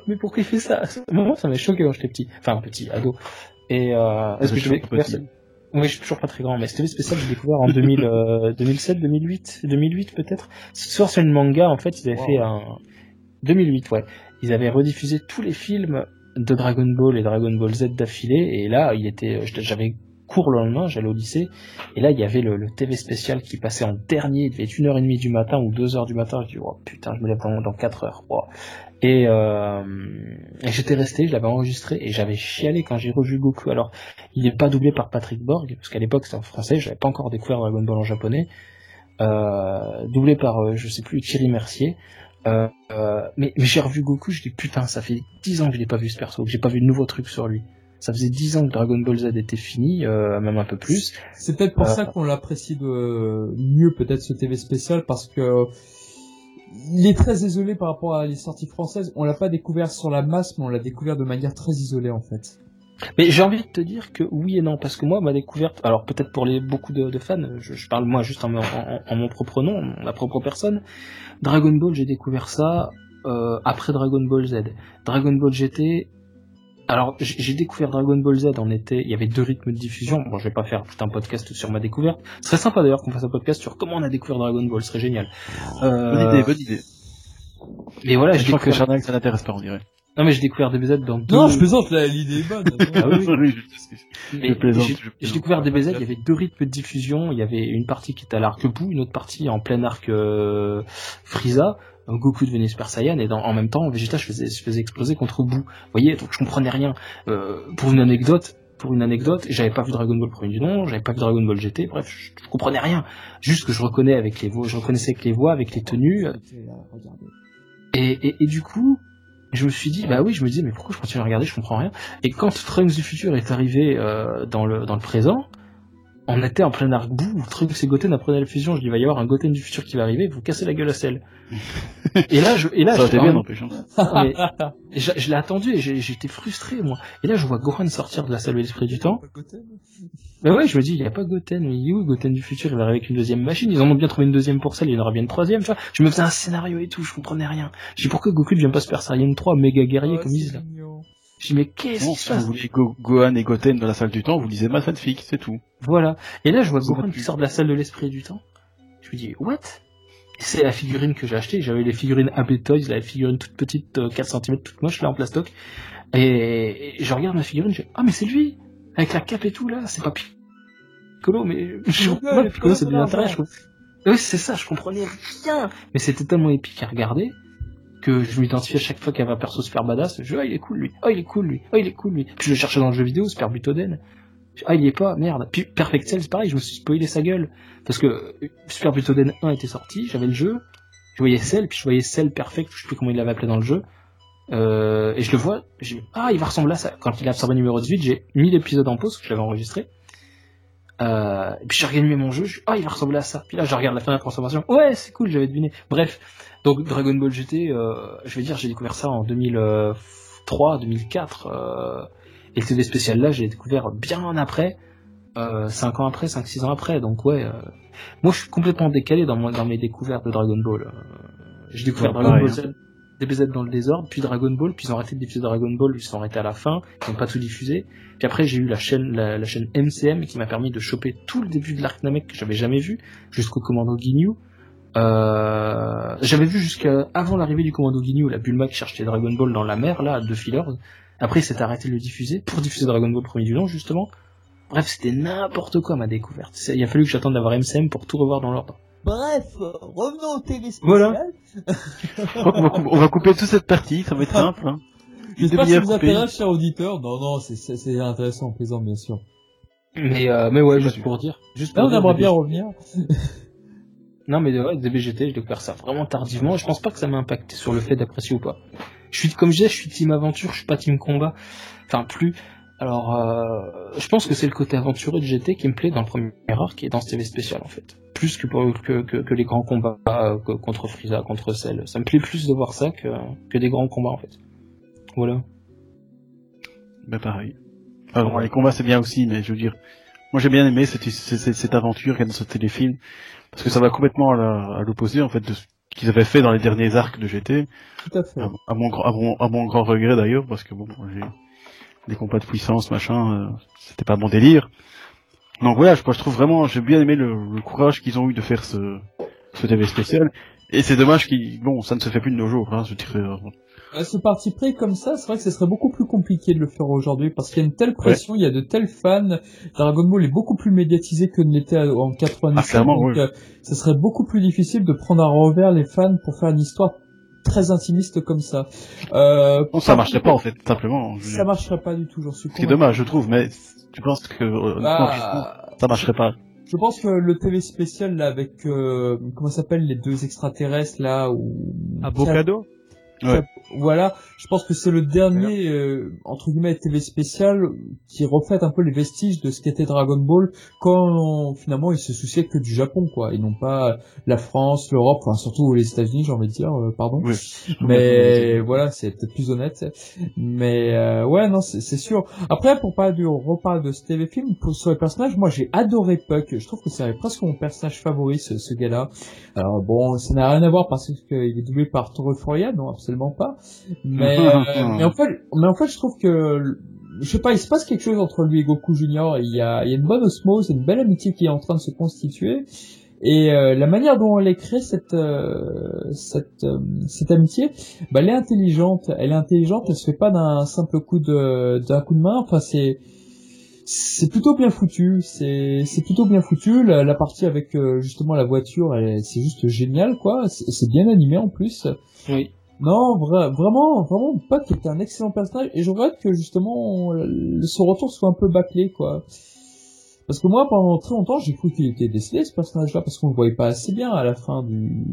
[SPEAKER 2] mais pourquoi il fait ça? Moi, ça m'a choqué quand j'étais petit, enfin petit ado. Et euh, est-ce que je vais. Oui, je suis toujours pas très grand, mais c'était spécial, j'ai découvert en 2000, euh, 2007, 2008, 2008 peut-être. Ce soir, c'est une manga, en fait, ils avaient
[SPEAKER 1] Wow.
[SPEAKER 2] fait un 2008, ouais. Ils avaient rediffusé tous les films de Dragon Ball et Dragon Ball Z d'affilée, et là, il était, j'étais- j'avais cours le lendemain, j'allais au lycée, et là, il y avait le, le TV spécial qui passait en dernier, il devait être une heure et demie du matin ou deux heures du matin, je dis, oh putain, je me lève dans, dans quatre heures, wow. Et, euh, et j'étais resté, je l'avais enregistré, et j'avais chialé quand j'ai revu Goku. Alors, il n'est pas doublé par Patrick Borg, parce qu'à l'époque c'était en français, j'avais pas encore découvert Dragon Ball en japonais. Euh, doublé par, euh, je sais plus, Thierry Mercier. Euh, euh, mais mais j'ai revu Goku, je dis putain, ça fait 10 ans que je l'ai pas vu ce perso, que j'ai pas vu de nouveaux trucs sur lui. Ça faisait 10 ans que Dragon Ball Z était fini, euh, même un peu plus.
[SPEAKER 5] C'est peut-être pour ça qu'on l'apprécie de mieux peut-être ce TV spécial parce que il est très isolé par rapport à les sorties françaises. On l'a pas découvert sur la masse, mais on l'a découvert de manière très isolée en fait.
[SPEAKER 2] Mais j'ai envie de te dire que oui et non, parce que moi, ma découverte, alors peut-être pour les beaucoup de, de fans, je, je parle moi juste en, en- mon propre nom, ma propre personne, Dragon Ball, j'ai découvert ça euh, après Dragon Ball Z. Dragon Ball GT, alors j'ai découvert Dragon Ball Z en été, il y avait deux rythmes de diffusion, bon je vais pas faire tout un podcast sur ma découverte, ce serait sympa d'ailleurs qu'on fasse un podcast sur comment on a découvert Dragon Ball, ce serait génial. Euh,
[SPEAKER 3] Bonne idée, bonne idée.
[SPEAKER 2] Et voilà,
[SPEAKER 3] je
[SPEAKER 2] j'ai
[SPEAKER 3] crois que. Charnac, ça n'intéresse pas, on dirait.
[SPEAKER 2] Non mais j'ai découvert DBZ dans deux...
[SPEAKER 5] Non, je plaisante, là, l'idée est bonne.
[SPEAKER 2] Ah oui, oui.
[SPEAKER 3] Je- Je plaisante,
[SPEAKER 2] j'ai-
[SPEAKER 3] je plaisante.
[SPEAKER 2] J'ai découvert DBZ, il y avait deux rythmes de diffusion. Il y avait une partie qui était à l'arc bout, une autre partie en plein arc euh, Frieza. Goku devenait Super Saiyan et dans, en même temps Vegeta je faisais, je faisais exploser contre bout. Vous voyez, donc je comprenais rien. Euh, pour une anecdote, pour une anecdote, j'avais pas vu Dragon Ball premier du nom, j'avais pas vu Dragon Ball GT, bref, je, je comprenais rien. Juste que je reconnais avec les voix, je reconnaissais avec les voix, avec les tenues.
[SPEAKER 5] Regardez.
[SPEAKER 2] Et, et, et du coup, je me suis dit, bah oui, je me disais, mais pourquoi je continue à regarder, je comprends rien. Et quand Trunks du futur est arrivé euh, dans, le, dans le présent, on était en plein arc bout, Trunks et Goten apprenaient la fusion, je dis, il va y avoir un Goten du futur qui va arriver, vous cassez la gueule à celle. Et là, je, et là,
[SPEAKER 3] Ça
[SPEAKER 2] je,
[SPEAKER 3] bien, n'empêche. hein.
[SPEAKER 2] je, je l'ai attendu et j'étais frustré, moi. Et là, je vois Gohan sortir de la salle de l'esprit du temps. Mais ouais, je me dis, il n'y a pas Goten, mais il est où Goten du futur? Il va arriver avec une deuxième machine. Ils en ont bien trouvé une deuxième pour celle, il y en aura bien une troisième, tu vois. Je me faisais un scénario et tout, je comprenais rien. Je dis, pourquoi Goku ne vient pas Super Saiyan 3, méga guerrier, comme ils disent là? Je dis, mais qu'est-ce qui se passe?
[SPEAKER 3] vous voulez Go- Gohan et Goten dans la salle du temps, vous lisez ma fanfic, c'est tout.
[SPEAKER 2] Voilà. Et là, je vois Gohan qui sort de la salle de l'esprit du temps. Je me dis, what? C'est la figurine que j'ai achetée. J'avais les figurines AB Toys, la figurine toute petite, euh, 4 cm, toute moche, là, en plastoc. Et, et je regarde ma figurine, je dis, ah, mais c'est lui Avec la cape et tout, là, c'est pas Piccolo, mais je moi, Piccolo, c'est de l'intérêt, je trouve. Oui, c'est ça, je comprenais rien. Mais c'était tellement épique à regarder que je m'identifiais à chaque fois qu'il y avait un perso super badass. Je dis, ah, il est cool, lui. Ah, il est cool, lui. Ah, il est cool, lui. Puis je le cherchais dans le jeu vidéo, Super Butoden. Ah, il y est pas, merde. Puis Perfect Cell, c'est pareil, je me suis spoilé sa gueule. Parce que euh, Super Butoden 1 était sorti, j'avais le jeu, je voyais Cell, puis je voyais Cell Perfect, je sais plus comment il l'avait appelé dans le jeu. Euh, et je le vois, j'ai ah, il va ressembler à ça. Quand il a absorbé numéro 18, j'ai mis l'épisode en pause, que je l'avais enregistré. Euh, et puis j'ai regagné mon jeu, je ah, il va ressembler à ça. Puis là, je regarde la fin de la transformation. Ouais, c'est cool, j'avais deviné. Bref. Donc, Dragon Ball GT, euh, je vais dire, j'ai découvert ça en 2003, 2004, euh, et le TV spécial là, j'ai découvert bien après, euh, 5 ans après, 5-6 ans après, donc ouais, euh, moi je suis complètement décalé dans, mon- dans mes découvertes de Dragon Ball. Euh, j'ai découvert
[SPEAKER 3] Ouais,
[SPEAKER 2] Dragon
[SPEAKER 3] pareil,
[SPEAKER 2] Ball Z, DBZ dans le désordre, puis Dragon Ball, puis ils ont arrêté de diffuser Dragon Ball, ils sont arrêtés à la fin, ils n'ont pas tout diffusé. Puis après j'ai eu la chaîne, la, la chaîne MCM qui m'a permis de choper tout le début de l'arc Namek que j'avais jamais vu, jusqu'au commando Ginyu. Euh, j'avais vu jusqu'à avant l'arrivée du commando Ginyu, la Bulma qui cherchait Dragon Ball dans la mer, là, à deux fillers. Après, il s'est arrêté de le diffuser pour diffuser Dragon Ball premier du nom, justement. Bref, c'était n'importe quoi ma découverte. Il a fallu que j'attende d'avoir MCM pour tout revoir dans l'ordre.
[SPEAKER 5] Bref, revenons au TV spécial.
[SPEAKER 2] Voilà.
[SPEAKER 3] Je on va couper toute cette partie, ça va être simple. Hein.
[SPEAKER 5] J'espère que ça
[SPEAKER 3] demi-heure
[SPEAKER 5] vous intéresse, cher auditeur. Non, non, c'est- intéressant, plaisant, bien sûr.
[SPEAKER 2] Mais, euh, mais ouais, juste pour dire. Juste
[SPEAKER 5] Là,
[SPEAKER 2] pour
[SPEAKER 5] on
[SPEAKER 2] dire,
[SPEAKER 5] aimerait
[SPEAKER 2] DB
[SPEAKER 5] bien revenir.
[SPEAKER 2] Non, mais ouais, DBGT, j'ai découvert ça vraiment tardivement. Je pense pas que ça m'a impacté sur le fait d'apprécier ou pas. Je suis, comme je disais, je suis team aventure, je suis pas team combat. Enfin, plus. Alors, euh, je pense que c'est le côté aventureux de GT qui me plaît dans le premier arc et dans ce TV spécial, en fait. Plus que, que, que, que les grands combats euh, contre Frieza, contre Cell. Ça me plaît plus de voir ça que, que des grands combats, en fait. Voilà.
[SPEAKER 3] Ben pareil. Bon, les combats c'est bien aussi, mais je veux dire, moi j'ai bien aimé cette, cette, cette aventure qu'il y a dans ce téléfilm, parce que ça va complètement à l'opposé en fait de qu'ils avaient fait dans les derniers arcs de GT,
[SPEAKER 1] Tout à fait.
[SPEAKER 3] à, à mon, grand- à, mon, à mon grand regret d'ailleurs, parce que bon, j'ai des combats de puissance, machin, euh, c'était pas mon délire. Donc voilà, je, je trouve vraiment, j'ai bien aimé le, le courage qu'ils ont eu de faire ce, ce TV spécial. Et c'est dommage qu'il, bon, ça ne se fait plus de nos jours, hein, je dirais.
[SPEAKER 1] À ce parti pris comme ça, c'est vrai que ce serait beaucoup plus compliqué de le faire aujourd'hui parce qu'il y a une telle pression, il y a de tels fans. Dragon Ball est beaucoup plus médiatisé que ne l'était en 97.
[SPEAKER 3] Ah, clairement,
[SPEAKER 1] donc
[SPEAKER 3] oui.
[SPEAKER 1] euh, ce serait beaucoup plus difficile de prendre à revers les fans pour faire une histoire très intimiste comme ça. Euh,
[SPEAKER 3] Bon, ça marcherait pas en fait, simplement. je
[SPEAKER 1] Ça marcherait pas du tout, j'en suis
[SPEAKER 3] Ce qui est
[SPEAKER 1] convaincu.
[SPEAKER 3] dommage, je trouve, mais tu penses que euh,
[SPEAKER 1] Bah,
[SPEAKER 3] ça marcherait pas.
[SPEAKER 1] Je pense que le TV spécial là avec euh, comment ça s'appelle les deux extraterrestres là ou
[SPEAKER 4] Avocado
[SPEAKER 1] voilà, je pense que c'est le dernier euh, entre guillemets TV spécial qui reflète un peu les vestiges de ce qu'était Dragon Ball quand finalement ils se souciaient que du Japon quoi et non pas la France, l'Europe, enfin surtout les États-Unis, j'ai envie de dire euh, pardon.
[SPEAKER 3] Oui.
[SPEAKER 1] Mais voilà, c'est peut-être plus honnête. Mais euh, ouais, non, c'est c'est sûr. Après, pour parler du, on reparle de ce TV film, pour sur les personnages, moi j'ai adoré Puck. Je trouve que c'est presque mon personnage favori, ce, ce gars-là. Alors bon, ça n'a rien à voir parce qu'il est doublé par Toro Furia, non, absolument pas. Mais, euh, mais en fait, mais en fait, je trouve que je sais pas, il se passe quelque chose entre lui et Goku Junior. Il y a, il y a une bonne osmose, une belle amitié qui est en train de se constituer. Et euh, la manière dont elle est créée cette euh, cette euh, cette amitié, bah, elle est intelligente. Elle est intelligente. Elle se fait pas d'un simple coup de d'un coup de main. Enfin, c'est c'est plutôt bien foutu. C'est c'est plutôt bien foutu. La, la partie avec justement la voiture, c'est juste génial, quoi. C'est c'est bien animé en plus.
[SPEAKER 2] Oui.
[SPEAKER 1] Non, vra- vraiment, vraiment, Puck était un excellent personnage et je regrette que justement son retour soit un peu bâclé, quoi. Parce que moi, pendant très longtemps, j'ai cru qu'il était décédé ce personnage-là parce qu'on le voyait pas assez bien à la fin du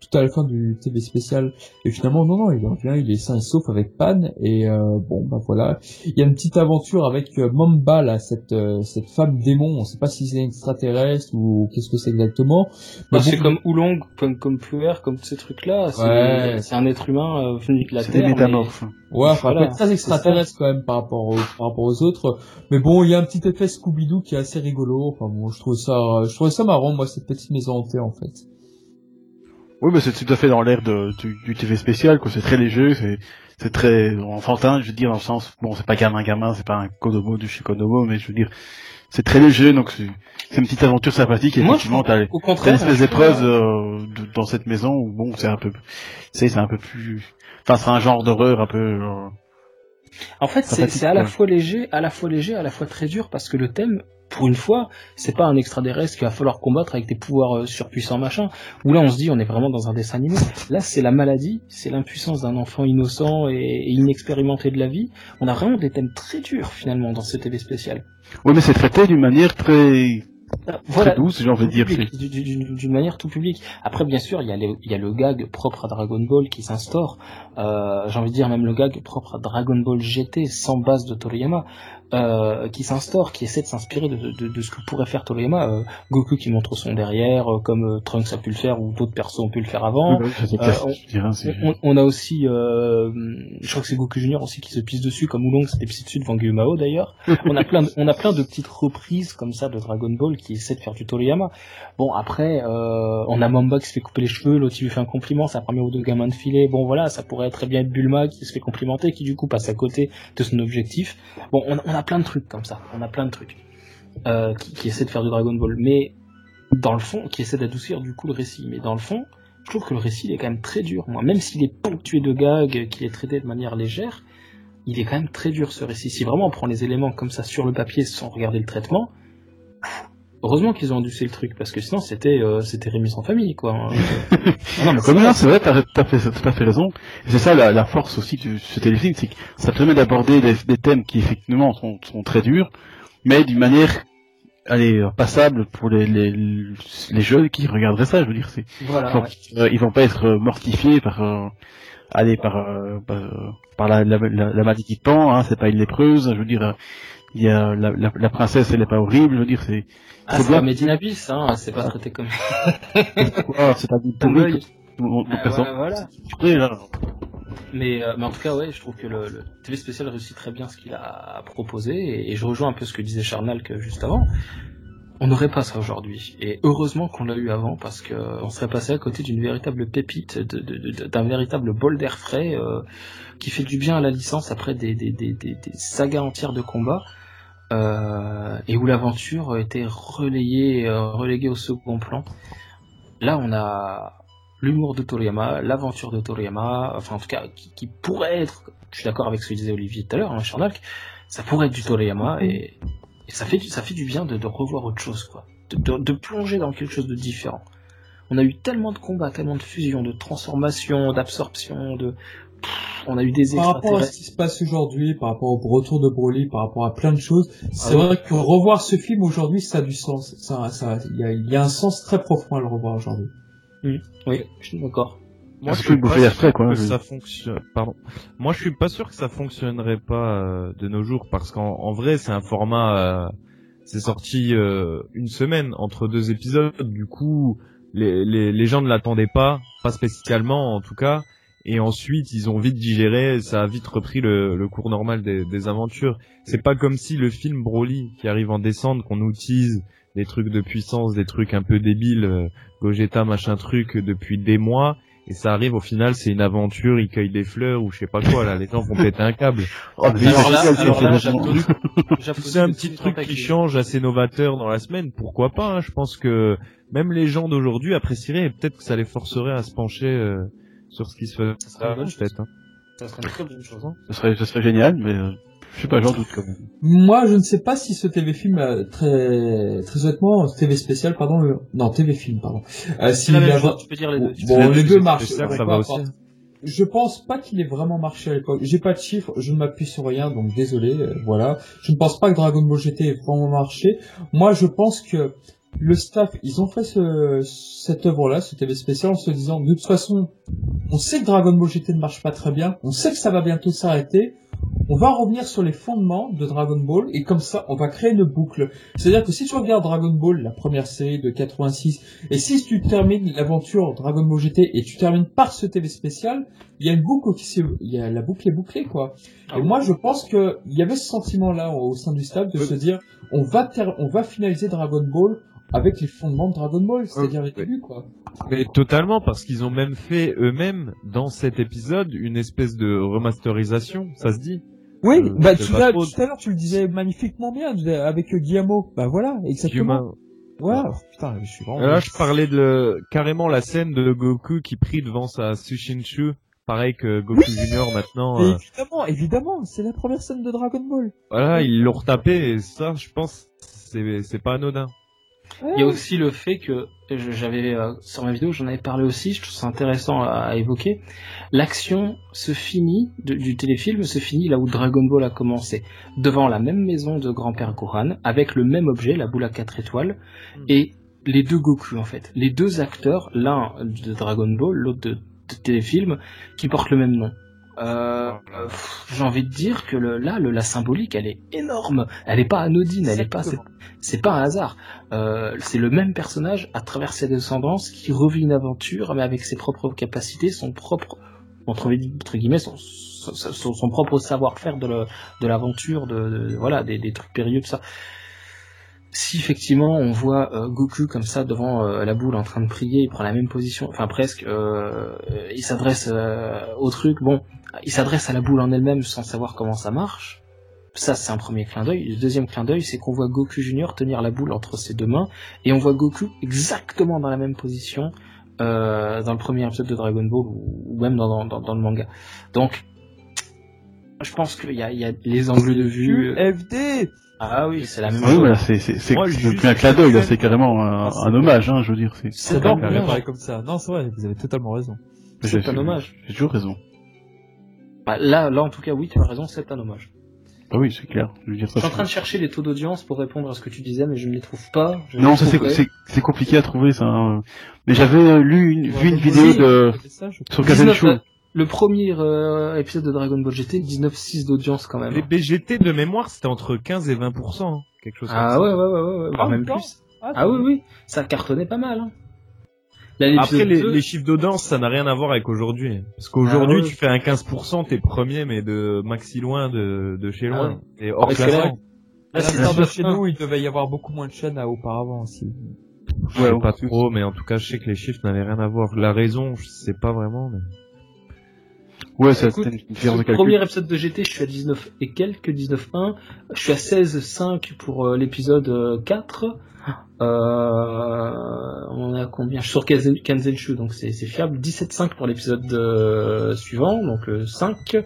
[SPEAKER 1] tout à la fin du TV spécial. Et finalement, non, non, il revient, il est sain et sauf avec Pan et euh, bon, bah voilà. Il y a une petite aventure avec euh, Mamba là, cette euh, cette femme démon. On sait pas si c'est extraterrestre ou qu'est-ce que c'est exactement.
[SPEAKER 2] Bah,
[SPEAKER 1] bon,
[SPEAKER 2] c'est comme Oolong, comme, comme Puer, comme ces trucs-là. C'est
[SPEAKER 1] Ouais.
[SPEAKER 2] c'est un être humain euh, venu de la
[SPEAKER 3] C'est
[SPEAKER 2] Terre.
[SPEAKER 3] des
[SPEAKER 2] mais-.
[SPEAKER 1] Ouais, enfin,
[SPEAKER 2] Voilà,
[SPEAKER 1] très extraterrestre quand même par rapport aux, par rapport aux autres. Mais bon, il y a un petit effet Scooby-Doo qui est assez rigolo. Enfin bon, je trouve ça, je trouve ça marrant, moi, cette petite maison hantée, en fait.
[SPEAKER 3] Oui, mais c'est tout à fait dans l'air de, du, du TV spécial, quoi. C'est très léger, c'est, c'est très enfantin, je veux dire, dans le sens, bon, c'est pas gamin gamin, c'est pas un Kodomo du chez Kodomo, mais je veux dire, c'est très léger, donc c'est, c'est une petite aventure sympathique, et
[SPEAKER 2] Moi,
[SPEAKER 3] effectivement, t'as,
[SPEAKER 2] Au
[SPEAKER 3] t'as une
[SPEAKER 2] contraire. trouve-
[SPEAKER 3] d'épreuve euh, de- dans cette maison où, bon, c'est un peu, sais, c'est un peu plus, enfin, c'est un genre d'horreur un peu, euh,
[SPEAKER 2] En fait, c'est à la fois léger, à la fois léger, à la fois très dur parce que le thème, pour une fois, c'est pas un extraterrestre qu'il va falloir combattre avec des pouvoirs euh, surpuissants machin. Où là, on se dit, on est vraiment dans un dessin animé. Là, c'est la maladie, c'est l'impuissance d'un enfant innocent et, et inexpérimenté de la vie. On a vraiment des thèmes très durs finalement dans ce TV spécial.
[SPEAKER 3] oui, mais c'est traité d'une manière très,
[SPEAKER 2] Ah,
[SPEAKER 3] très douce, j'ai envie de dire.
[SPEAKER 2] d'une manière tout public. Après, bien sûr, il y, a le- il y a le gag propre à Dragon Ball qui s'instaure. Euh, J'ai envie de dire même le gag propre à Dragon Ball GT sans base de Toriyama euh, qui s'instaure, qui essaie de s'inspirer de, de, de ce que pourrait faire Toriyama. Euh, Goku qui montre son derrière, euh, comme euh, Trunks a pu le faire ou d'autres persos ont pu le faire avant.
[SPEAKER 3] Oui, oui, c'est
[SPEAKER 2] Euh, on-
[SPEAKER 3] dirais, c'est-
[SPEAKER 2] On, on a aussi, euh, je crois que c'est Goku Junior aussi qui se pisse dessus, comme Oolong s'était pissé dessus devant Gyumao d'ailleurs. on a plein, de, on a plein de petites reprises comme ça de Dragon Ball qui essaient de faire du Toriyama. Bon après, euh, on a Mamba qui se fait couper les cheveux, l'autre il lui fait un compliment, ça permet aux deux gamins de filer. Bon voilà, ça pourrait très bien être Bulma qui se fait complimenter, qui du coup passe à côté de son objectif. Bon, on, on a plein de trucs comme ça, on a plein de trucs euh, qui, essaient de faire du Dragon Ball, mais dans le fond, qui essaient d'adoucir du coup le récit. Mais dans le fond, je trouve que le récit il est quand même très dur. Moi, même s'il est ponctué de gags, qu'il est traité de manière légère, il est quand même très dur ce récit. Si vraiment on prend les éléments comme ça sur le papier sans regarder le traitement, heureusement qu'ils ont enducé le truc parce que sinon c'était euh, c'était Rémi sans famille quoi. Ah non, mais c'est
[SPEAKER 3] Comme
[SPEAKER 2] vrai.
[SPEAKER 3] c'est vrai, t'as t'as fait, t'as tout à fait raison. Et c'est ça la, la force aussi de ce téléfilm, c'est que ça permet d'aborder des, des thèmes qui effectivement sont, sont très durs, mais d'une manière, allez, passable pour les, les, les jeunes qui regarderaient ça. Je veux dire, c'est,
[SPEAKER 2] Voilà.
[SPEAKER 3] ils, vont,
[SPEAKER 2] ouais.
[SPEAKER 3] euh, ils vont pas être mortifiés par, euh, allez, par, euh, par, euh, par la, la, la, la maladie qui pend. Hein, c'est pas une lépreuse. Je veux dire, euh, il y a la, la, la princesse, elle est pas horrible. Je veux dire, c'est,
[SPEAKER 2] Ah, c'est pas Medina Bis, hein, c'est pas traité comme
[SPEAKER 3] c'est pas du mon
[SPEAKER 2] Ah, voilà, Mais, euh, mais en tout cas, ouais, je trouve que le, le TV spécial réussit très bien ce qu'il a proposé, et, et je rejoins un peu ce que disait Charnal que juste avant. On n'aurait pas ça aujourd'hui, et heureusement qu'on l'a eu avant, parce que on serait passé à côté d'une véritable pépite, d'un véritable bol d'air frais euh, qui fait du bien à la licence après des, des, des, des, des sagas entières de combats. Euh, et où l'aventure était relayée, euh, reléguée au second plan. Là, on a l'humour de Toriyama, l'aventure de Toriyama, enfin en tout cas qui, pourrait être, je suis d'accord avec ce que disait Olivier tout à l'heure, hein, ça pourrait être du Toriyama et, ça fait ça fait du bien de, revoir autre chose quoi, de, de, plonger dans quelque chose de différent. On a eu tellement de combats, tellement de fusions, de transformations, d'absorption, de on a eu des
[SPEAKER 1] Par rapport à ce qui se passe aujourd'hui, par rapport au retour de Broly, par rapport à plein de choses, c'est
[SPEAKER 2] Ah oui.
[SPEAKER 1] vrai que revoir ce film aujourd'hui, ça a du sens. Ça, ça, il y a, il y a un sens très profond à le revoir aujourd'hui.
[SPEAKER 2] Oui, je suis d'accord.
[SPEAKER 4] Moi, je suis pas sûr
[SPEAKER 3] quoi,
[SPEAKER 4] que ça fonctionne. Pardon. Moi, je suis pas sûr que ça fonctionnerait pas euh, de nos jours parce qu'en en vrai, c'est un format. euh, c'est sorti euh, une semaine entre deux épisodes. Du coup, les, les, les gens ne l'attendaient pas, pas spécialement en tout cas. Et ensuite, ils ont vite digéré. Ça a vite repris le, le cours normal des, des aventures. C'est pas comme si le film Broly qui arrive en descente, qu'on utilise des trucs de puissance, des trucs un peu débiles, euh, Gogeta machin truc depuis des mois et ça arrive au final c'est une aventure il cueille des fleurs ou je sais pas quoi là les gens vont péter un câble
[SPEAKER 3] Oh, mais
[SPEAKER 2] Alors
[SPEAKER 3] c'est
[SPEAKER 2] là, alors
[SPEAKER 3] c'est
[SPEAKER 2] là,
[SPEAKER 4] un petit truc qui change assez novateur dans la semaine pourquoi pas hein. je pense que même les gens d'aujourd'hui apprécieraient et peut-être que ça les forcerait à se pencher euh, sur ce qui se fait
[SPEAKER 2] Ça serait une bonne chose.
[SPEAKER 4] peut-être hein.
[SPEAKER 2] Ça serait une très bonne chose. hein.
[SPEAKER 3] Ça serait, ça serait génial, mais euh, je sais pas, j'en doute quand même.
[SPEAKER 1] Moi, je ne sais pas si ce TV film, euh, très, très honnêtement, ce TV spécial, pardon, euh, non, TV film, pardon. Euh, s'il
[SPEAKER 2] la même
[SPEAKER 1] y a-
[SPEAKER 2] chose, tu peux dire les deux.
[SPEAKER 1] Bon, les deux marchent.
[SPEAKER 4] spécial,
[SPEAKER 1] peu
[SPEAKER 4] ça va aussi.
[SPEAKER 1] Je pense pas qu'il ait vraiment marché à l'époque. J'ai pas de chiffres, je ne m'appuie sur rien, donc désolé, euh, voilà. Je ne pense pas que Dragon Ball GT ait vraiment marché. Moi, je pense que le staff, ils ont fait ce, cette œuvre-là, ce TV spécial, en se disant, de toute façon, on sait que Dragon Ball GT ne marche pas très bien, on sait que ça va bientôt s'arrêter, on va revenir sur les fondements de Dragon Ball, et comme ça, on va créer une boucle. C'est-à-dire que si tu regardes Dragon Ball, la première série de 86, et si tu termines l'aventure Dragon Ball GT et tu termines par ce TV spécial, il y a une boucle qui se, il y a la boucle est bouclée, quoi.
[SPEAKER 2] Ah
[SPEAKER 1] et
[SPEAKER 2] oui.
[SPEAKER 1] moi, je pense que il y avait ce sentiment-là au sein du staff de se dire, on va ter- on va finaliser Dragon Ball avec les fondements de Dragon Ball, c'est-à-dire les débuts, quoi.
[SPEAKER 4] mais totalement parce qu'ils ont même fait eux-mêmes dans cet épisode une espèce de remasterisation ça se dit
[SPEAKER 1] Oui,
[SPEAKER 4] Euh,
[SPEAKER 1] bah tout à, l'heure tu le disais magnifiquement bien avec euh, Guillermo. Bah voilà, exactement. Oh, putain, je suis vraiment.
[SPEAKER 4] Là, je parlais de carrément la scène de Goku qui prie devant sa Sushinshu. Pareil que Goku Junior maintenant. Euh,
[SPEAKER 1] évidemment, évidemment, c'est la première scène de Dragon Ball.
[SPEAKER 4] voilà, ils l'ont retapé et ça, je pense, c'est c'est pas anodin.
[SPEAKER 2] Il y a aussi le fait que j'avais euh, sur ma vidéo, j'en avais parlé aussi, je trouve ça intéressant à, à évoquer. L'action se finit de- du téléfilm se finit là où Dragon Ball a commencé, devant la même maison de grand-père Gohan, avec le même objet, la boule à quatre étoiles,
[SPEAKER 4] Hmm.
[SPEAKER 2] et les deux Goku en fait, les deux acteurs, l'un de Dragon Ball, l'autre de, de téléfilm, qui portent le même nom. Euh, euh, pff, j'ai envie de dire que le, là, le, la symbolique, elle est énorme. Elle est pas anodine, elle est pas, c'est pas un hasard. Euh, c'est le même personnage à travers ses descendances qui revit une aventure, mais avec ses propres capacités, son propre, entre, entre guillemets, son, son, son- son propre savoir-faire de le- de l'aventure, de, de- voilà, des, des trucs périlleux, tout ça. Si effectivement on voit euh, Goku comme ça devant euh, la boule en train de prier, il prend la même position, enfin presque, euh, il s'adresse euh, au truc, bon, il s'adresse à la boule en elle-même sans savoir comment ça marche. Ça, c'est un premier clin d'œil. Le deuxième clin d'œil, c'est qu'on voit Goku Junior tenir la boule entre ses deux mains, et on voit Goku exactement dans la même position euh, dans le premier épisode de Dragon Ball, ou, même dans, dans, dans le manga. Donc, je pense qu'il y y a les angles de vue.
[SPEAKER 1] FD
[SPEAKER 2] Ah oui, c'est la même
[SPEAKER 3] oui,
[SPEAKER 2] chose.
[SPEAKER 3] voilà, c'est, plus un clin d'œil, là, c'est carrément un,
[SPEAKER 1] Ah,
[SPEAKER 3] un hommage, hein, je veux dire, c'est,
[SPEAKER 2] hommage.
[SPEAKER 1] parler comme ça. Non, c'est vrai, vous avez totalement raison.
[SPEAKER 2] C'est
[SPEAKER 3] j'ai-
[SPEAKER 2] un hommage.
[SPEAKER 3] J'ai toujours raison.
[SPEAKER 2] Bah, là, là, en tout cas, oui, tu as raison, c'est un hommage.
[SPEAKER 3] Ah oui, c'est clair. Je veux dire
[SPEAKER 2] Je suis en train de chercher les taux d'audience pour répondre à ce que tu disais, mais je ne les trouve pas. Je
[SPEAKER 3] Non, ça c'est, compliqué à trouver, ça. hein. Mais j'avais lu une, vu une vidéo de,
[SPEAKER 1] c'est ça, je
[SPEAKER 3] sur
[SPEAKER 2] 19,
[SPEAKER 3] Kazenshu.
[SPEAKER 2] Euh, Le premier euh, épisode de Dragon Ball GT, 19,6 d'audience quand même.
[SPEAKER 4] Les BGT de mémoire, c'était entre 15 et 20%, hein, quelque chose
[SPEAKER 2] Ah
[SPEAKER 4] comme
[SPEAKER 2] ouais,
[SPEAKER 4] ça.
[SPEAKER 2] ouais, ouais, ouais, ouais, voire
[SPEAKER 1] Ah,
[SPEAKER 2] même plus. Ah oui, oui, ça cartonnait pas mal. Hein. Là,
[SPEAKER 4] Après, les,
[SPEAKER 2] 2,
[SPEAKER 4] les chiffres d'audience, ça n'a rien à voir avec aujourd'hui. Parce qu'aujourd'hui,
[SPEAKER 2] Ah ouais.
[SPEAKER 4] tu fais un 15%, t'es premier, mais de maxi loin, de, de chez
[SPEAKER 2] Ah
[SPEAKER 4] loin.
[SPEAKER 2] ouais.
[SPEAKER 4] Et hors classement.
[SPEAKER 1] À
[SPEAKER 2] là, c'est
[SPEAKER 1] l'instar de chez
[SPEAKER 2] 1.
[SPEAKER 1] nous, il devait y avoir beaucoup moins de chaînes à auparavant aussi.
[SPEAKER 4] Je sais
[SPEAKER 3] Ouais,
[SPEAKER 4] pas trop, mais en tout cas, je sais que les chiffres n'avaient rien à voir. La raison, je sais pas vraiment, mais...
[SPEAKER 3] Ouais, ça c'était une différence de calcul.
[SPEAKER 2] premier épisode de GT, je suis à 19 et quelques, 19.1. Je suis à 16.5 pour euh, l'épisode euh, 4. Euh, on est à combien? Je suis sur Kanzen- Kanzenshu, donc c'est fiable. 17.5 pour l'épisode euh, suivant, donc le 5.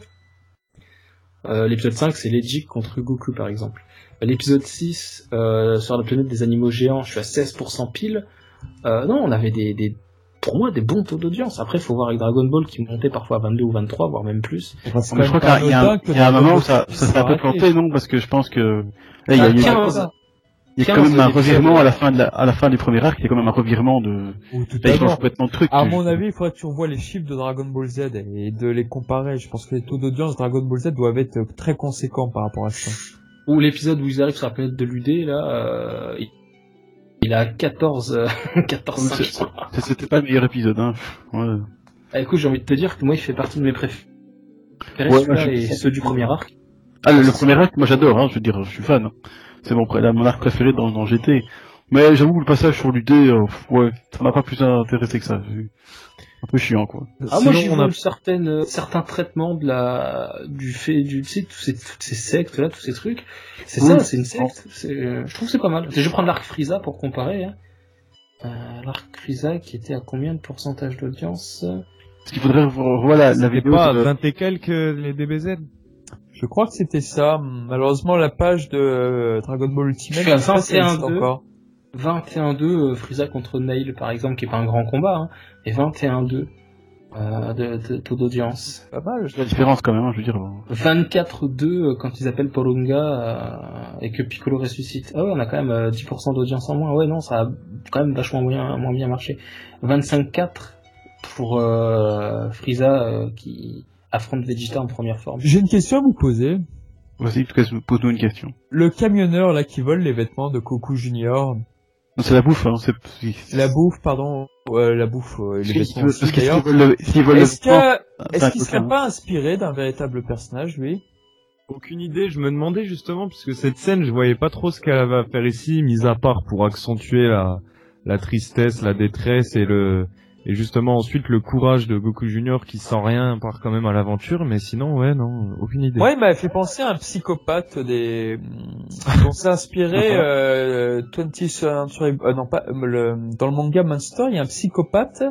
[SPEAKER 2] Euh, l'épisode 5, c'est Legic contre Goku, par exemple. Euh, L'épisode 6, euh, sur la planète des animaux géants, je suis à 16% pile. Euh, non, on avait des, des, pour moi, des bons taux d'audience. Après, il faut voir avec Dragon Ball qui montait parfois à 22 ou 23, voire même plus.
[SPEAKER 3] Mais je crois qu'il y a un, il y a un moment où ça, ça s'est un peu planté, non Parce que je pense que là, il y a, il y a-
[SPEAKER 2] 15,
[SPEAKER 3] il y a
[SPEAKER 2] 15
[SPEAKER 3] quand même un revirement à la fin de la, à la fin du premier arc. Il y a quand même un revirement de.
[SPEAKER 1] Ou tout
[SPEAKER 3] Là,
[SPEAKER 1] à
[SPEAKER 3] il change complètement de truc.
[SPEAKER 1] À mon avis, il faudrait que tu revoies les chiffres de Dragon Ball Z et de les comparer. Je pense que les taux d'audience Dragon Ball Z doivent être très conséquents par rapport à ça.
[SPEAKER 2] Ou l'épisode où ils arrivent sur la planète de l'UD, là, euh, il- a 14, euh, 14
[SPEAKER 3] C'est-
[SPEAKER 2] 5.
[SPEAKER 3] c'est- C'était pas le meilleur épisode, hein. Ouais.
[SPEAKER 2] Ah, écoute, j'ai envie de te dire que moi, il fait partie de mes préférés.
[SPEAKER 3] Ouais,
[SPEAKER 2] celui-là
[SPEAKER 3] moi, je-
[SPEAKER 2] et ceux du premier arc.
[SPEAKER 3] Ah, le, le premier arc, moi j'adore, hein, je veux dire, je suis fan. C'est mon, mon arc préféré dans, dans GT. Mais j'avoue le passage sur l'UD, euh, ouais, ça m'a pas plus intéressé que ça. Un peu chiant, quoi.
[SPEAKER 2] Ah, moi, j'ai
[SPEAKER 4] on a-
[SPEAKER 2] vu certaines, euh, certains traitements de la, du fait, du, tu sais, tous ces, toutes ces sectes, là, tous ces trucs. C'est
[SPEAKER 3] Oui.
[SPEAKER 2] ça, c'est une secte. Euh, je trouve que c'est pas mal. Je vais prendre l'arc Frieza pour comparer, hein. Euh, l'arc Frieza qui était à combien de pourcentage d'audience?
[SPEAKER 3] Parce qu'il faudrait revoir la, vidéo.
[SPEAKER 4] pas
[SPEAKER 3] sur le-
[SPEAKER 4] 20 et quelques les DBZ
[SPEAKER 1] Je crois que c'était ça. Malheureusement, la page de Dragon Ball Ultimate,
[SPEAKER 2] Je suis à
[SPEAKER 1] je sais pas si elle existe
[SPEAKER 2] 21-2.
[SPEAKER 1] encore.
[SPEAKER 2] 21-2 euh, Frieza contre Nail par exemple qui est pas un grand combat hein, et 21-2 euh, de, de taux d'audience
[SPEAKER 1] Pas mal.
[SPEAKER 3] la différence quand même, hein, je veux dire. bon.
[SPEAKER 2] 24-2 euh, quand ils appellent Porunga euh, et que Piccolo ressuscite ah ouais on a quand même euh, 10% d'audience en moins ouais non ça a quand même vachement moins, moins bien marché 25-4 pour euh, Frieza euh, qui affronte Vegeta en première forme
[SPEAKER 1] J'ai une question à vous poser.
[SPEAKER 3] Vas-y, en tout cas, pose-nous une question.
[SPEAKER 1] Le camionneur là qui vole les vêtements de Goku Junior,
[SPEAKER 3] C'est la bouffe, hein, c'est... c'est-
[SPEAKER 1] la bouffe, pardon, ouais, la bouffe, euh, les vêtements aussi d'ailleurs. Est-ce que,
[SPEAKER 3] c'est
[SPEAKER 1] est-ce qu'il serait pas inspiré d'un véritable personnage, lui?
[SPEAKER 4] Aucune idée, je me demandais justement, parce que cette scène, je voyais pas trop ce qu'elle avait à faire ici, mis à part pour accentuer la, la tristesse, la détresse et le, et justement ensuite le courage de Goku Junior qui sans rien part quand même à l'aventure, mais sinon, ouais, non, aucune idée.
[SPEAKER 1] Ouais, il m'avait fait penser à un psychopathe des, dont s'est inspiré, euh, 20th Century, euh, non pas, euh, le, dans le manga Monster, il y a un psychopathe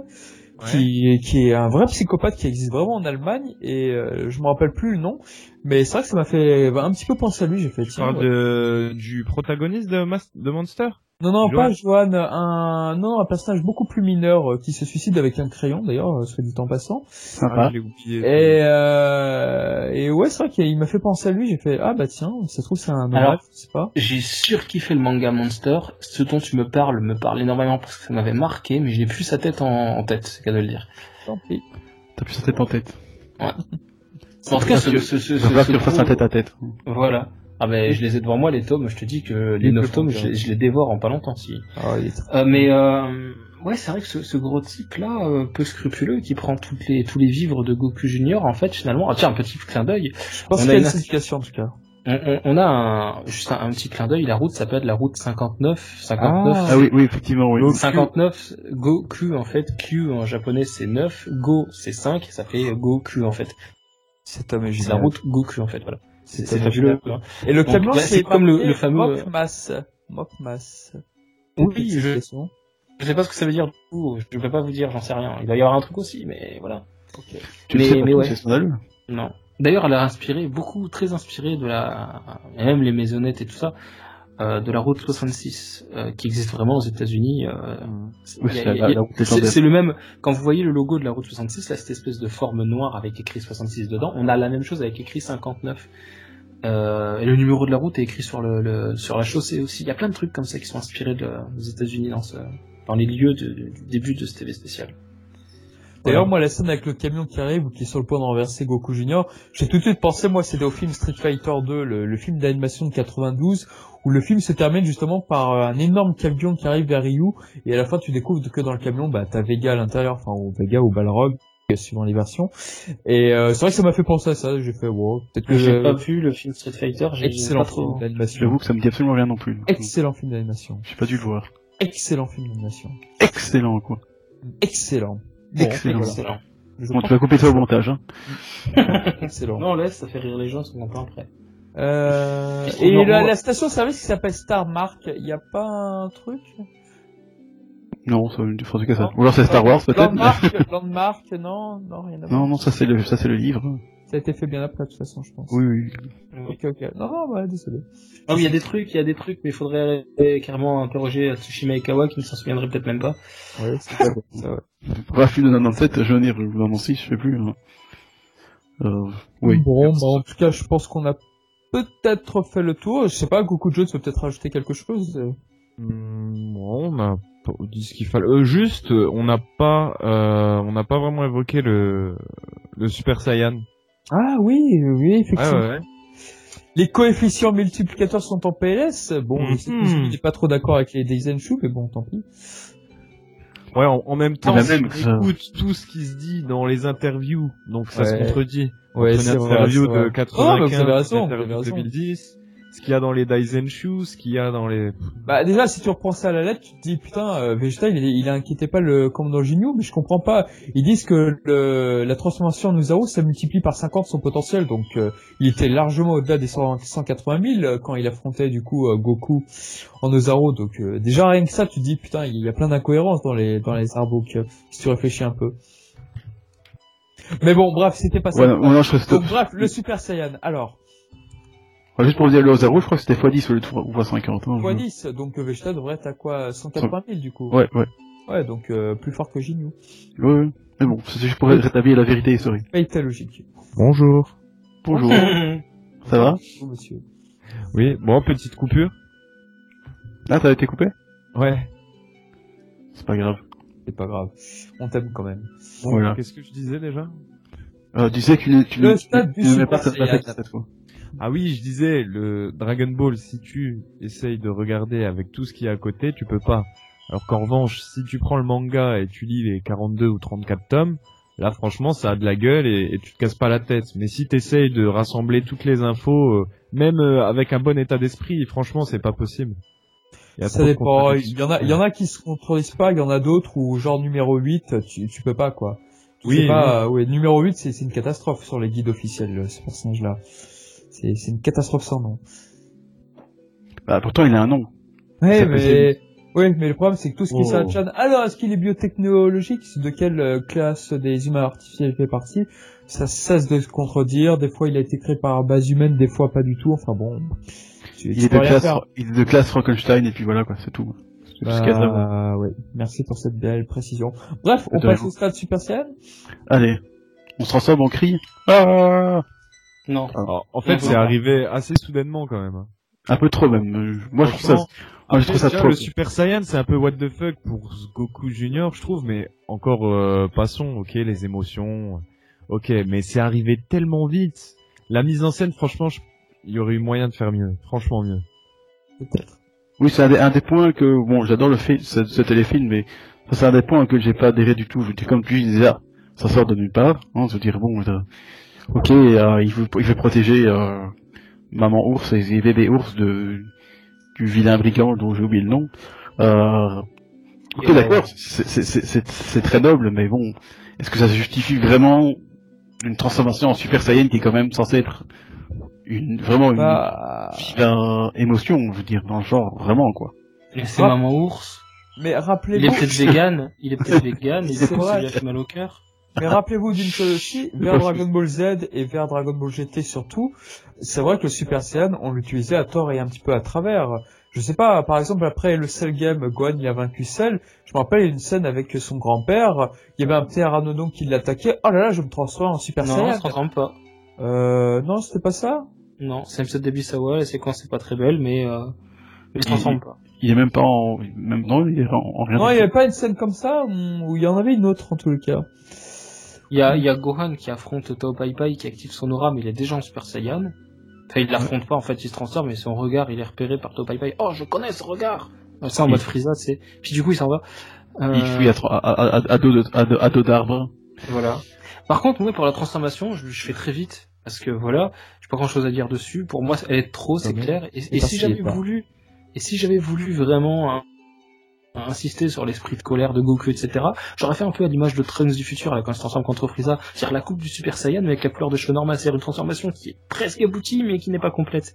[SPEAKER 1] qui, qui est un vrai psychopathe qui existe vraiment en Allemagne et euh, je me rappelle plus le nom, mais c'est vrai que ça m'a fait un petit peu penser à lui, j'ai fait
[SPEAKER 4] Tu
[SPEAKER 1] tiens.
[SPEAKER 4] parles
[SPEAKER 1] ouais.
[SPEAKER 4] de, du protagoniste de, Mas- de Monster?
[SPEAKER 1] Non, non, pas Johan, un, non, un personnage beaucoup plus mineur euh, qui se suicide avec un crayon, d'ailleurs, euh, soit dit en passant.
[SPEAKER 3] Sympa.
[SPEAKER 4] Ah, je oublié.
[SPEAKER 1] Et, euh, et ouais, c'est vrai qu'il m'a fait penser à lui, j'ai fait, ah bah tiens, ça se trouve c'est un
[SPEAKER 2] Alors,
[SPEAKER 1] je sais pas.
[SPEAKER 2] j'ai surkiffé le manga Monster ce dont tu me parles me parle énormément parce que ça m'avait marqué mais je n'ai plus sa tête en, en tête c'est qu'à de le dire
[SPEAKER 1] Tant pis.
[SPEAKER 3] T'as plus sa tête en tête.
[SPEAKER 2] en tout cas ce, ce, ce, ce, ce
[SPEAKER 3] que tu fasses un
[SPEAKER 2] gros-
[SPEAKER 3] tête à tête.
[SPEAKER 2] Voilà. Ah ben je les ai devant moi les tomes, je te dis que les
[SPEAKER 1] Oui,
[SPEAKER 2] 9
[SPEAKER 1] je
[SPEAKER 2] tomes je, les- je les dévore en pas longtemps si.
[SPEAKER 1] Ah, il est très-
[SPEAKER 2] Euh, mais euh, ouais c'est vrai que ce, ce gros type là euh, peu scrupuleux qui prend toutes les tous les vivres de Goku Junior en fait finalement ah tiens un petit clin d'œil.
[SPEAKER 1] Je pense qu'il
[SPEAKER 2] a
[SPEAKER 1] y a
[SPEAKER 2] une
[SPEAKER 1] signification en tout cas.
[SPEAKER 2] on, on, on a un, juste un, un petit clin d'œil la route s'appelle la route 59 59
[SPEAKER 3] Ah oui, oui, effectivement, oui.
[SPEAKER 2] 59 Goku en fait Q en japonais c'est 9 Go c'est 5 ça fait Goku en fait. C'est la route Goku en fait voilà c'est fabuleux hein.
[SPEAKER 1] Et le
[SPEAKER 2] bah,
[SPEAKER 1] c'est
[SPEAKER 2] comme le- le fameux-
[SPEAKER 1] Mokmas. Mokmas.
[SPEAKER 2] oui je, je sais pas ce que ça veut dire du coup je peux pas vous dire j'en sais rien il va y avoir un truc aussi mais voilà
[SPEAKER 3] Tu
[SPEAKER 2] mais-
[SPEAKER 3] sais pas
[SPEAKER 2] mais ouais.
[SPEAKER 3] son.
[SPEAKER 2] Non. D'ailleurs, elle a inspiré, beaucoup, très inspiré de la, et même les maisonnettes et tout ça, euh, de la route 66, euh, qui existe vraiment aux États-Unis. Euh, c'est le même, quand vous voyez le logo de la route 66, là, cette espèce de forme noire avec écrit 66 dedans, on a la même chose avec écrit 59. Euh, et le numéro de la route est écrit sur le, le- sur la chaussée aussi. Il y a plein de trucs comme ça qui sont inspirés de, des États-Unis dans ce, dans les lieux de- du début de ce TV spécial.
[SPEAKER 1] D'ailleurs, moi, la scène avec le camion qui arrive ou qui est sur le point de renverser Goku Junior, j'ai tout de suite pensé, moi, c'était au film Street Fighter 2, le, le film d'animation de 92, où le film se termine justement par euh, un énorme camion qui arrive vers Ryu, et à la fin, tu découvres que dans le camion, bah, t'as Vega à l'intérieur, enfin, ou Vega ou Balrog, suivant les versions. Et euh, c'est vrai que ça m'a fait penser à ça, j'ai fait, wow, peut-être que
[SPEAKER 2] J'ai pas vu le film Street Fighter,
[SPEAKER 1] Excellent
[SPEAKER 2] pas
[SPEAKER 1] film d'animation.
[SPEAKER 3] J'avoue que ça me dit absolument rien non plus.
[SPEAKER 1] Excellent film d'animation.
[SPEAKER 3] J'ai pas dû le voir.
[SPEAKER 1] Excellent film d'animation.
[SPEAKER 3] Excellent, quoi.
[SPEAKER 1] Excellent. Bon,
[SPEAKER 3] Excellent. Bon, tu vas couper ça au montage, hein.
[SPEAKER 1] excellent.
[SPEAKER 2] Non, laisse, ça fait rire les gens, ils sont contents après.
[SPEAKER 1] Euh, et la,
[SPEAKER 2] normaux.
[SPEAKER 1] la station service qui s'appelle Star Mark, il y a pas un truc?
[SPEAKER 3] Non, ça ne ferait que ça.
[SPEAKER 1] Non.
[SPEAKER 3] Ou alors c'est Star Wars, peut-être.
[SPEAKER 1] Landmark, Landmark, non, non, rien à voir.
[SPEAKER 3] Non, non, ça c'est le, ça c'est le livre.
[SPEAKER 1] Ça a été fait bien après, de toute façon, je pense.
[SPEAKER 3] Oui, oui.
[SPEAKER 1] Ok, ok. Non, non, ouais, désolé.
[SPEAKER 2] Ah oui, il y a des trucs, il y a des trucs, mais il faudrait carrément interroger Tsushima Ikawa qui ne s'en souviendrait peut-être même pas.
[SPEAKER 1] Ouais, c'est ça, ça, ouais.
[SPEAKER 3] Bref, film de 97, je veux dire, ou 96, je sais plus. hein. Euh, oui.
[SPEAKER 1] Bon, bah, en tout cas, je pense qu'on a peut-être fait le tour. Je sais pas, Goku Jones peut peut-être rajouter quelque chose. euh.
[SPEAKER 4] Hmm, bon, on a pas dit ce qu'il fallait. Euh, juste, euh, on n'a pas, euh, on n'a pas vraiment évoqué le, le Super Saiyan.
[SPEAKER 1] Ah oui, oui, effectivement.
[SPEAKER 4] ouais, ouais.
[SPEAKER 1] Les coefficients multiplicateurs sont en PLS. Bon, que
[SPEAKER 4] Mhm.
[SPEAKER 1] je suis pas trop d'accord avec les Daisenshu, mais bon, tant pis.
[SPEAKER 4] Ouais, en, en même temps, si
[SPEAKER 3] même
[SPEAKER 4] on écoute tout ce qui se dit dans les interviews, donc ça se contredit.
[SPEAKER 1] Ouais, c'est vrai,
[SPEAKER 4] interview de
[SPEAKER 1] vrai. Mais
[SPEAKER 4] 95,
[SPEAKER 1] vous avez raison,
[SPEAKER 4] interview de
[SPEAKER 1] raison.
[SPEAKER 4] 2010, ce qu'il y a dans les Daisenshu, ce qu'il y a dans les...
[SPEAKER 1] Bah déjà si tu reprends ça à la lettre, tu te dis putain euh, Vegeta il, est- il inquiétait pas le commandant Ginyu, mais je comprends pas. Ils disent que le, la transformation en Usaru ça multiplie par 50 son potentiel, donc euh, il était largement au-delà des 100 180 000 euh, quand il affrontait du coup euh, Goku en Ozaru. Donc euh, déjà rien que ça, tu te dis putain il y a plein d'incohérences dans les dans les artbooks euh, si tu réfléchis un peu. Mais bon bref c'était pas ça.
[SPEAKER 3] Ouais, non, non, je
[SPEAKER 1] donc bref le Super Saiyan. Alors
[SPEAKER 3] Juste pour vous dire le Ozaru, je crois que c'était x10 au lieu de x50. Hein, je-
[SPEAKER 1] x10, donc euh, Vegeta devrait être à quoi 180 000 du coup.
[SPEAKER 3] Ouais, ouais.
[SPEAKER 1] Ouais donc euh, plus fort que Ginyu.
[SPEAKER 3] Ouais, ouais. Mais bon, c'est juste pour rétablir la vérité historique.
[SPEAKER 1] Pas été logique.
[SPEAKER 4] Bonjour.
[SPEAKER 3] Bonjour. Ça va
[SPEAKER 1] Bonjour, monsieur.
[SPEAKER 4] Oui, bon, petite coupure.
[SPEAKER 3] Ah, t'as été coupé?
[SPEAKER 4] Ouais.
[SPEAKER 3] C'est pas grave.
[SPEAKER 1] C'est pas grave. On t'aime quand même.
[SPEAKER 4] Bon,
[SPEAKER 3] Voilà.
[SPEAKER 4] Qu'est-ce que je disais déjà?
[SPEAKER 3] Euh, tu sais que tu, n'aimais
[SPEAKER 1] Super
[SPEAKER 3] pas cette cette fois.
[SPEAKER 4] Ah oui, je disais, le Dragon Ball, si tu essayes de regarder avec tout ce qu'il y a à côté, tu peux pas. Alors qu'en revanche, si tu prends le manga et tu lis les 42 ou 34 tomes, là franchement ça a de la gueule et, et tu te casses pas la tête. Mais si t'essayes de rassembler toutes les infos, euh, même euh, avec un bon état d'esprit, franchement c'est pas possible. Il y a
[SPEAKER 1] Ça dépend. Il y en a, il y en a qui se contredisent pas, il y en a d'autres où genre numéro 8, tu, tu peux pas quoi. Tu
[SPEAKER 4] Oui,
[SPEAKER 1] sais pas, euh, ouais, numéro 8 c'est une catastrophe sur les guides officiels, ce personnage là. C'est c'est une catastrophe sans nom.
[SPEAKER 3] Bah, pourtant, il a un nom.
[SPEAKER 1] Ouais, mais oui, mais le problème c'est que tout ce qui
[SPEAKER 3] Oh.
[SPEAKER 1] s'adjoint. Alors, est-ce qu'il est biotechnologique? De quelle euh, classe des humains artificiels il fait partie? Ça cesse de se contredire. Des fois, il a été créé par base humaine, des fois pas du tout. Enfin bon, tu,
[SPEAKER 3] Il
[SPEAKER 1] tu
[SPEAKER 3] est, de classe,
[SPEAKER 1] faire.
[SPEAKER 3] il est de classe Frankenstein et puis voilà quoi, c'est tout. C'est.
[SPEAKER 1] Bah, ouais. Merci pour cette belle précision. Bref, on passe au stade Super Saiyan.
[SPEAKER 3] Allez, on se transforme en cri. Ah
[SPEAKER 2] Non.
[SPEAKER 4] Alors, en fait, c'est arrivé assez soudainement quand même. hein.
[SPEAKER 3] un peu trop même. Moi, je trouve ça, moi, je trouve ça
[SPEAKER 4] déjà,
[SPEAKER 3] trop.
[SPEAKER 4] Le Super Saiyan, c'est un peu what the fuck pour Goku Junior, je trouve, mais encore euh, passons, ok, les émotions, ok, mais c'est arrivé tellement vite. La mise en scène, franchement, je- il y aurait eu moyen de faire mieux, franchement mieux.
[SPEAKER 1] Peut-être.
[SPEAKER 3] Oui, c'est un, des- un des points que, bon, j'adore le fait, ce, ce téléfilm, mais ça, c'est un des points que j'ai pas adhéré du tout. Je dire, comme tu disais, ah, ça sort de nulle part. Hein, je veux dire, bon, ok, euh, il, veut, il veut protéger euh, maman ours et les bébés ours de du vilain brigand dont j'ai oublié le nom. Euh, ok,
[SPEAKER 2] euh,
[SPEAKER 3] d'accord, c'est- c'est c'est- c'est- c'est très noble, mais bon, est-ce que ça justifie vraiment une transformation en Super Saiyan qui est quand même censée être une vraiment une
[SPEAKER 1] Bah,
[SPEAKER 3] vilain émotion, je veux dire, dans le genre, vraiment quoi.
[SPEAKER 2] Et c'est maman ours.
[SPEAKER 1] mais
[SPEAKER 2] Il est
[SPEAKER 1] rappelez-vous,
[SPEAKER 2] peut-être vegan. Il est peut-être vegan. Il est peut-être fait mal au cœur.
[SPEAKER 1] Mais rappelez-vous d'une chose aussi, vers Dragon Ball Z et vers Dragon Ball GT surtout, c'est vrai que le Super Saiyan, on l'utilisait à tort et un petit peu à travers. Je sais pas, par exemple, après le Cell Game, Gohan, il a vaincu Cell. Je me rappelle une scène avec son grand-père. Il y avait un petit Aranodon qui l'attaquait. Oh là là, je me transforme en Super
[SPEAKER 2] Non, on
[SPEAKER 1] Saiyan.
[SPEAKER 2] se transforme pas.
[SPEAKER 1] Euh, non, c'était pas ça?
[SPEAKER 2] Non, c'est l'épisode d'Ebisawa, la séquence est pas très belle, mais euh, il se transforme pas.
[SPEAKER 3] Il est même pas en, même, non, il est en, en rien.
[SPEAKER 1] Non, il y
[SPEAKER 3] tout.
[SPEAKER 1] avait pas une scène comme ça, où où il y en avait une autre en tout le cas.
[SPEAKER 2] Il y a, il y a Gohan qui affronte Tao Pai Pai qui active son aura mais il est déjà en Super Saiyan. Enfin, il l'affronte pas en fait, il se transforme mais son regard il est repéré par Tao Pai Pai. Oh, je connais ce regard. Ça en mode Frieza, c'est. Puis du coup il s'en va. Euh,
[SPEAKER 3] Il fuit à, à, à, à, à dos de- à dos- à dos d'arbre.
[SPEAKER 2] Voilà. Par contre, moi, pour la transformation, je, je fais très vite. Parce que voilà, j'ai pas grand chose à dire dessus. Pour moi, elle est trop, c'est clair. Et, si j'avais voulu, et si j'avais voulu vraiment insister sur l'esprit de colère de Goku, etc., j'aurais fait un peu à l'image de Trunks du futur, là, quand il se transforme contre Frieza. C'est-à-dire la coupe du Super Saiyan avec la couleur de cheveux normale. C'est-à-dire une transformation qui est presque aboutie, mais qui n'est pas complète.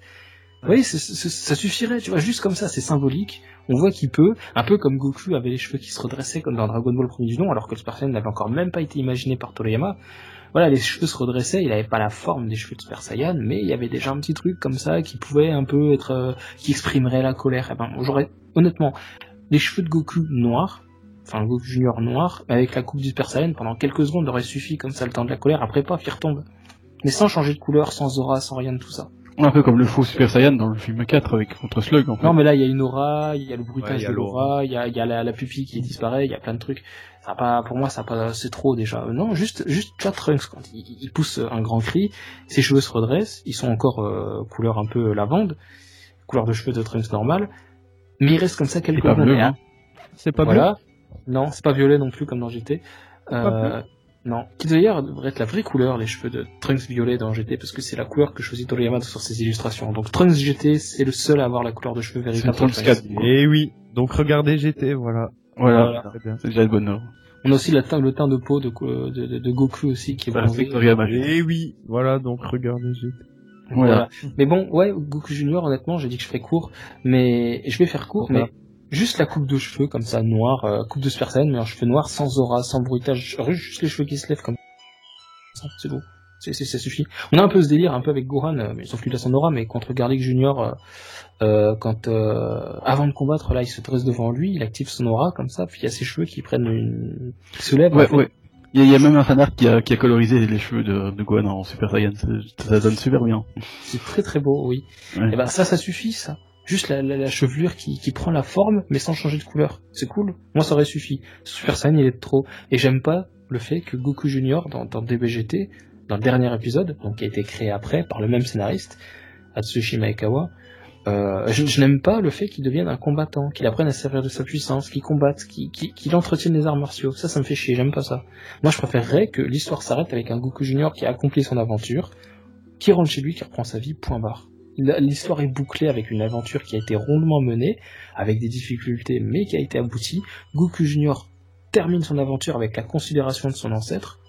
[SPEAKER 2] Vous voyez, ça suffirait, tu vois, juste comme ça, c'est symbolique. On voit qu'il peut, un peu comme Goku avait les cheveux qui se redressaient comme dans Dragon Ball premier du nom, alors que le Super Saiyan n'avait encore même pas été imaginé par Toriyama. Voilà, les cheveux se redressaient, il avait pas la forme des cheveux de Super Saiyan, mais il y avait déjà un petit truc comme ça qui pouvait un peu être, euh, qui exprimerait la colère. Eh ben, j'aurais, honnêtement, les cheveux de Goku noirs, enfin Goku Junior noir, avec la coupe du Super Saiyan pendant quelques secondes aurait suffi comme ça le temps de la colère, après paf, il retombe. Mais sans changer de couleur, sans aura, sans rien de tout ça.
[SPEAKER 3] Un peu comme le faux Super Saiyan dans le film 4 avec contre Slug en fait.
[SPEAKER 2] Non, mais là, il y a une aura, il y a le bruitage
[SPEAKER 4] il y a
[SPEAKER 2] de l'aura, il y a, il y a la, la pupille qui disparaît, il y a plein de trucs. Ça pas, pour moi, ça pas, c'est trop déjà. Euh, Non, juste, juste, tu vois, Trunks, quand il, il pousse un grand cri, ses cheveux se redressent, ils sont encore euh, couleur un peu lavande, couleur de cheveux de Trunks normal, mais il reste comme ça quelques
[SPEAKER 3] bleu,
[SPEAKER 2] Et
[SPEAKER 3] hein.
[SPEAKER 4] C'est pas
[SPEAKER 2] voilà. Non, c'est pas violet non plus comme dans GT.
[SPEAKER 1] Pas
[SPEAKER 2] Euh, non. Qui d'ailleurs devrait être la vraie couleur, les cheveux de Trunks violet dans GT, parce que c'est la couleur que choisit Toriyama sur ses illustrations. Donc Trunks GT, c'est le seul à avoir la couleur de cheveux véritable.
[SPEAKER 3] Trunks
[SPEAKER 2] de
[SPEAKER 3] 4.
[SPEAKER 4] Et oui, donc regardez GT, voilà.
[SPEAKER 3] Voilà,
[SPEAKER 2] Voilà.
[SPEAKER 4] Très bien.
[SPEAKER 3] c'est déjà le bonheur.
[SPEAKER 2] On a aussi le teint, le teint de peau de, de, de, de Goku aussi qui est bronzé.
[SPEAKER 4] Et oui, voilà, donc regardez GT.
[SPEAKER 3] Voilà.
[SPEAKER 2] Mais bon, ouais, Goku Junior, honnêtement, j'ai dit que je ferais court, mais je vais faire court,
[SPEAKER 4] Voilà.
[SPEAKER 2] mais juste la coupe de cheveux comme ça, noire, euh, coupe de Super Saiyan, mais en cheveux noirs, sans aura, sans bruitage, juste les cheveux qui se lèvent comme ça, c'est beau. C'est, c'est- ça suffit. On a un peu ce délire, un peu avec Gohan, euh, mais sauf qu'il a son aura, mais contre Garlic Junior, euh, euh, quand euh, avant de combattre, là, il se dresse devant lui, il active son aura comme ça, puis il y a ses cheveux qui prennent une, qui se lèvent. en
[SPEAKER 3] Ouais,
[SPEAKER 2] fait.
[SPEAKER 3] ouais. Il y, a, il y a même un fanart qui a, qui a colorisé les cheveux de, de Gohan en Super Saiyan. Ça donne super bien.
[SPEAKER 2] C'est très très beau, oui.
[SPEAKER 3] Ouais.
[SPEAKER 2] Et ben ça, ça suffit, ça. Juste la, la, la chevelure qui, qui prend la forme, mais sans changer de couleur. C'est cool. Moi, ça aurait suffi. Super Saiyan, il est trop. Et j'aime pas le fait que Goku Junior, dans, dans DBGT, dans le dernier épisode, donc qui a été créé après par le même scénariste, Atsushi Maekawa, euh, je, n'aime pas le fait qu'il devienne un combattant, qu'il apprenne à servir de sa puissance, qu'il combatte, qu'il qu'il entretienne les arts martiaux. Ça, ça me fait chier, j'aime pas ça. Moi, je préférerais que l'histoire s'arrête avec un Goku Junior qui a accompli son aventure, qui rentre chez lui, qui reprend sa vie, point barre. L'histoire est bouclée avec une aventure qui a été rondement menée, avec des difficultés, mais qui a été aboutie. Goku Junior termine son aventure avec la considération de son ancêtre.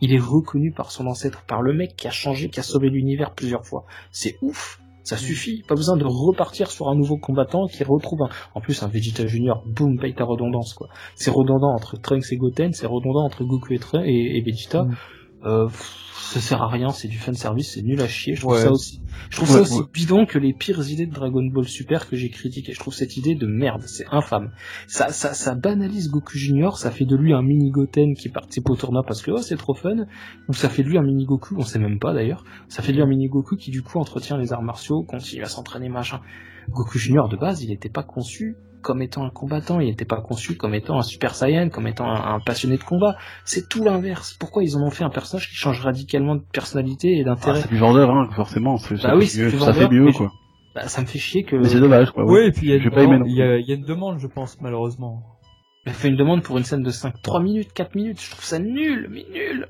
[SPEAKER 2] Il est reconnu par son ancêtre, par le mec qui a changé, qui a sauvé l'univers plusieurs fois. C'est ouf. Ça suffit. Pas besoin de repartir sur un nouveau combattant qui retrouve un, en plus un Vegeta Junior. Boum, paye ta redondance, quoi. C'est redondant entre Trunks et Goten, c'est redondant entre Goku et, Trunks et, et Vegeta.
[SPEAKER 1] Mm.
[SPEAKER 2] Euh, pff, ça sert à rien, c'est du fan service, c'est nul à chier. Je trouve
[SPEAKER 1] Ouais.
[SPEAKER 2] ça aussi, je trouve
[SPEAKER 3] Ouais,
[SPEAKER 2] ça aussi
[SPEAKER 3] ouais.
[SPEAKER 2] bidon que les pires idées de Dragon Ball Super que j'ai critiquées. Je trouve cette idée de merde, c'est infâme. Ça, ça, ça banalise Goku Junior, ça fait de lui un mini Goten qui participe au tournoi parce que oh c'est trop fun, ou ça fait de lui un mini Goku, on sait même pas d'ailleurs. Ça fait de lui un mini Goku qui du coup entretient les arts martiaux, continue à s'entraîner machin. Goku Junior de base, il n'était pas conçu comme étant un combattant, il n'était pas conçu comme étant un Super Saiyan, comme étant un, un passionné de combat. C'est tout l'inverse. Pourquoi ils en ont fait un personnage qui change radicalement de personnalité et
[SPEAKER 3] Ah,
[SPEAKER 2] d'intérêt
[SPEAKER 3] c'est du vendeur, hein, forcément. c'est-
[SPEAKER 2] Bah
[SPEAKER 3] ça
[SPEAKER 2] oui,
[SPEAKER 3] fait mieux, ça fait mieux, quoi.
[SPEAKER 2] bah, Ça me fait chier que...
[SPEAKER 3] Mais c'est dommage, quoi.
[SPEAKER 1] Oui, et puis il y, a une demande-
[SPEAKER 3] non
[SPEAKER 1] il y a, il y a une demande, je pense, malheureusement.
[SPEAKER 2] Elle fait une demande pour une scène de 5, 3 minutes, 4 minutes. Je trouve ça nul, mais nul.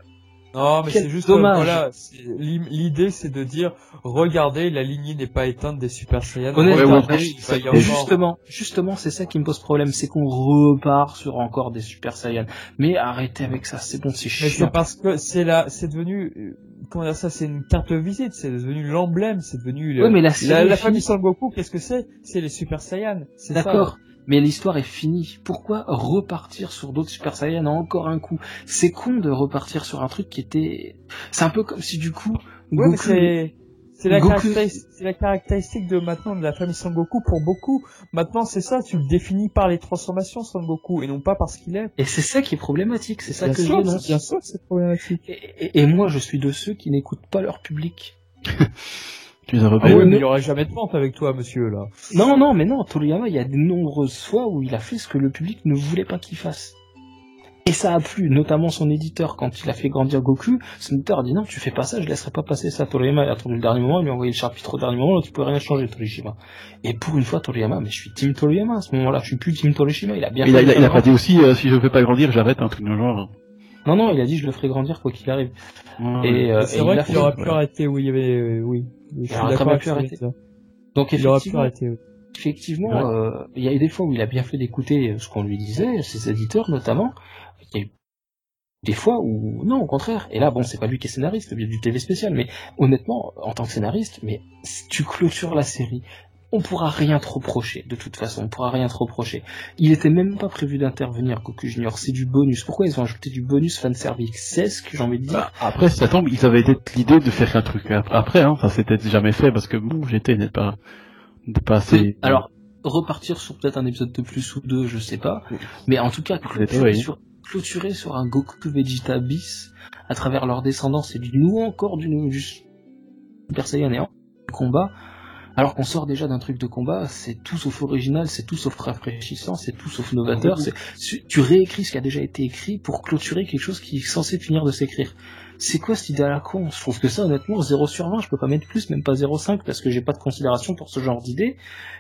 [SPEAKER 1] Non, mais c'est juste
[SPEAKER 2] dommage.
[SPEAKER 1] voilà, l'idée c'est de dire regardez, la lignée n'est pas éteinte des Super Saiyans.
[SPEAKER 2] Honnêtement,
[SPEAKER 1] avoir-
[SPEAKER 2] justement, justement, c'est ça qui me pose problème, c'est qu'on repart sur encore des Super Saiyans. Mais arrêtez avec ça, c'est bon, c'est
[SPEAKER 1] Mais
[SPEAKER 2] chiant.
[SPEAKER 1] c'est parce que c'est la, c'est devenu, euh, comment dire ça, c'est une carte de visite, c'est devenu l'emblème, c'est devenu le-
[SPEAKER 2] Ouais, mais la
[SPEAKER 1] la, famille
[SPEAKER 2] finie.
[SPEAKER 1] Son Goku, qu'est-ce que c'est? C'est les Super Saiyans. C'est ça.
[SPEAKER 2] D'accord. Mais l'histoire est finie. Pourquoi repartir sur d'autres Super Saiyans encore un coup? C'est con de repartir sur un truc qui était. C'est un peu comme si du coup.
[SPEAKER 1] Ouais,
[SPEAKER 2] Goku-
[SPEAKER 1] c'est, c'est la, la caractéristique de maintenant de la famille Son Goku pour beaucoup. Maintenant, c'est ça, tu le définis par les transformations Son Goku et non pas par ce qu'il est.
[SPEAKER 2] Et c'est ça qui est problématique, c'est ça
[SPEAKER 1] Bien
[SPEAKER 2] que je
[SPEAKER 1] sûr,
[SPEAKER 2] dénonce.
[SPEAKER 1] bien sûr, c'est problématique.
[SPEAKER 2] Et, et- et moi, je suis de ceux qui n'écoutent pas leur public.
[SPEAKER 3] Tu es un
[SPEAKER 1] Ah oui,
[SPEAKER 2] mais-
[SPEAKER 1] il y aurait jamais de vente avec toi, monsieur, là.
[SPEAKER 2] Non, non, mais non, Toriyama, il y a de nombreuses fois où il a fait ce que le public ne voulait pas qu'il fasse. Et ça a plu, notamment son éditeur, quand il a fait grandir Goku, son éditeur a dit non, tu fais pas ça, je laisserai pas passer ça. Toriyama il a attendu le dernier moment, il lui a envoyé le chapitre au dernier moment, tu peux rien changer, Torishima. Et pour une fois, Toriyama, mais je suis Team Toriyama à ce moment-là, je suis plus Team Torishima, il a bien
[SPEAKER 3] Il
[SPEAKER 2] fait
[SPEAKER 3] a, il a,
[SPEAKER 2] le
[SPEAKER 3] il a pas dit aussi, euh, si je ne fais pas grandir, j'arrête, un truc de genre.
[SPEAKER 2] Non, non, il a dit je le ferai grandir quoi qu'il arrive.
[SPEAKER 3] Ouais.
[SPEAKER 2] Et, euh,
[SPEAKER 5] C'est
[SPEAKER 2] il
[SPEAKER 5] vrai qu'il aurait pu
[SPEAKER 3] ouais.
[SPEAKER 5] arrêter il avait, euh, oui. Je suis d'accord
[SPEAKER 2] pu
[SPEAKER 5] ça.
[SPEAKER 2] arrêter. Donc
[SPEAKER 5] Il aurait pu
[SPEAKER 2] effectivement,
[SPEAKER 5] arrêter. oui.
[SPEAKER 2] effectivement,
[SPEAKER 5] Ouais.
[SPEAKER 2] euh, il y a eu des fois où il a bien fait d'écouter ce qu'on lui disait, ses éditeurs notamment. Il y a eu des fois où non, au contraire. Et là, bon, c'est pas lui qui est scénariste, il y a du TV spécial, mais honnêtement, en tant que scénariste, mais si tu clôtures la série, on pourra rien te reprocher. De toute façon, on pourra rien te reprocher. Il était même pas prévu d'intervenir, Goku Junior. C'est du bonus. Pourquoi ils ont ajouté du bonus fanservice C'est ce que j'ai envie de dire.
[SPEAKER 3] Bah, après, ça tombe, ils avaient peut-être l'idée de faire un truc ap- après, hein. Ça s'était jamais fait parce que bon, j'étais n'est pas, pas assez.
[SPEAKER 2] Alors, repartir sur peut-être un épisode de plus ou deux, je sais pas. Mais en tout cas, clôturer,
[SPEAKER 3] oui.
[SPEAKER 2] sur, clôturer sur un Goku Vegeta bis à travers leur descendance et du nouveau encore du, du Super Saiyan et en combat. Alors qu'on sort déjà d'un truc de combat, c'est tout sauf original, c'est tout sauf rafraîchissant, c'est tout sauf novateur. c'est- tu- Tu réécris ce qui a déjà été écrit pour clôturer quelque chose qui est censé finir de s'écrire. C'est quoi cette idée à la con? Je trouve que ça, honnêtement, 0 sur 20, je peux pas mettre plus, même pas 0,5, parce que j'ai pas de considération pour ce genre d'idée,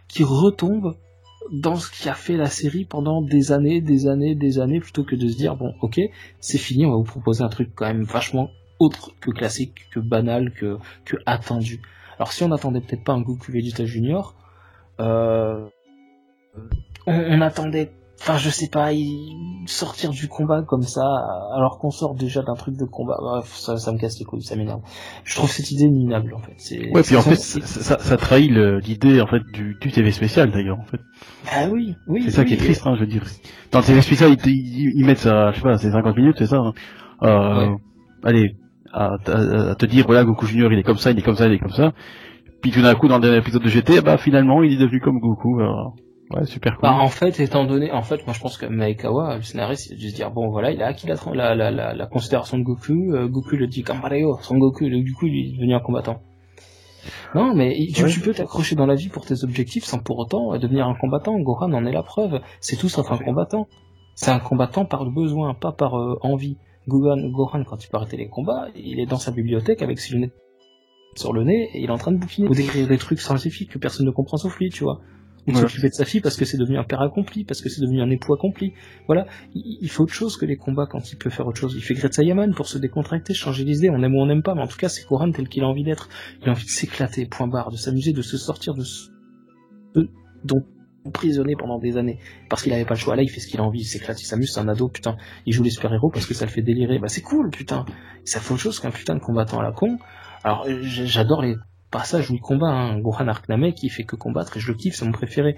[SPEAKER 2] qui retombe dans ce qui a fait la série pendant des années, des années, des années, plutôt que de se dire, bon, ok, c'est fini, on va vous proposer un truc quand même vachement autre que classique, que banal, que, que attendu. Alors si on n'attendait peut-être pas un Goku Vegeta Junior, euh, on, on attendait, enfin je sais pas, il- sortir du combat comme ça, alors qu'on sort déjà d'un truc de combat, bref, ça, ça me casse les couilles, ça m'énerve. Je trouve cette idée minable en fait.
[SPEAKER 3] Ouais, puis en fait, ça, ça, ça trahit l'idée en fait du, du TV spécial d'ailleurs. En fait,
[SPEAKER 2] ah oui, oui.
[SPEAKER 3] c'est ça
[SPEAKER 2] oui,
[SPEAKER 3] qui est triste, hein, je veux dire. Dans le TV spécial, ils, te- ils, ils mettent ça, je sais pas, c'est 50 minutes, c'est ça. hein. Euh,
[SPEAKER 2] Ouais.
[SPEAKER 3] Allez, à, à- à te dire voilà, Goku Junior, il est comme ça, il est comme ça, il est comme ça. Puis tout d'un coup, dans le dernier épisode de GT, bah finalement, il est devenu comme Goku. alors, ouais, super cool.
[SPEAKER 2] Bah, en fait, étant donné, en fait, moi je pense que Maekawa, le scénariste, il a dû se dire bon voilà, il a acquis la, la, la, la, la considération de Goku, euh, Goku le dit Kambareo, son Goku, du coup il est devenu un combattant. Non, mais tu,
[SPEAKER 3] Ouais.
[SPEAKER 2] tu peux t'accrocher dans la vie pour tes objectifs sans pour autant euh, devenir un combattant. Gohan en est la preuve. C'est tout sauf un combattant. C'est un combattant par le besoin, pas par euh, envie. Gohan, Gohan, quand il peut arrêter les combats, il est dans sa bibliothèque avec ses lunettes sur le nez et il est en train de bouquiner ou d'écrire des trucs scientifiques que personne ne comprend sauf lui, tu vois. Ou de
[SPEAKER 3] Ouais.
[SPEAKER 2] s'occuper de sa fille parce que c'est devenu un père accompli, parce que c'est devenu un époux accompli. Voilà, il, il fait autre chose que les combats quand il peut faire autre chose. Il fait Gretza Yaman pour se décontracter, changer d'idée, on aime ou on n'aime pas, mais en tout cas c'est Gohan tel qu'il a envie d'être. Il a envie de s'éclater, point barre, de s'amuser, de se sortir de ce dont emprisonné pendant des années parce qu'il avait pas le choix. Là il fait ce qu'il a envie il s'éclate il s'amuse c'est un ado putain. Il joue les super héros parce que ça le fait délirer. Bah c'est cool putain. Ça fait autre chose qu'un putain de combattant à la con. Alors euh, j'adore les passages où il combat hein. Gohan Arc Namek qui fait que combattre et je le kiffe c'est mon préféré.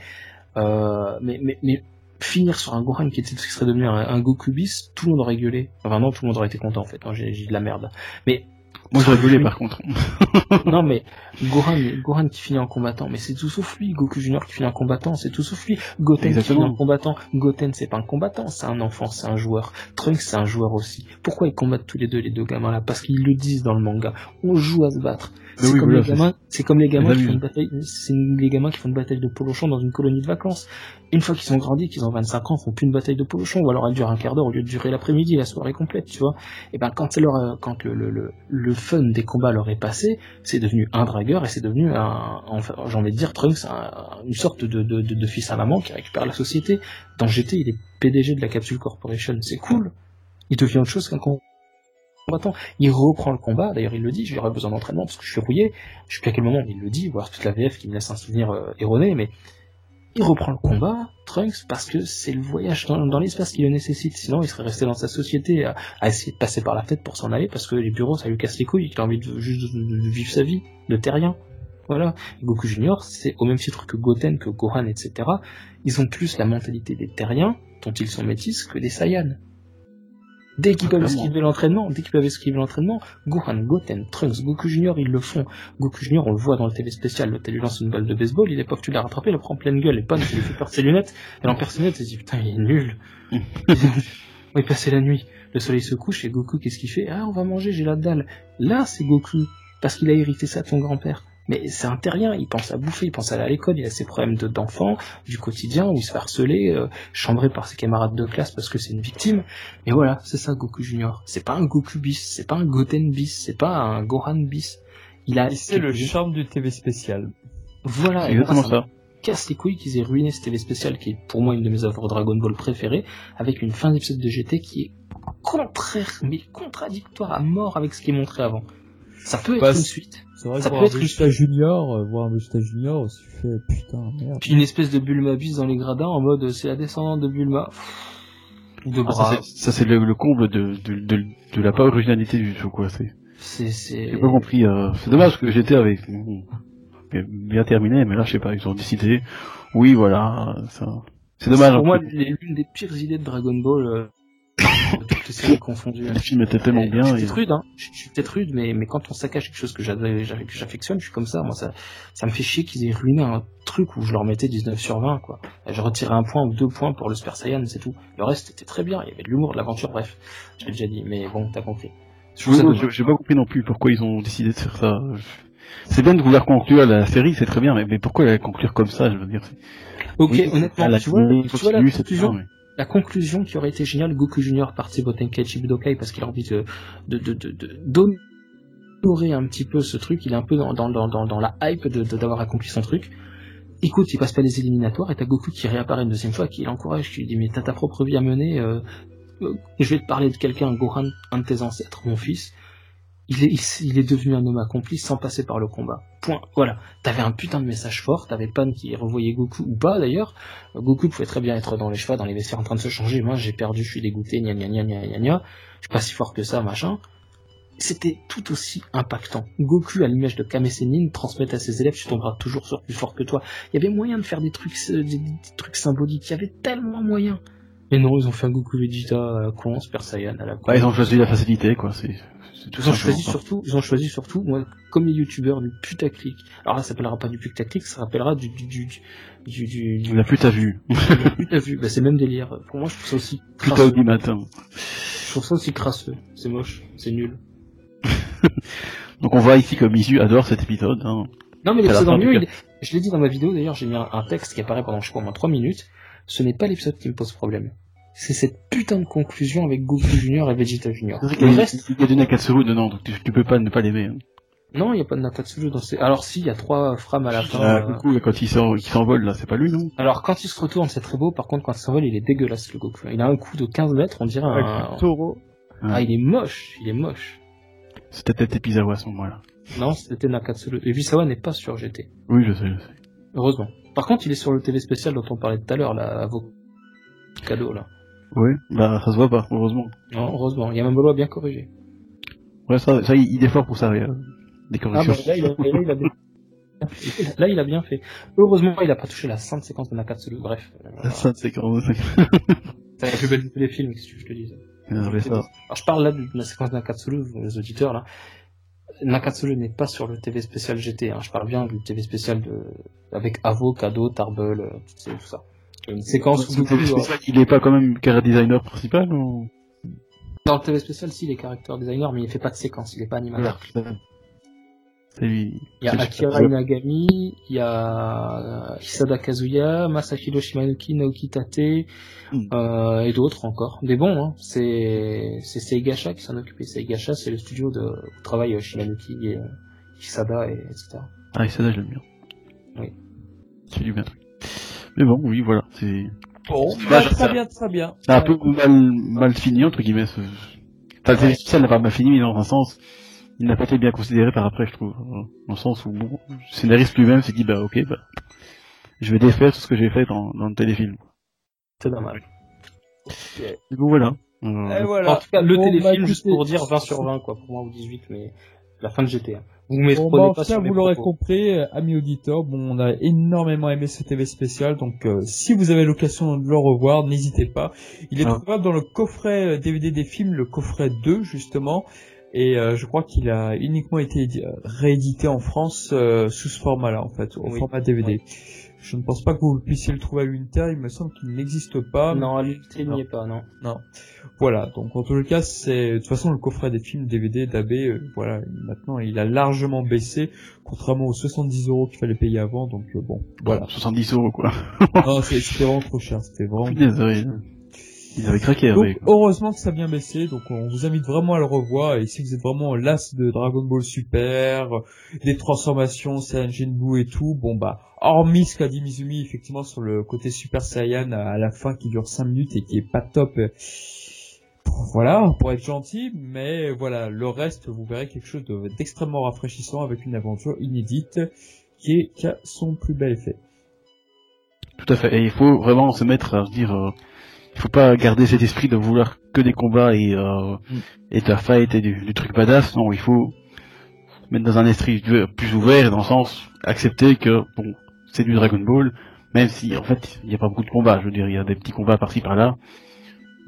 [SPEAKER 2] Euh, mais, mais, mais finir sur un Gohan qui, était, qui serait devenu un, un Goku bis tout le monde aurait gueulé. Enfin non tout le monde aurait été content en fait. J'ai de la merde. Mais
[SPEAKER 3] Moi, j'aurais gueulé par contre.
[SPEAKER 2] non mais Gohan, Gohan qui finit en combattant, mais c'est tout sauf lui. Goku Junior qui finit en combattant, c'est tout sauf lui. Goten qui finit en combattant, Goten c'est pas un combattant, c'est un enfant, c'est un joueur. Trunks c'est un joueur aussi. Pourquoi ils combattent tous les deux les deux gamins là? Parce qu'ils le disent dans le manga. On joue à se battre. C'est
[SPEAKER 3] oui,
[SPEAKER 2] comme,
[SPEAKER 3] voilà,
[SPEAKER 2] les gamins, c'est comme les gamins qui font une bataille, c'est les gamins qui font une bataille de polochon dans une colonie de vacances. Une fois qu'ils ont grandi, qu'ils ont 25 ans, ils font plus une bataille de polochon, ou alors elle dure un quart d'heure au lieu de durer l'après-midi, la soirée complète, tu vois. Et ben quand leur, euh, quand le, le, le, le fun des combats leur est passé, c'est devenu un dragueur et c'est devenu un, enfin, j'ai envie de dire Trunks, un- une sorte de, de, de, de fils à maman qui récupère la société. Dans GT, il est PDG de la Capsule Corporation, c'est cool. Il devient autre chose qu'un con- Il reprend le combat, d'ailleurs il le dit, j'aurais besoin d'entraînement parce que je suis rouillé, je sais plus à quel moment il le dit, voire toute la VF qui me laisse un souvenir euh, erroné, mais il reprend le combat, Trunks, parce que c'est le voyage dans, l'espace qui le nécessite, sinon il serait resté dans sa société à, essayer de passer par la tête pour s'en aller, parce que les bureaux ça lui casse les couilles, qu'il a envie de juste de, de- vivre sa vie, de terrien. Voilà. Goku Junior, c'est au même titre que Goten, que Gohan, etc. Ils ont plus la mentalité des terriens, dont ils sont métis, que des Saiyans. Dès qu'ils peuvent esquiver l'entraînement, dès qu'ils peuvent esquiver l'entraînement, Gohan, Goten, Trunks, Goku Junior, ils le font. Goku Junior, on le voit dans le télé spécial, le télé lance une balle de baseball, il est pas que tu l'as rattrapé, il le prend en pleine gueule, et pas, il lui fait perdre ses lunettes, elle en perd ses lunettes, elle se dit, putain, il est nul. on est passé la nuit, le soleil se couche, et Goku, qu'est-ce qu'il fait? Ah, on va manger, j'ai la dalle. Là, c'est Goku, parce qu'il a hérité ça de son grand-père. Mais c'est un terrien, il pense à bouffer, il pense à aller à l'école, il a ses problèmes de- d'enfant, du quotidien, où il se fait harceler, euh, chambré par ses camarades de classe parce que c'est une victime. Mais voilà, c'est ça Goku Junior. C'est pas un Goku bis, c'est pas un Goten bis, c'est pas un Gohan bis. Il a.
[SPEAKER 1] Et c'est le charme du TV spécial.
[SPEAKER 2] Voilà,
[SPEAKER 3] exactement
[SPEAKER 2] ça
[SPEAKER 3] ça.
[SPEAKER 2] me casse les couilles qu'ils aient ruiné ce TV spécial qui est pour moi une de mes œuvres Dragon Ball préférées, avec une fin d'épisode de GT qui est contraire, mais contradictoire à mort avec ce qui est montré avant. Ça peut être
[SPEAKER 1] Bah,
[SPEAKER 2] une suite.
[SPEAKER 1] C'est vrai
[SPEAKER 2] Ça
[SPEAKER 1] que
[SPEAKER 2] peut être
[SPEAKER 1] Vegeta Junior, euh, voir un Vegeta Junior, tu fais putain, merde.
[SPEAKER 2] Puis une espèce de Bulma bis dans les gradins en mode euh, c'est la descendante de Bulma. Pff, De
[SPEAKER 3] Ah,
[SPEAKER 2] bras.
[SPEAKER 3] ça, c'est- ça, c'est le, le comble de, de, de, de la pas originalité du show, quoi. C'est,
[SPEAKER 2] C'est, c'est.
[SPEAKER 3] j'ai pas compris, euh, c'est dommage que j'étais avec, bien terminé, mais là, je sais pas, ils ont décidé, oui, voilà, ça, c'est dommage.
[SPEAKER 2] Pour moi,
[SPEAKER 3] fait.
[SPEAKER 2] l'une des pires idées de Dragon Ball, euh, toutes les séries confondues.
[SPEAKER 3] le film était tellement
[SPEAKER 2] Et
[SPEAKER 3] bien.
[SPEAKER 2] Je suis
[SPEAKER 3] et-
[SPEAKER 2] peut-être rude, hein. Je suis peut-être rude, mais, mais quand on saccage quelque chose que j'affectionne, je suis comme ça. Moi, ça, ça me fait chier qu'ils aient ruiné un truc où je leur mettais 19 sur 20, quoi. Je retirais un point ou deux points pour le Super Saiyan, c'est tout. Le reste était très bien. Il y avait de l'humour, de l'aventure, bref. Je l'ai déjà dit, mais bon, t'as compris. Je
[SPEAKER 3] Oui, j'ai pas compris non plus pourquoi ils ont décidé de faire ça. C'est bien de vouloir conclure la série, c'est très bien, mais, mais pourquoi la conclure comme ça, je veux dire.
[SPEAKER 2] Ok,
[SPEAKER 3] Oui,
[SPEAKER 2] honnêtement, tu vois, tu vois la conclusion,
[SPEAKER 3] bien, mais-
[SPEAKER 2] la conclusion qui aurait été géniale, Goku Junior parti Botenkaichi Budokai parce qu'il a envie de, d'honorer un petit peu ce truc, il est un peu dans, la hype d'avoir accompli son truc. Écoute, il passe pas les éliminatoires et t'as Goku qui réapparaît une deuxième fois, qui l'encourage, qui lui dit mais t'as ta propre vie à mener, euh, euh, je vais te parler de quelqu'un, Gohan, un de tes ancêtres, mon fils. Il est, devenu un homme accompli sans passer par le combat. Point. Voilà. T'avais un putain de message fort, t'avais Pan qui revoyait Goku, ou pas d'ailleurs, Goku pouvait très bien être dans les chevaux, dans les vestiaires en train de se changer. Moi, j'ai perdu, je suis dégoûté, gna gna gna gna gna gna. Je suis pas si fort que ça, machin. C'était tout aussi impactant. Goku, à l'image de Kame Sennin, transmettait à ses élèves, tu tomberas toujours sur plus fort que toi. Il y avait moyen de faire des trucs, euh, des, trucs symboliques. Il y avait tellement moyen. Mais non, ils ont fait un Goku Vegeta à la con, Super Saiyan à la con.
[SPEAKER 3] Ils ont choisi la facilité, quoi. C'est tout
[SPEAKER 2] Ils ont choisi surtout, ils ont choisi surtout, moi, comme les youtubeurs du putaclic. Alors là, ça s'appellera pas du putaclic, ça s'appellera du, du, du, du, du, du,
[SPEAKER 3] La pute à vue.
[SPEAKER 2] pute à vue. Bah, c'est même délire. Pour moi, je trouve ça aussi crasseux.
[SPEAKER 3] du matin.
[SPEAKER 2] Je trouve ça aussi crasseux. C'est moche. C'est nul.
[SPEAKER 3] Donc on voit ici que Misu adore cet épisode. Hein.
[SPEAKER 2] Non, mais
[SPEAKER 3] la
[SPEAKER 2] l'épisode en mieux, il je l'ai dit dans ma vidéo, d'ailleurs, j'ai mis un, texte qui apparaît pendant, je au moins 3 minutes. Ce n'est pas l'épisode qui me pose problème. C'est cette putain de conclusion avec Goku Junior et Vegeta Junior.
[SPEAKER 3] C'est vrai
[SPEAKER 2] Le reste,
[SPEAKER 3] il y a du Nakatsuru dedans, donc tu, tu peux pas ne pas l'aimer. Hein.
[SPEAKER 2] non, il n'y a pas de Nakatsuru dans ces... Alors si, il y a trois frames à la fin.
[SPEAKER 3] Ah,
[SPEAKER 2] euh,
[SPEAKER 3] Goku, quand il s'en- il s'envole, là, c'est pas lui, non?
[SPEAKER 2] Alors quand il se retourne, c'est très beau. Par contre, quand il s'envole, il est dégueulasse le Goku. Il a un coup de 15 mètres, on dirait un.
[SPEAKER 4] Avec taureau.
[SPEAKER 2] Ah, il est moche. Il est moche.
[SPEAKER 3] C'était peut-être Epizawa à ce moment-là.
[SPEAKER 2] Non, c'était Nakatsuru. Et Visawa n'est pas sur GT.
[SPEAKER 3] Oui, je sais, je sais.
[SPEAKER 2] Heureusement. Par contre, il est sur le TV spécial dont on parlait tout à l'heure, là, avocado, là.
[SPEAKER 3] Oui, bah ça se voit pas, heureusement.
[SPEAKER 2] Non, heureusement. Il y a bien corrigé.
[SPEAKER 3] Ouais, ça, ça il, il est fort pour ça, regarde. Des
[SPEAKER 2] Ah, bah,
[SPEAKER 3] corrections.
[SPEAKER 2] là, il a, là, il a bien... Là, il a bien fait. Heureusement, il a pas touché la sainte séquence de Nakatsuru. Bref.
[SPEAKER 3] La sainte séquence.
[SPEAKER 2] C'est la plus belle de tous les films, qu'est-ce que je te
[SPEAKER 3] ça.
[SPEAKER 2] Alors je parle là de la séquence de Nakatsuru, les auditeurs là. Nakatsuru n'est pas sur le TV spécial GT, hein. je parle bien du TV spécial de avec Avo, Kado, Tarbell, euh, tout, ça- une séquence où euh,
[SPEAKER 3] Il est pas quand même cara designer principal ou?
[SPEAKER 2] Dans le TV spécial, si, il est character designer, mais il fait pas de séquence, il est pas animateur.
[SPEAKER 3] C'est lui.
[SPEAKER 2] Il y a Akira Inagami, il y a euh, Hisada Kazuya, Masahiro Shimanuki, Naoki Tate,
[SPEAKER 3] Hmm.
[SPEAKER 2] euh, et d'autres encore. Des bons, hein. C'est, c'est Seigasha qui s'en occupait. Seigasha, c'est le studio de, où travaillent euh, Shimanuki et euh, Hisada, et, etc.
[SPEAKER 3] Ah, là, je l'aime bien.
[SPEAKER 2] Oui.
[SPEAKER 3] C'est du bien truc. Mais bon, oui, voilà, c'est...
[SPEAKER 1] Bon,
[SPEAKER 3] Bah,
[SPEAKER 1] bien, très bien.
[SPEAKER 3] C'est un peu mal, mal fini, entre guillemets, ce... Enfin, le
[SPEAKER 2] Ouais.
[SPEAKER 3] spécial n'a pas mal fini, mais dans un sens, il n'a pas été bien considéré par après, je trouve. Dans le sens où, bon, le scénariste lui-même s'est dit, bah, ok, bah, je vais défaire tout ce que j'ai fait dans, dans le téléfilm.
[SPEAKER 2] C'est dommage.
[SPEAKER 3] Du coup, voilà.
[SPEAKER 1] Et
[SPEAKER 3] Euh,
[SPEAKER 1] voilà.
[SPEAKER 2] En tout cas, le
[SPEAKER 1] Bon,
[SPEAKER 2] téléfilm,
[SPEAKER 1] bah,
[SPEAKER 2] juste pour dire 20 sur 20, quoi, pour moi, ou 18, mais la fin de GT. Hein. Vous
[SPEAKER 1] Bon, bah, cas, vous l'aurez compris, euh, amis auditeurs, bon, on a énormément aimé ce TV spécial, donc euh, si vous avez l'occasion de le revoir, n'hésitez pas. Il est
[SPEAKER 3] Ah.
[SPEAKER 1] trouvable dans le coffret euh, DVD des films, le coffret 2 justement, et euh, je crois qu'il a uniquement été euh, réédité en France euh, sous ce format-là en fait, au
[SPEAKER 2] Oui.
[SPEAKER 1] format DVD. Je ne pense pas que vous puissiez le trouver à l'unité. Il me semble qu'il n'existe pas.
[SPEAKER 2] Non, à l'unité, il n'y est pas, non.
[SPEAKER 1] Voilà. Donc en tout le cas, c'est de toute façon le coffret des films DVD d'AB. euh, voilà. Maintenant, il a largement baissé, contrairement aux 70 euros qu'il fallait payer avant. Donc euh, bon, voilà.
[SPEAKER 3] 70 euros, quoi.
[SPEAKER 1] non, c'était vraiment trop cher. C'était vraiment.
[SPEAKER 3] Ouais. Ils avaient craqué,
[SPEAKER 1] Donc heureusement que ça a bien baissé, donc on vous invite vraiment à le revoir, et si vous êtes vraiment las de Dragon Ball Super, des transformations, Saiyan Buu et tout, bon bah, hormis ce qu'a dit Mizumi effectivement sur le côté Super Saiyan à la fin qui dure 5 minutes et qui est pas top, voilà, pour être gentil, mais voilà, le reste, vous verrez quelque chose de- d'extrêmement rafraîchissant avec une aventure inédite qui est qui a son plus bel effet.
[SPEAKER 3] Tout à fait. Et il faut vraiment se mettre à se dire, euh, il faut pas garder cet esprit de vouloir que des combats et euh, et de la fight et du, du truc badass. Non, il faut se mettre dans un esprit plus ouvert, dans le sens accepter que bon, c'est du Dragon Ball, même si en fait il n'y a pas beaucoup de combats. Je veux dire, il y a des petits combats par-ci par-là.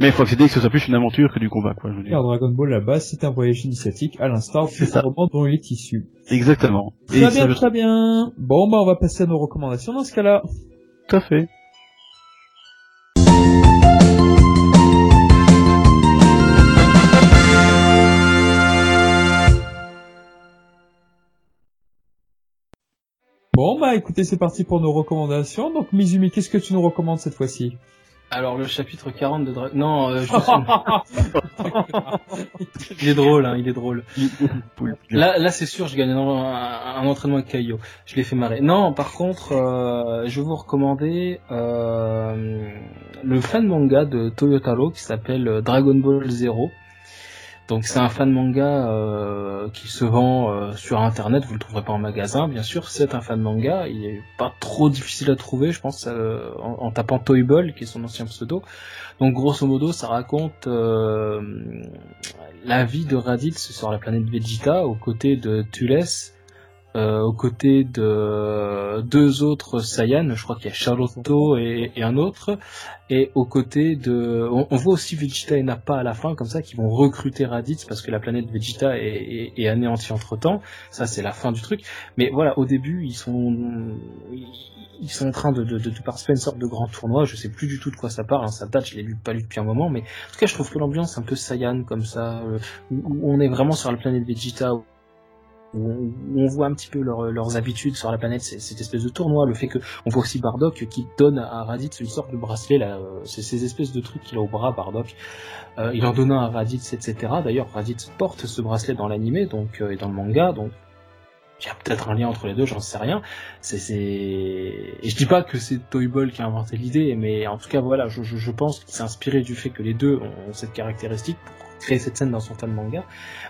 [SPEAKER 3] Mais il faut accepter que ce soit plus une aventure que du combat, quoi. Je veux dire.
[SPEAKER 1] Car Dragon Ball là-bas, c'est un voyage initiatique à l'instar
[SPEAKER 3] C'est
[SPEAKER 1] du
[SPEAKER 3] ça.
[SPEAKER 1] roman dont il est issu.
[SPEAKER 3] Exactement. Et
[SPEAKER 1] Très
[SPEAKER 3] ça,
[SPEAKER 1] bien, très bien. Bon, bah, on va passer à nos recommandations dans ce cas-là.
[SPEAKER 3] Tout à fait.
[SPEAKER 1] Bah, écoutez, c'est parti pour nos recommandations. Donc, Mizumi, qu'est-ce que tu nous recommandes cette fois-ci?
[SPEAKER 2] Alors, le chapitre 40 de Dragon... Non, euh, je il est drôle, hein, il est drôle. Là, là c'est sûr, je gagne un, un- un entraînement avec Kaio. Je l'ai fait marrer. Non, par contre, euh, je vais vous recommander euh, le fan manga de Toyotaro qui s'appelle Dragon Ball Zero. Donc c'est un fan manga euh, qui se vend euh, sur internet, vous le trouverez pas en magasin, bien sûr. C'est un fan manga, il est pas trop difficile à trouver, je pense, euh, en, en tapant Toyball, qui est son ancien pseudo. Donc grosso modo, ça raconte euh, la vie de Raditz sur la planète Vegeta aux côtés de Tules, euh, aux côtés de deux autres Saiyans, je crois qu'il y a Charlotto et, et un autre, et aux côtés de... On, on voit aussi Vegeta et Nappa à la fin, comme ça, qui vont recruter Raditz parce que la planète Vegeta est, est, est anéantie entre-temps. Ça, c'est la fin du truc. Mais voilà, au début, ils sont... Ils sont en train de, de, de, de participer à une sorte de grand tournoi, je sais plus du tout de quoi ça parle, hein, ça date, je l'ai lu, pas lu depuis un moment, mais en tout cas, je trouve que l'ambiance un peu Saiyan comme ça, euh, où, où on est vraiment sur la planète Vegeta, on, on voit un petit peu leur- leurs habitudes sur la planète, cette espèce de tournoi, le fait que on voit aussi Bardock qui donne à Raditz une sorte de bracelet, là, euh, ces espèces de trucs qu'il a au bras, Bardock. Euh, il en donne un à Raditz, etc. D'ailleurs, Raditz porte ce bracelet dans l'animé, donc euh, et dans le manga, donc il y a peut-être un lien entre les deux, j'en sais rien. C'est, c'est... Je dis pas que c'est Toyball qui a inventé l'idée, mais en tout cas, voilà, je, je, je pense qu'il s'est inspiré du fait que les deux ont cette caractéristique pour créer cette scène dans son fan manga.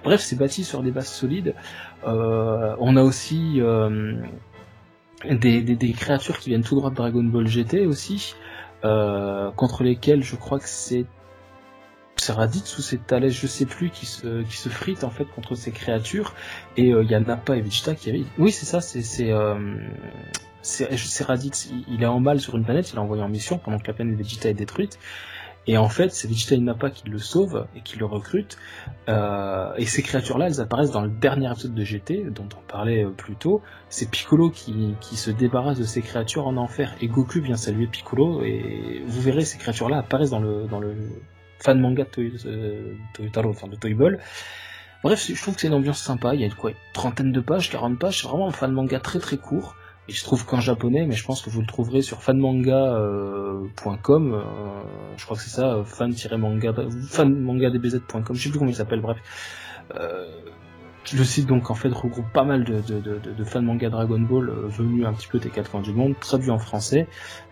[SPEAKER 2] Bref, c'est bâti sur des bases solides. Euh, on a aussi euh, des, des, des créatures qui viennent tout droit de Dragon Ball GT aussi, euh, contre lesquelles je crois que c'est c'est Raditz ou c'est Thalès, je sais plus, qui se, qui se frite en fait contre ces créatures. Et il y a Nappa et Vegeta qui avaient... Oui, c'est ça, c'est... c'est euh, c'est c'est Raditz, il, il est en mal sur une planète, il est envoyé en mission pendant que la planète Vegeta est détruite. Et en fait, c'est Vegeta et Nappa qui le sauvent et qui le recrutent. Euh, et ces créatures-là, elles apparaissent dans le dernier épisode de GT, dont on parlait euh, plus tôt. C'est Piccolo qui, qui se débarrasse de ces créatures en enfer. Et Goku vient saluer Piccolo. Et vous verrez, ces créatures-là apparaissent dans le, dans le fan manga de Toy, euh, Toyotaro, enfin de Toyball. Bref, je trouve que c'est une ambiance sympa. Il y a une trentaine de pages, 40 pages. C'est vraiment un fan manga très très court. Et je trouve qu'en japonais, mais je pense que vous le trouverez sur fanmanga.com. Euh, je crois que c'est ça, fan-manga, fanmangadbz.com. Je sais plus comment il s'appelle. Bref, euh, le site donc en fait regroupe pas mal de, de, de, de fans manga Dragon Ball euh, venus un petit peu des quatre coins du monde, traduits en français.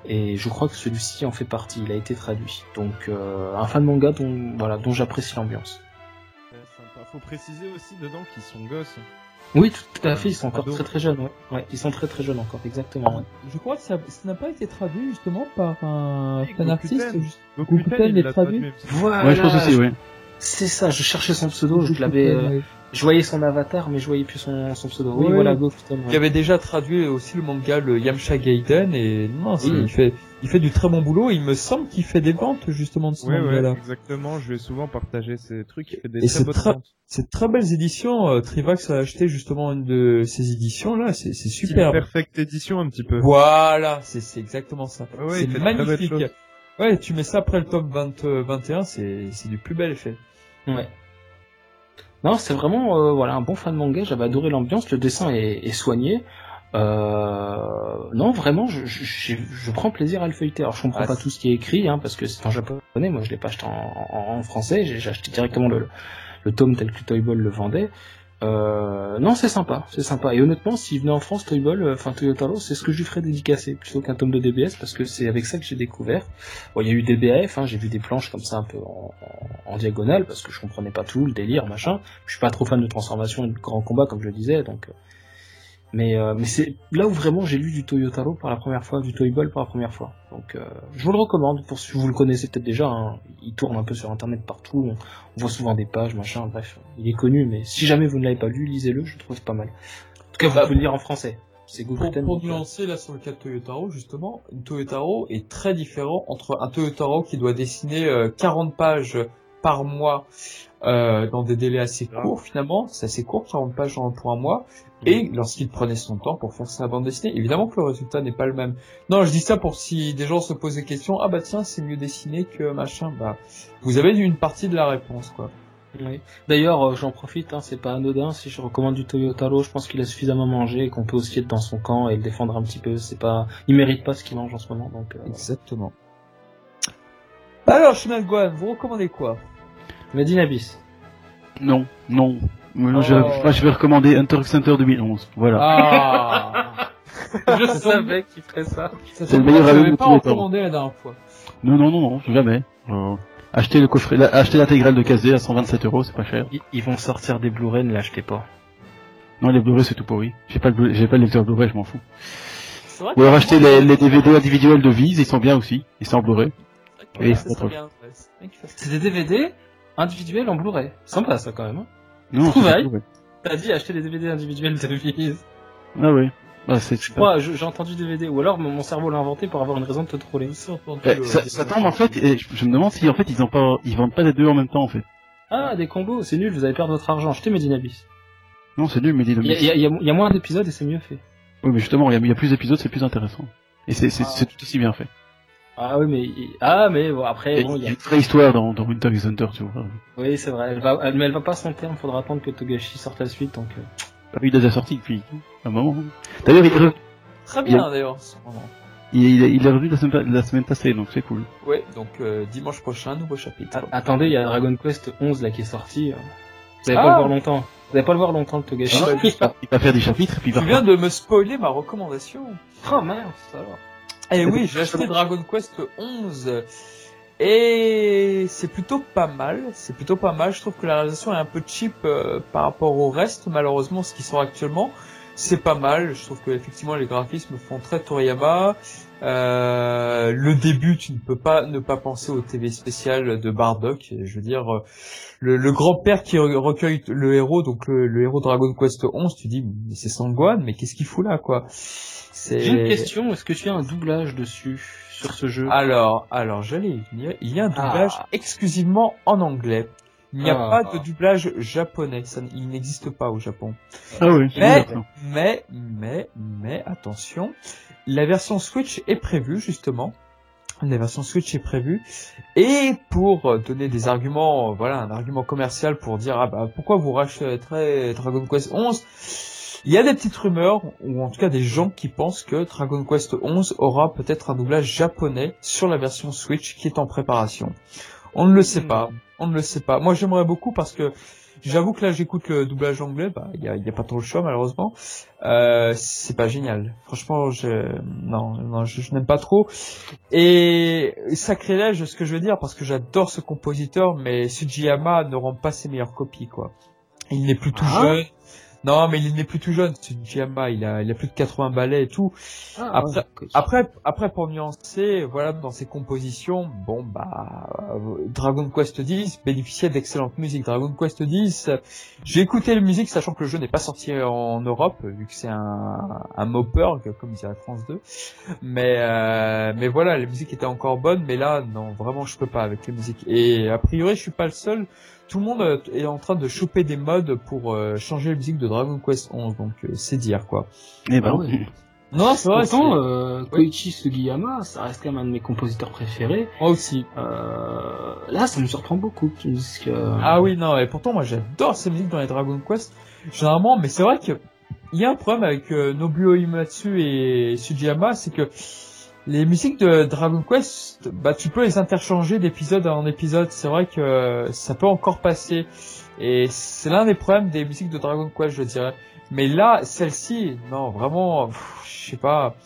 [SPEAKER 2] Et je crois que celui-ci en fait partie. Il a été traduit. Donc euh, un fan manga dont voilà dont j'apprécie l'ambiance.
[SPEAKER 4] Faut préciser aussi dedans qu'ils sont gosses.
[SPEAKER 2] Oui, tout à fait. Ils sont encore très très jeunes. Ouais. ouais, ils sont très très jeunes encore. Exactement. ouais.
[SPEAKER 1] Je crois que ça n'a pas été traduit justement par un
[SPEAKER 4] Oui,
[SPEAKER 1] fan artiste. juste-
[SPEAKER 4] Gokuten,
[SPEAKER 1] Gokuten
[SPEAKER 4] il
[SPEAKER 1] est traduit.
[SPEAKER 2] Voilà.
[SPEAKER 3] Ouais, je pense aussi, ouais.
[SPEAKER 2] C'est ça, je cherchais son pseudo, je l'avais, euh, je voyais son avatar, mais je voyais plus son, son pseudo. Oui, voilà, Go
[SPEAKER 1] Il avait déjà traduit aussi le manga le Yamcha Gaiden et non,
[SPEAKER 2] Oui.
[SPEAKER 1] il fait il fait du très bon boulot. et Il me semble qu'il fait des ventes justement de ce
[SPEAKER 4] Ouais, ouais,
[SPEAKER 1] manga-là.
[SPEAKER 4] exactement. Je vais souvent partager ces trucs. Il fait des
[SPEAKER 1] Et
[SPEAKER 4] très bonnes
[SPEAKER 1] très-
[SPEAKER 4] ventes.
[SPEAKER 1] C'est de très belles éditions. euh, Trivax a acheté justement une de ces éditions là. C'est super.
[SPEAKER 4] Perfect édition un petit peu.
[SPEAKER 1] Voilà, c'est exactement ça.
[SPEAKER 4] Ouais,
[SPEAKER 1] c'est magnifique. Ouais, tu mets ça après le top 20, euh, 21, c'est c'est du plus bel effet.
[SPEAKER 2] Ouais. Non, c'est vraiment euh, voilà un bon fan de manga. J'avais adoré l'ambiance, le dessin est, est soigné. Euh, non, vraiment, je, je, je, prends plaisir à le feuilleter. Alors, je comprends
[SPEAKER 1] Ah,
[SPEAKER 2] pas tout ce qui est écrit, hein, parce que c'est en japonais. Moi, je l'ai pas acheté en, en, en français. J'ai j'ai acheté directement le, le tome tel que Toy Ball le vendait. Euh, non, c'est sympa, c'est sympa. Et honnêtement, s'il venait en France, Toy Ball, euh, enfin c'est ce que je lui ferais dédicacer plutôt qu'un tome de DBS, parce que c'est avec ça que j'ai découvert. Bon, il y a eu des BAF, hein, j'ai vu des planches comme ça un peu en, en, diagonale, parce que je comprenais pas tout, le délire, machin. Je suis pas trop fan de transformation et de grand combat, comme je le disais, donc. Euh, Mais, euh, mais c'est là où vraiment j'ai lu du Toyotaro pour la première fois, du Toy Ball pour la première fois. Donc, euh, je vous le recommande. Pour si vous le connaissez peut-être déjà, hein, il tourne un peu sur Internet partout. On, on voit souvent des pages, machin. Bref, il est connu, mais si jamais vous ne l'avez pas lu, lisez-le. Je le trouve pas mal. En tout cas, vous
[SPEAKER 1] Bah,
[SPEAKER 2] pouvez le lire en français. C'est
[SPEAKER 1] Pour, pour
[SPEAKER 2] donc, euh,
[SPEAKER 1] nuancer là sur le cas de Toyotaro, justement, une Toyotaro est très différent entre un Toyotaro qui doit dessiner euh, 40 pages par mois euh, dans des délais assez
[SPEAKER 4] Ah.
[SPEAKER 1] courts finalement, c'est assez court, 40 pages en- pour un mois, et lorsqu'il prenait son temps pour faire sa bande dessinée, évidemment que le résultat n'est pas le même. Non, je dis ça pour si des gens se posent des questions, ah bah tiens, c'est mieux dessiné que machin, bah vous avez une partie de la réponse quoi.
[SPEAKER 2] Oui. D'ailleurs, euh, j'en profite, hein, c'est pas anodin. Si je recommande du Toyotaro, je pense qu'il a suffisamment mangé et qu'on peut aussi être dans son camp et le défendre un petit peu. C'est pas, il mérite pas ce qu'il mange en ce moment, donc. Euh...
[SPEAKER 1] Exactement. Alors, Chemin Guan, vous recommandez quoi?
[SPEAKER 2] Medine Abyss.
[SPEAKER 3] Non, non. Moi,
[SPEAKER 1] Oh.
[SPEAKER 3] je, moi, je vais recommander Hunter x Hunter 2011. Voilà.
[SPEAKER 1] Ah
[SPEAKER 2] je savais qu'il ferait ça.
[SPEAKER 1] Ça
[SPEAKER 3] C'est le meilleur album de
[SPEAKER 1] pas
[SPEAKER 3] tous les temps.
[SPEAKER 1] recommandé la dernière fois.
[SPEAKER 3] Non, non, non, non, jamais. Euh, acheter le coffret, la- l'intégrale de KZ à 127 euros, c'est pas cher.
[SPEAKER 2] Ils, ils vont sortir des Blu-ray, ne l'achetez pas.
[SPEAKER 3] Non, les Blu-ray c'est tout pourri. J'ai pas le, j'ai pas le lecteur Blu-ray, je m'en fous. Ou alors acheter les, les DVD individuels de Vise, ils sont bien aussi. Ils sont en Blu-ray. Et c'est trop.
[SPEAKER 2] C'est des DVD individuels en Blu-ray. Sympa ça quand même. Hein.
[SPEAKER 3] Non,
[SPEAKER 2] Trouvaille.
[SPEAKER 3] ouais.
[SPEAKER 2] T'as dit acheter des DVD individuels de Viz.
[SPEAKER 3] Ah oui. Bah, c'est
[SPEAKER 2] je- j'ai entendu DVD. Ou alors mon cerveau l'a inventé pour avoir une raison de te troller.
[SPEAKER 3] Eh, ça, ça tombe en fait, et je, je me demande si en fait ils ont pas, ils vendent pas les deux en même temps en fait.
[SPEAKER 2] Ah, des combos, c'est nul, vous allez perdre votre argent. Achetez Medine Abyss.
[SPEAKER 3] Non, c'est nul, mais dis
[SPEAKER 2] Il y a, y y y moins d'épisodes et c'est mieux fait.
[SPEAKER 3] Oui, mais justement, il y a, il y a plus d'épisodes, c'est plus intéressant. Et c'est,
[SPEAKER 2] Ah.
[SPEAKER 3] c'est tout aussi bien fait.
[SPEAKER 2] Ah oui, mais ah mais bon après bon, il
[SPEAKER 3] y a une vraie histoire dans, dans Winter x Hunter, tu vois.
[SPEAKER 2] oui c'est vrai. Elle va, elle- mais elle va pas à son terme. Faudra attendre que Togashi sorte la suite. Donc euh.
[SPEAKER 3] Ah, Il a déjà sorti depuis un moment. D'ailleurs, il,
[SPEAKER 1] Très bien d'ailleurs.
[SPEAKER 3] il, il, est- il est revenu la semaine, la semaine passée, donc c'est cool.
[SPEAKER 1] Ouais, donc euh, dimanche prochain, nouveau chapitre.
[SPEAKER 2] Ah, attendez, il y a Dragon Quest 11 là qui est sorti. euh. Vous allez
[SPEAKER 1] Ah.
[SPEAKER 2] pas le voir longtemps. Vous allez pas le voir longtemps le Togashi.
[SPEAKER 1] Ah,
[SPEAKER 3] il, va, il va faire des chapitres, et puis il va
[SPEAKER 1] Tu viens de me spoiler ma recommandation.
[SPEAKER 2] oh mince alors.
[SPEAKER 1] Eh oui, j'ai acheté Dragon Quest 11 et c'est plutôt pas mal. C'est plutôt pas mal. Je trouve que la réalisation est un peu cheap euh, par rapport au reste, malheureusement, ce qui sort actuellement. C'est pas mal. Je trouve que effectivement les graphismes font très Toriyama. Euh, le début, tu ne peux pas ne pas penser au TV spécial de Bardock. Je veux dire, euh, le, le grand-père qui re- recueille le héros, donc le, le héros Dragon Quest 11, tu dis, mais c'est Sangwan, mais qu'est-ce qu'il fout là, quoi? C'est
[SPEAKER 2] J'ai une question. Est-ce que tu as un doublage dessus sur ce jeu?
[SPEAKER 1] Alors, alors, j'allais y venir. Il y a un doublage
[SPEAKER 2] Ah.
[SPEAKER 1] exclusivement en anglais. Il n'y a
[SPEAKER 2] Ah.
[SPEAKER 1] pas de doublage japonais. Ça, il n'existe pas au Japon.
[SPEAKER 3] Ah oui,
[SPEAKER 1] Mais, mais, mais, mais, attention. La version Switch est prévue, justement. La version Switch est prévue. Et pour donner des arguments, voilà, un argument commercial pour dire, ah bah, pourquoi vous rachèterez Dragon Quest 11? Il y a des petites rumeurs, ou en tout cas des gens qui pensent que Dragon Quest 11 aura peut-être un doublage japonais sur la version Switch qui est en préparation. On ne le sait pas, on ne le sait pas. Moi j'aimerais beaucoup parce que j'avoue que là j'écoute le doublage anglais, bah il y a, y a pas trop le choix malheureusement. Euh, c'est pas génial. Franchement, je non, non, je, je n'aime pas trop. Et sacrilège, ce que je veux dire, parce que j'adore ce compositeur, mais Sujiyama ne rend pas ses meilleures copies, quoi. Il n'est plus tout
[SPEAKER 2] Ah.
[SPEAKER 1] jeune. Non, mais il n'est plus tout jeune, Tsujiyama, il a, il a plus de 80 ballets et tout.
[SPEAKER 2] Ah,
[SPEAKER 1] Après,
[SPEAKER 2] ouais,
[SPEAKER 1] après, après pour nuancer, voilà, dans ses compositions, bon bah, euh, Dragon Quest X bénéficiait d'excellente musique. Dragon Quest X, j'ai écouté la musique, sachant que le jeu n'est pas sorti en Europe, vu que c'est un, un Moperg, comme dirait France 2. Mais, euh, mais voilà, la musique était encore bonne, mais là, non, vraiment, je peux pas avec les musiques. Et a priori, je suis pas le seul. Tout le monde euh, est en train de choper des modes pour euh, changer la musique de Dragon Quest 11, donc euh, c'est dire quoi.
[SPEAKER 3] Eh ben,
[SPEAKER 2] Ah ouais.
[SPEAKER 1] Non, c'est vrai.
[SPEAKER 2] Pourtant, euh, Koichi Sugiyama, ça reste quand même un de mes compositeurs préférés.
[SPEAKER 1] Moi aussi.
[SPEAKER 2] Euh, là, ça me surprend beaucoup me que...
[SPEAKER 1] Ah oui, non, et pourtant, moi, j'adore ces musiques dans les Dragon Quest, généralement, mais c'est vrai que il y a un problème avec euh, Nobuo Uematsu et Sugiyama, c'est que les musiques de Dragon Quest, bah, tu peux les interchanger d'épisode en épisode. C'est vrai que ça peut encore passer. Et c'est l'un des problèmes des musiques de Dragon Quest, je dirais. Mais là, celle-ci, non, vraiment, je sais pas.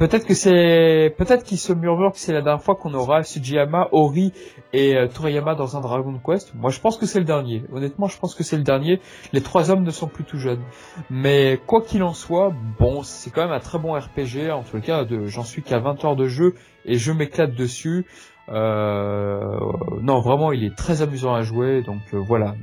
[SPEAKER 1] Peut-être que c'est, peut-être qu'il se murmure que c'est la dernière fois qu'on aura Sugiyama, Ori et euh, Toriyama dans un Dragon Quest. Moi, je pense que c'est le dernier. Honnêtement, je pense que c'est le dernier. Les trois hommes ne sont plus tout jeunes. Mais quoi qu'il en soit, bon, c'est quand même un très bon RPG. En tout cas, de, j'en suis qu'à 20 heures de jeu et je m'éclate dessus. Euh, non, vraiment, il est très amusant à jouer. Donc euh, voilà.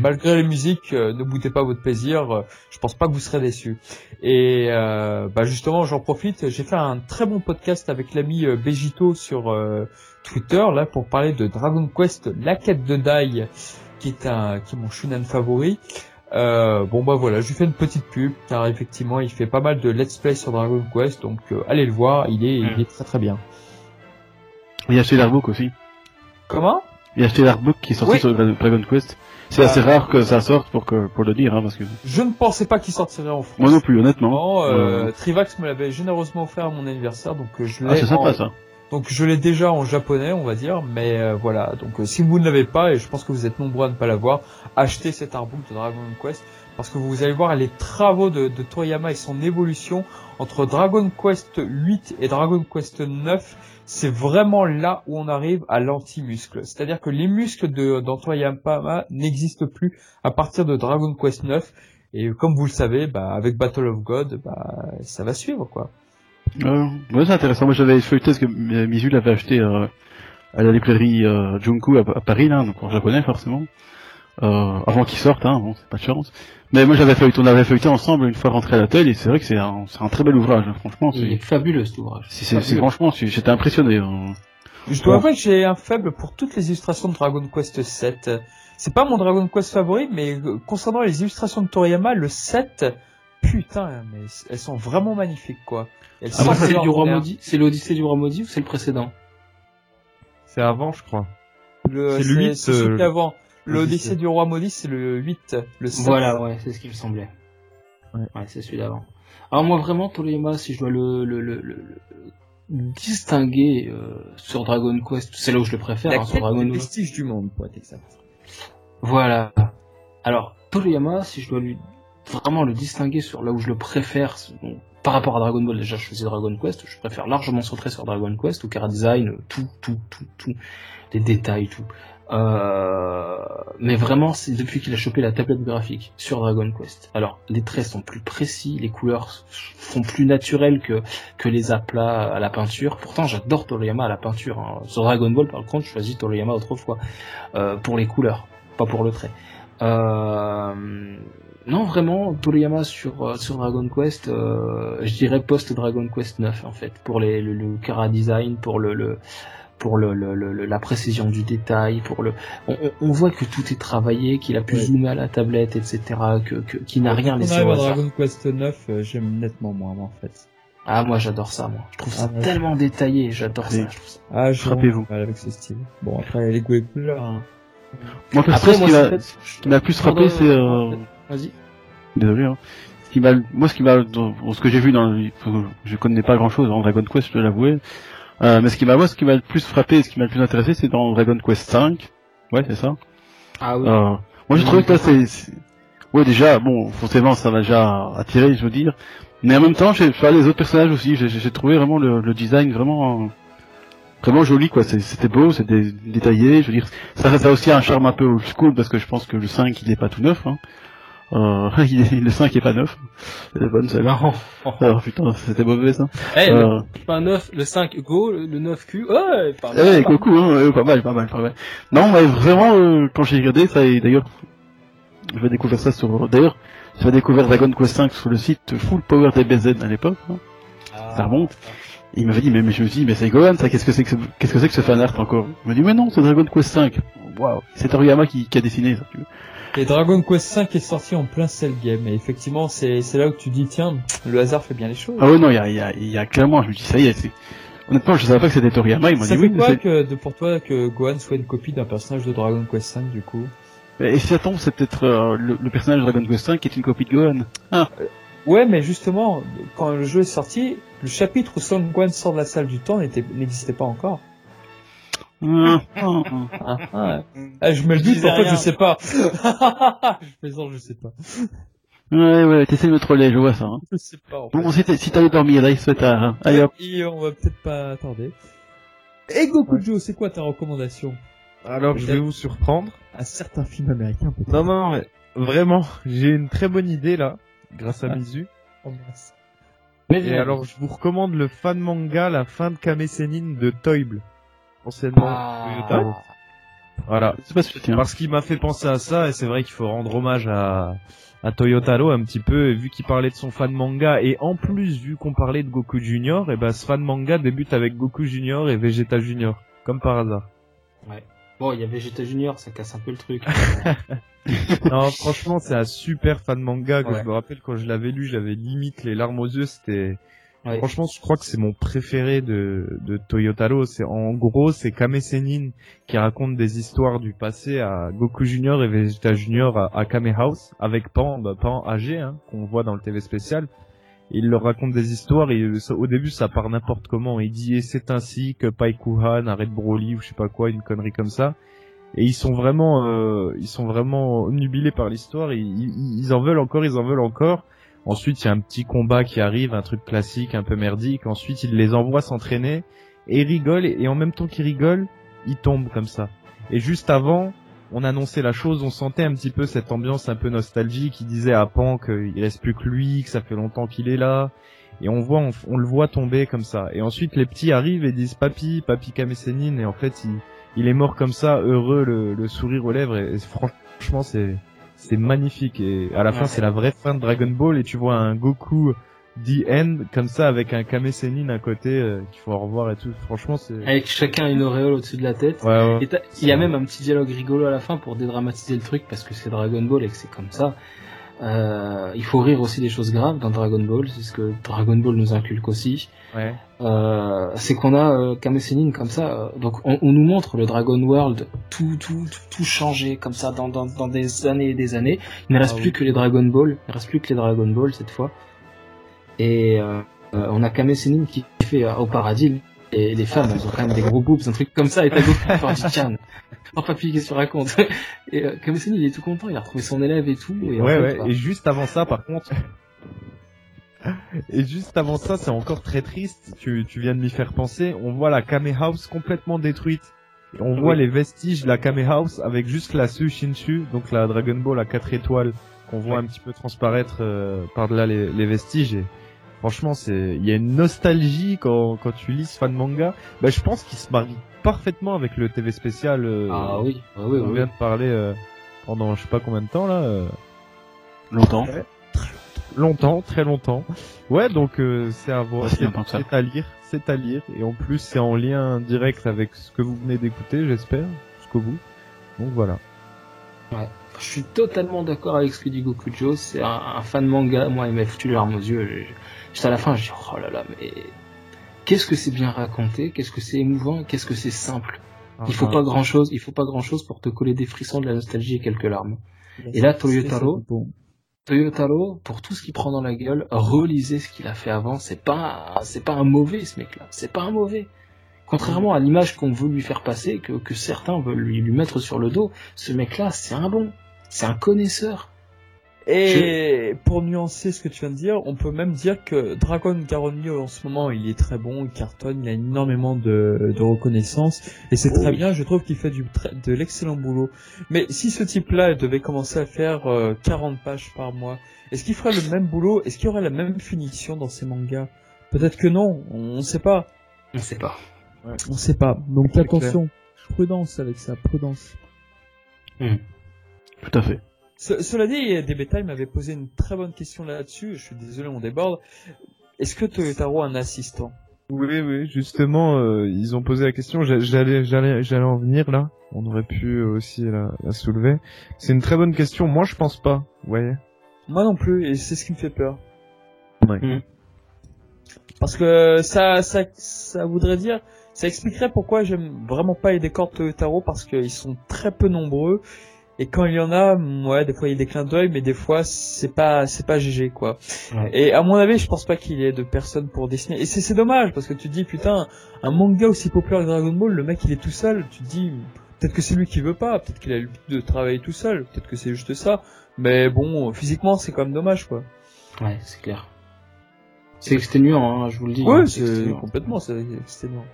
[SPEAKER 1] Malgré les musiques, euh, ne boutez pas votre plaisir. euh, je pense pas que vous serez déçus. Et euh, bah justement, j'en profite. J'ai fait un très bon podcast avec l'ami euh, Begito sur euh, Twitter là pour parler de Dragon Quest, la quête de Dai, qui est un, qui est mon shunan favori. Euh, bon bah voilà, je lui fais une petite pub car effectivement il fait pas mal de let's play sur Dragon Quest, donc euh, allez le voir, il est, il est très très bien.
[SPEAKER 3] Il a acheté l'artbook aussi.
[SPEAKER 1] Comment?
[SPEAKER 3] Il a acheté l'artbook qui est sorti
[SPEAKER 1] Oui.
[SPEAKER 3] sur Dragon Quest. C'est
[SPEAKER 1] Ah.
[SPEAKER 3] assez rare que ça sorte pour que pour le dire, hein, parce que
[SPEAKER 1] Je ne pensais pas qu'il sortirait en France.
[SPEAKER 3] moi non plus, honnêtement.
[SPEAKER 1] Non, euh,
[SPEAKER 3] Euh,
[SPEAKER 1] Trivax me l'avait généreusement offert à mon anniversaire, donc euh, je l'ai.
[SPEAKER 3] Ah, c'est sympa
[SPEAKER 1] en-
[SPEAKER 3] ça.
[SPEAKER 1] Donc je l'ai déjà en japonais, on va dire, mais euh, voilà. Donc euh, si vous ne l'avez pas, et je pense que vous êtes nombreux à ne pas l'avoir, achetez cet artbook de Dragon Quest parce que vous allez voir les travaux de, de Toriyama et son évolution entre Dragon Quest 8 et Dragon Quest 9. C'est vraiment là où on arrive à l'anti-muscle. C'est-à-dire que les muscles dans Toriyama n'existent plus à partir de Dragon Quest 9. Et comme vous le savez, bah, avec Battle of God, bah, ça va suivre quoi.
[SPEAKER 3] Euh, ouais, c'est intéressant. Moi, j'avais feuilleté ce que Mizu l'avait acheté euh, à la librairie euh, Junku à, à Paris, là, donc en japonais forcément. Euh, avant qu'il sorte, hein, bon, c'est pas de chance. Mais moi, j'avais feuilleté, on avait feuilleté ensemble une fois rentré à l'hôtel, et c'est vrai que c'est un, c'est un très bel ouvrage, hein, franchement.
[SPEAKER 2] Il est
[SPEAKER 3] C'est,
[SPEAKER 2] fabuleux cet ouvrage.
[SPEAKER 3] c'est, c'est, c'est-
[SPEAKER 2] Fabuleux.
[SPEAKER 3] franchement, c'est- j'étais impressionné. hein.
[SPEAKER 1] Je dois
[SPEAKER 3] Ouais.
[SPEAKER 1] avouer que j'ai un faible pour toutes les illustrations de Dragon Quest 7. C'est pas mon Dragon Quest favori, mais euh, concernant les illustrations de Toriyama, le 7, putain, mais elles sont vraiment magnifiques, quoi. Elles
[SPEAKER 2] Ah,
[SPEAKER 1] sortent
[SPEAKER 2] c'est
[SPEAKER 1] de
[SPEAKER 2] du roi
[SPEAKER 1] l'ordinaire.
[SPEAKER 2] maudit C'est l'Odyssée du roi maudit ou c'est le précédent?
[SPEAKER 4] C'est avant, je crois.
[SPEAKER 1] Le,
[SPEAKER 4] C'est le huit,
[SPEAKER 1] c'est celui
[SPEAKER 4] euh,
[SPEAKER 1] d'avant. L'Odyssée du roi maudit, c'est le 8. Le 7.
[SPEAKER 2] Voilà, ouais, c'est ce qui me semblait.
[SPEAKER 4] Ouais.
[SPEAKER 2] Ouais, c'est celui d'avant. Alors moi vraiment, Toriyama, si je dois le, le, le, distinguer euh, sur Dragon Quest, c'est là où je le préfère, hein, sur Dragon Quest.
[SPEAKER 1] du monde, pour être exact.
[SPEAKER 2] Voilà. Alors, Toriyama, si je dois lui vraiment le distinguer sur là où je le préfère, bon, par rapport à Dragon Ball, déjà je faisais Dragon Quest, je préfère largement centrer sur Dragon Quest, ou Cara Design, tout, tout, tout, tout, les détails, tout. Euh, mais vraiment, c'est depuis qu'il a chopé la tablette graphique sur Dragon Quest. Alors, les traits sont plus précis, les couleurs sont plus naturelles que, que les aplats à la peinture. Pourtant, j'adore Toriyama à la peinture. hein. Sur Dragon Ball, par contre, je choisis Toriyama autrefois, euh, pour les couleurs, pas pour le trait. Euh, non, vraiment, Toriyama sur, euh, sur Dragon Quest, euh, je dirais post-Dragon Quest 9, en fait, pour les, le, le Design, pour le, le pour le, le, le- la précision du détail, pour le, on, on- voit que tout est travaillé, qu'il a pu
[SPEAKER 1] Ouais.
[SPEAKER 2] zoomer à la tablette, etc., que, que, qu'il n'a rien laissé au hasard.
[SPEAKER 1] Dragon Quest 9, euh, j'aime nettement moins, moi, en fait.
[SPEAKER 2] Ah, moi, j'adore ça, moi. Je trouve ça
[SPEAKER 1] Ah, ouais.
[SPEAKER 2] tellement détaillé, j'adore ça. je trouve ça-
[SPEAKER 1] Ah, je
[SPEAKER 3] Frappez-vous.
[SPEAKER 1] mal avec ce style. Bon, après, les goûts et couleurs, hein.
[SPEAKER 3] Moi, perso,
[SPEAKER 2] Après,
[SPEAKER 3] ce
[SPEAKER 2] moi,
[SPEAKER 3] qui m'a, le plus frappé, c'est, euh,
[SPEAKER 2] Vas-y.
[SPEAKER 3] désolé, hein. Ce qui m'a, moi, ce qui m'a, ce que j'ai vu dans, le- je connais pas grand chose en Dragon Quest, je dois l'avouer. Euh, mais ce qui m'a, moi, ce qui m'a le plus frappé, et ce qui m'a le plus intéressé, c'est dans Dragon Quest 5. Ouais, c'est ça.
[SPEAKER 2] Ah oui.
[SPEAKER 3] Euh, moi, j'ai trouvé que là, c'est, ouais, déjà, bon, forcément, ça m'a déjà attiré, je veux dire. Mais en même temps, j'ai, enfin, les autres personnages aussi, j'ai, j'ai trouvé vraiment le, le design vraiment, vraiment joli, quoi. C'est- C'était beau, c'était détaillé, je veux dire. Ça, ça a aussi un charme un peu old school, parce que je pense que le 5, il est pas tout neuf, hein. Euh, le 5 est pas neuf. C'est bonne
[SPEAKER 2] C'est
[SPEAKER 3] celle-là.
[SPEAKER 2] marrant.
[SPEAKER 3] Alors putain, c'était mauvais ça.
[SPEAKER 2] Eh,
[SPEAKER 3] Euh,
[SPEAKER 2] le, pas 9, le 5 Go, le, le 9 Q, ouais, pas
[SPEAKER 3] Eh. Goku, hein, ouais, pas mal, pas mal, pas mal. Non, mais vraiment, euh, quand j'ai regardé ça, et d'ailleurs, j'avais découvert ça sur, d'ailleurs, j'avais découvert Dragon Quest 5 sur le site Full Power DBZ à l'époque, hein.
[SPEAKER 2] Ah.
[SPEAKER 3] ça remonte. Il m'avait dit, mais, mais je me suis dit, mais c'est Gohan, ça, qu'est-ce que c'est que ce, qu'est-ce que c'est que ce fan art encore? Il m'a dit, mais non, c'est Dragon Quest 5. Waouh. C'est Toriyama qui, qui a dessiné ça, tu vois.
[SPEAKER 5] Et Dragon Quest 5 est sorti en plein cell game. Et effectivement, c'est c'est là où tu dis, tiens, le hasard fait bien les choses.
[SPEAKER 3] Ah ouais, non, il y a, il y a, il y a clairement, je me dis, ça y est, c'est, honnêtement, je savais pas que c'était Toriyama, il m'a dit, oui,
[SPEAKER 5] quoi
[SPEAKER 3] c'est-
[SPEAKER 5] que, de, pour toi que Gohan soit une copie d'un personnage de Dragon Quest 5 du coup?
[SPEAKER 3] Et si ça tombe, c'est peut-être, euh, le, le personnage de Dragon Quest 5 qui est une copie de Gohan.
[SPEAKER 5] Ouais, mais justement, quand le jeu est sorti, le chapitre où Son Gohan sort de la salle du temps n'était- n'existait pas encore.
[SPEAKER 3] Ah,
[SPEAKER 5] je me le dis, en fait, je sais pas. je plaisante, je sais pas.
[SPEAKER 3] Ouais, ouais, t'essaies de me troller, je vois ça, hein.
[SPEAKER 5] Je sais pas. En fait.
[SPEAKER 3] Bon, si t'es- si t'allais dormir, là, il se fait tard, hein. Allez hop.
[SPEAKER 5] Et on va peut-être pas tarder. Et Goku Joe, c'est quoi ta recommandation?
[SPEAKER 4] Alors je vais vous surprendre.
[SPEAKER 5] Un certain film américain peut-être.
[SPEAKER 4] Non, non, mais vraiment, j'ai une très bonne idée là, grâce à
[SPEAKER 5] Ah.
[SPEAKER 4] Mizu.
[SPEAKER 5] Oh.
[SPEAKER 2] Mais
[SPEAKER 4] Et alors, je vous recommande le fan manga La fin de Kame Sennin de Toible, anciennement
[SPEAKER 2] Ah.
[SPEAKER 4] Toyota. Voilà.
[SPEAKER 3] C'est pas ce que tiens.
[SPEAKER 4] Parce qu'il m'a fait penser à ça, et c'est vrai qu'il faut rendre hommage à, à Toyotaro un petit peu, et vu qu'il parlait de son fan manga, et en plus, vu qu'on parlait de Goku Junior, et ben ce fan manga débute avec Goku Junior et Vegeta Junior, comme par hasard.
[SPEAKER 2] Bon, il y a Vegeta Junior, ça casse un peu le truc.
[SPEAKER 4] non, franchement, c'est un super fan manga, que
[SPEAKER 2] Ouais.
[SPEAKER 4] je me rappelle quand je l'avais lu, j'avais limite les larmes aux yeux, c'était... Franchement, je crois que c'est mon préféré de, de Toyotaro. C'est en gros, c'est Kame Sennin qui raconte des histoires du passé à Goku Junior et Vegeta Junior à, à Kame House avec Pan, bah, Pan âgé, hein, qu'on voit dans le TV spécial. Il leur raconte des histoires et ça- au début ça part n'importe comment. Il dit et c'est ainsi que Pai Kuhan arrête Broly ou je sais pas quoi, une connerie comme ça. Et ils sont vraiment, euh, ils sont vraiment nubilés par l'histoire. Ils, ils en veulent encore, ils en veulent encore. Ensuite, il y a un petit combat qui arrive, un truc classique, un peu merdique. Ensuite, il les envoie s'entraîner et ils rigolent. Et en même temps qu'ils rigolent, ils tombent comme ça. Et juste avant, on annonçait la chose, on sentait un petit peu cette ambiance un peu nostalgique. Il disait à Pan qu'il reste plus que lui, que ça fait longtemps qu'il est là. Et on voit, on, le voit tomber comme ça. Et ensuite, les petits arrivent et disent Papi, Papi Kamesenin. Et en fait, il, il est mort comme ça, heureux, le, sourire aux lèvres. Et franchement, c'est c'est magnifique. Et à la fin, c'est la vraie fin de Dragon Ball. Et tu vois un Goku The End comme ça avec un Kame Sennin à côté euh, qu'il faut revoir et tout. Franchement, c'est
[SPEAKER 2] Avec chacun une auréole au-dessus de la tête.
[SPEAKER 4] ouais.
[SPEAKER 2] Et t'as- il y a même un petit dialogue rigolo à la fin pour dédramatiser le truc parce que c'est Dragon Ball et que c'est comme ça. Euh, il faut rire aussi des choses graves dans Dragon Ball, c'est ce que Dragon Ball nous inculque aussi.
[SPEAKER 4] ouais.
[SPEAKER 2] Euh, c'est qu'on a euh, Kame Sennin comme ça. euh, donc on, on nous montre le Dragon World tout tout tout, tout changé comme ça dans, dans dans des années et des années. Il ne reste
[SPEAKER 5] Ah
[SPEAKER 2] plus
[SPEAKER 5] oui.
[SPEAKER 2] que les Dragon Ball. Il ne reste plus que les Dragon Ball cette fois. Et euh, euh, on a Kame Sennin qui fait au paradis. Et les femmes, elles ont quand même des gros boobs, un truc comme ça. Et t'as Goku qui dit tiens, oh papy, qu'est-ce que tu racontes Et euh, il est tout content. Il a retrouvé son élève et tout. Et
[SPEAKER 4] Ouais,
[SPEAKER 2] fait,
[SPEAKER 4] ouais.
[SPEAKER 2] bah,
[SPEAKER 4] Et juste avant ça, par contre. Et juste avant ça, c'est encore très triste. Tu, tu viens de m'y faire penser. On voit la Kame House complètement détruite. Et on voit les vestiges de la Kame House avec juste la Sushinshu, donc la Dragon Ball à 4 étoiles, qu'on voit un petit peu transparaître euh, par-delà les, les vestiges. Et franchement, c'est, il y a une nostalgie quand, quand tu lis ce fan manga. Bah, je pense qu'il se marie parfaitement avec le TV spécial. euh,
[SPEAKER 2] ah oui, ah oui,
[SPEAKER 4] on
[SPEAKER 2] oui.
[SPEAKER 4] vient de parler euh, pendant je sais pas combien de temps là. euh,
[SPEAKER 3] Longtemps.
[SPEAKER 4] Longtemps, très longtemps. Ouais, donc euh, c'est à voir,
[SPEAKER 3] Ouais, c'est
[SPEAKER 4] à lire, c'est à lire, et en plus c'est en lien direct avec ce que vous venez d'écouter, j'espère, jusqu'au bout. Donc voilà.
[SPEAKER 2] Je suis totalement d'accord avec ce que dit Goku Joe. C'est un, un fan manga. Moi, il m'a foutu les larmes aux yeux. Je- Juste à la fin, je dis oh là là, mais qu'est-ce que c'est bien raconté, qu'est-ce que c'est émouvant, qu'est-ce que c'est simple. Il faut
[SPEAKER 4] Ah,
[SPEAKER 2] pas grand chose, il faut pas grand chose pour te coller des frissons, de la nostalgie et quelques larmes. Et là, Toyotaro, Toyotaro, pour tout ce qu'il prend dans la gueule, relisez ce qu'il a fait avant. C'est pas, c'est pas un mauvais ce mec-là. C'est pas un mauvais. Contrairement à l'image qu'on veut lui faire passer, que, que certains veulent lui, lui mettre sur le dos, ce mec-là, c'est un bon. C'est un connaisseur.
[SPEAKER 1] Et pour nuancer ce que tu viens de dire, on peut même dire que Dragon Garonio en ce moment, il est très bon, il cartonne, il a énormément de, de reconnaissance, et c'est
[SPEAKER 2] Oh
[SPEAKER 1] très
[SPEAKER 2] oui.
[SPEAKER 1] bien, je trouve qu'il fait du très- de l'excellent boulot. Mais si ce type-là devait commencer à faire euh, 40 pages par mois, est-ce qu'il ferait le même boulot? Est-ce qu'il y aurait la même finition dans ses mangas? Peut-être que non, on ne sait pas.
[SPEAKER 2] On sait pas.
[SPEAKER 1] On sait pas. Donc attention, prudence avec ça, prudence.
[SPEAKER 3] Tout à fait.
[SPEAKER 1] Ce- cela dit, DB Time m'avait posé une très bonne question là-dessus. Je suis désolé, on déborde. Est-ce que Toyotaro a un assistant?
[SPEAKER 4] Oui, oui, justement, euh, ils ont posé la question. j'a- J'allais, j'allais, j'allais en venir là. On aurait pu aussi la, la soulever. C'est une très bonne question. Moi, je pense pas. Vous voyez.
[SPEAKER 1] Moi non plus, et c'est ce qui me fait peur.
[SPEAKER 4] Ouais.
[SPEAKER 2] Mm.
[SPEAKER 1] Parce que ça, ça, ça voudrait dire, ça expliquerait pourquoi j'aime vraiment pas les décors de Toyotaro parce qu'ils sont très peu nombreux. Et quand il y en a, ouais, des fois il y a des clins d'œil, mais des fois c'est pas, c'est pas GG quoi.
[SPEAKER 2] Ouais.
[SPEAKER 1] Et à mon avis, je pense pas qu'il y ait de personnes pour dessiner. Et c'est dommage parce que tu te dis putain, un manga aussi populaire que Dragon Ball, le mec il est tout seul. Tu te dis peut-être que c'est lui qui veut pas, peut-être qu'il a l'habitude de travailler tout seul, peut-être que c'est juste ça. Mais bon, physiquement c'est quand même dommage quoi.
[SPEAKER 2] Ouais, c'est clair. C'est exténuant, hein, je vous le dis.
[SPEAKER 1] Ouais,
[SPEAKER 2] hein,
[SPEAKER 1] c'est
[SPEAKER 2] exténuant.
[SPEAKER 1] complètement, c'est énorme.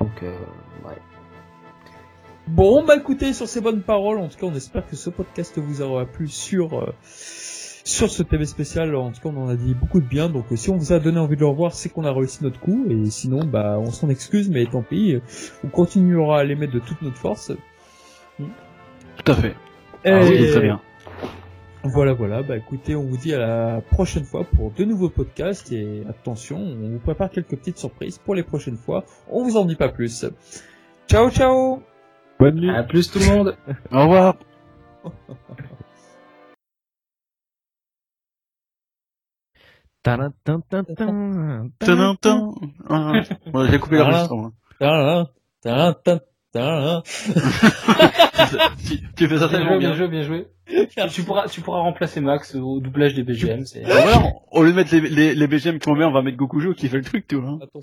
[SPEAKER 2] Donc, euh, ouais.
[SPEAKER 1] Bon, bah écoutez, sur ces bonnes paroles, en tout cas, on espère que ce podcast vous aura plu sur euh, sur ce TV spécial. En tout cas, on en a dit beaucoup de bien. Donc, euh, si on vous a donné envie de le revoir, c'est qu'on a réussi notre coup. Et sinon, bah, on s'en excuse, mais tant pis. euh, On continuera à l'aimer de toute notre force.
[SPEAKER 3] Tout à fait.
[SPEAKER 1] Et
[SPEAKER 3] Ah oui, très bien.
[SPEAKER 1] Voilà, voilà. Bah écoutez, on vous dit à la prochaine fois pour de nouveaux podcasts. Et attention, on vous prépare quelques petites surprises pour les prochaines fois. On vous en dit pas plus. Ciao, ciao.
[SPEAKER 4] Bonne nuit.
[SPEAKER 2] À plus tout le monde.
[SPEAKER 3] Au revoir. Ouais, J'ai coupé l'enregistrement. Tu tu fais ça
[SPEAKER 2] Bien
[SPEAKER 3] tellement
[SPEAKER 2] joué, bien
[SPEAKER 3] bien.
[SPEAKER 2] joué, bien joué. tu pourras, tu pourras remplacer Max au doublage des BGM. C'est...
[SPEAKER 3] Voilà, au lieu de mettre les, les, les BGM qu'on met, on va mettre Gokujo qui fait le truc, tu vois.
[SPEAKER 1] Attention.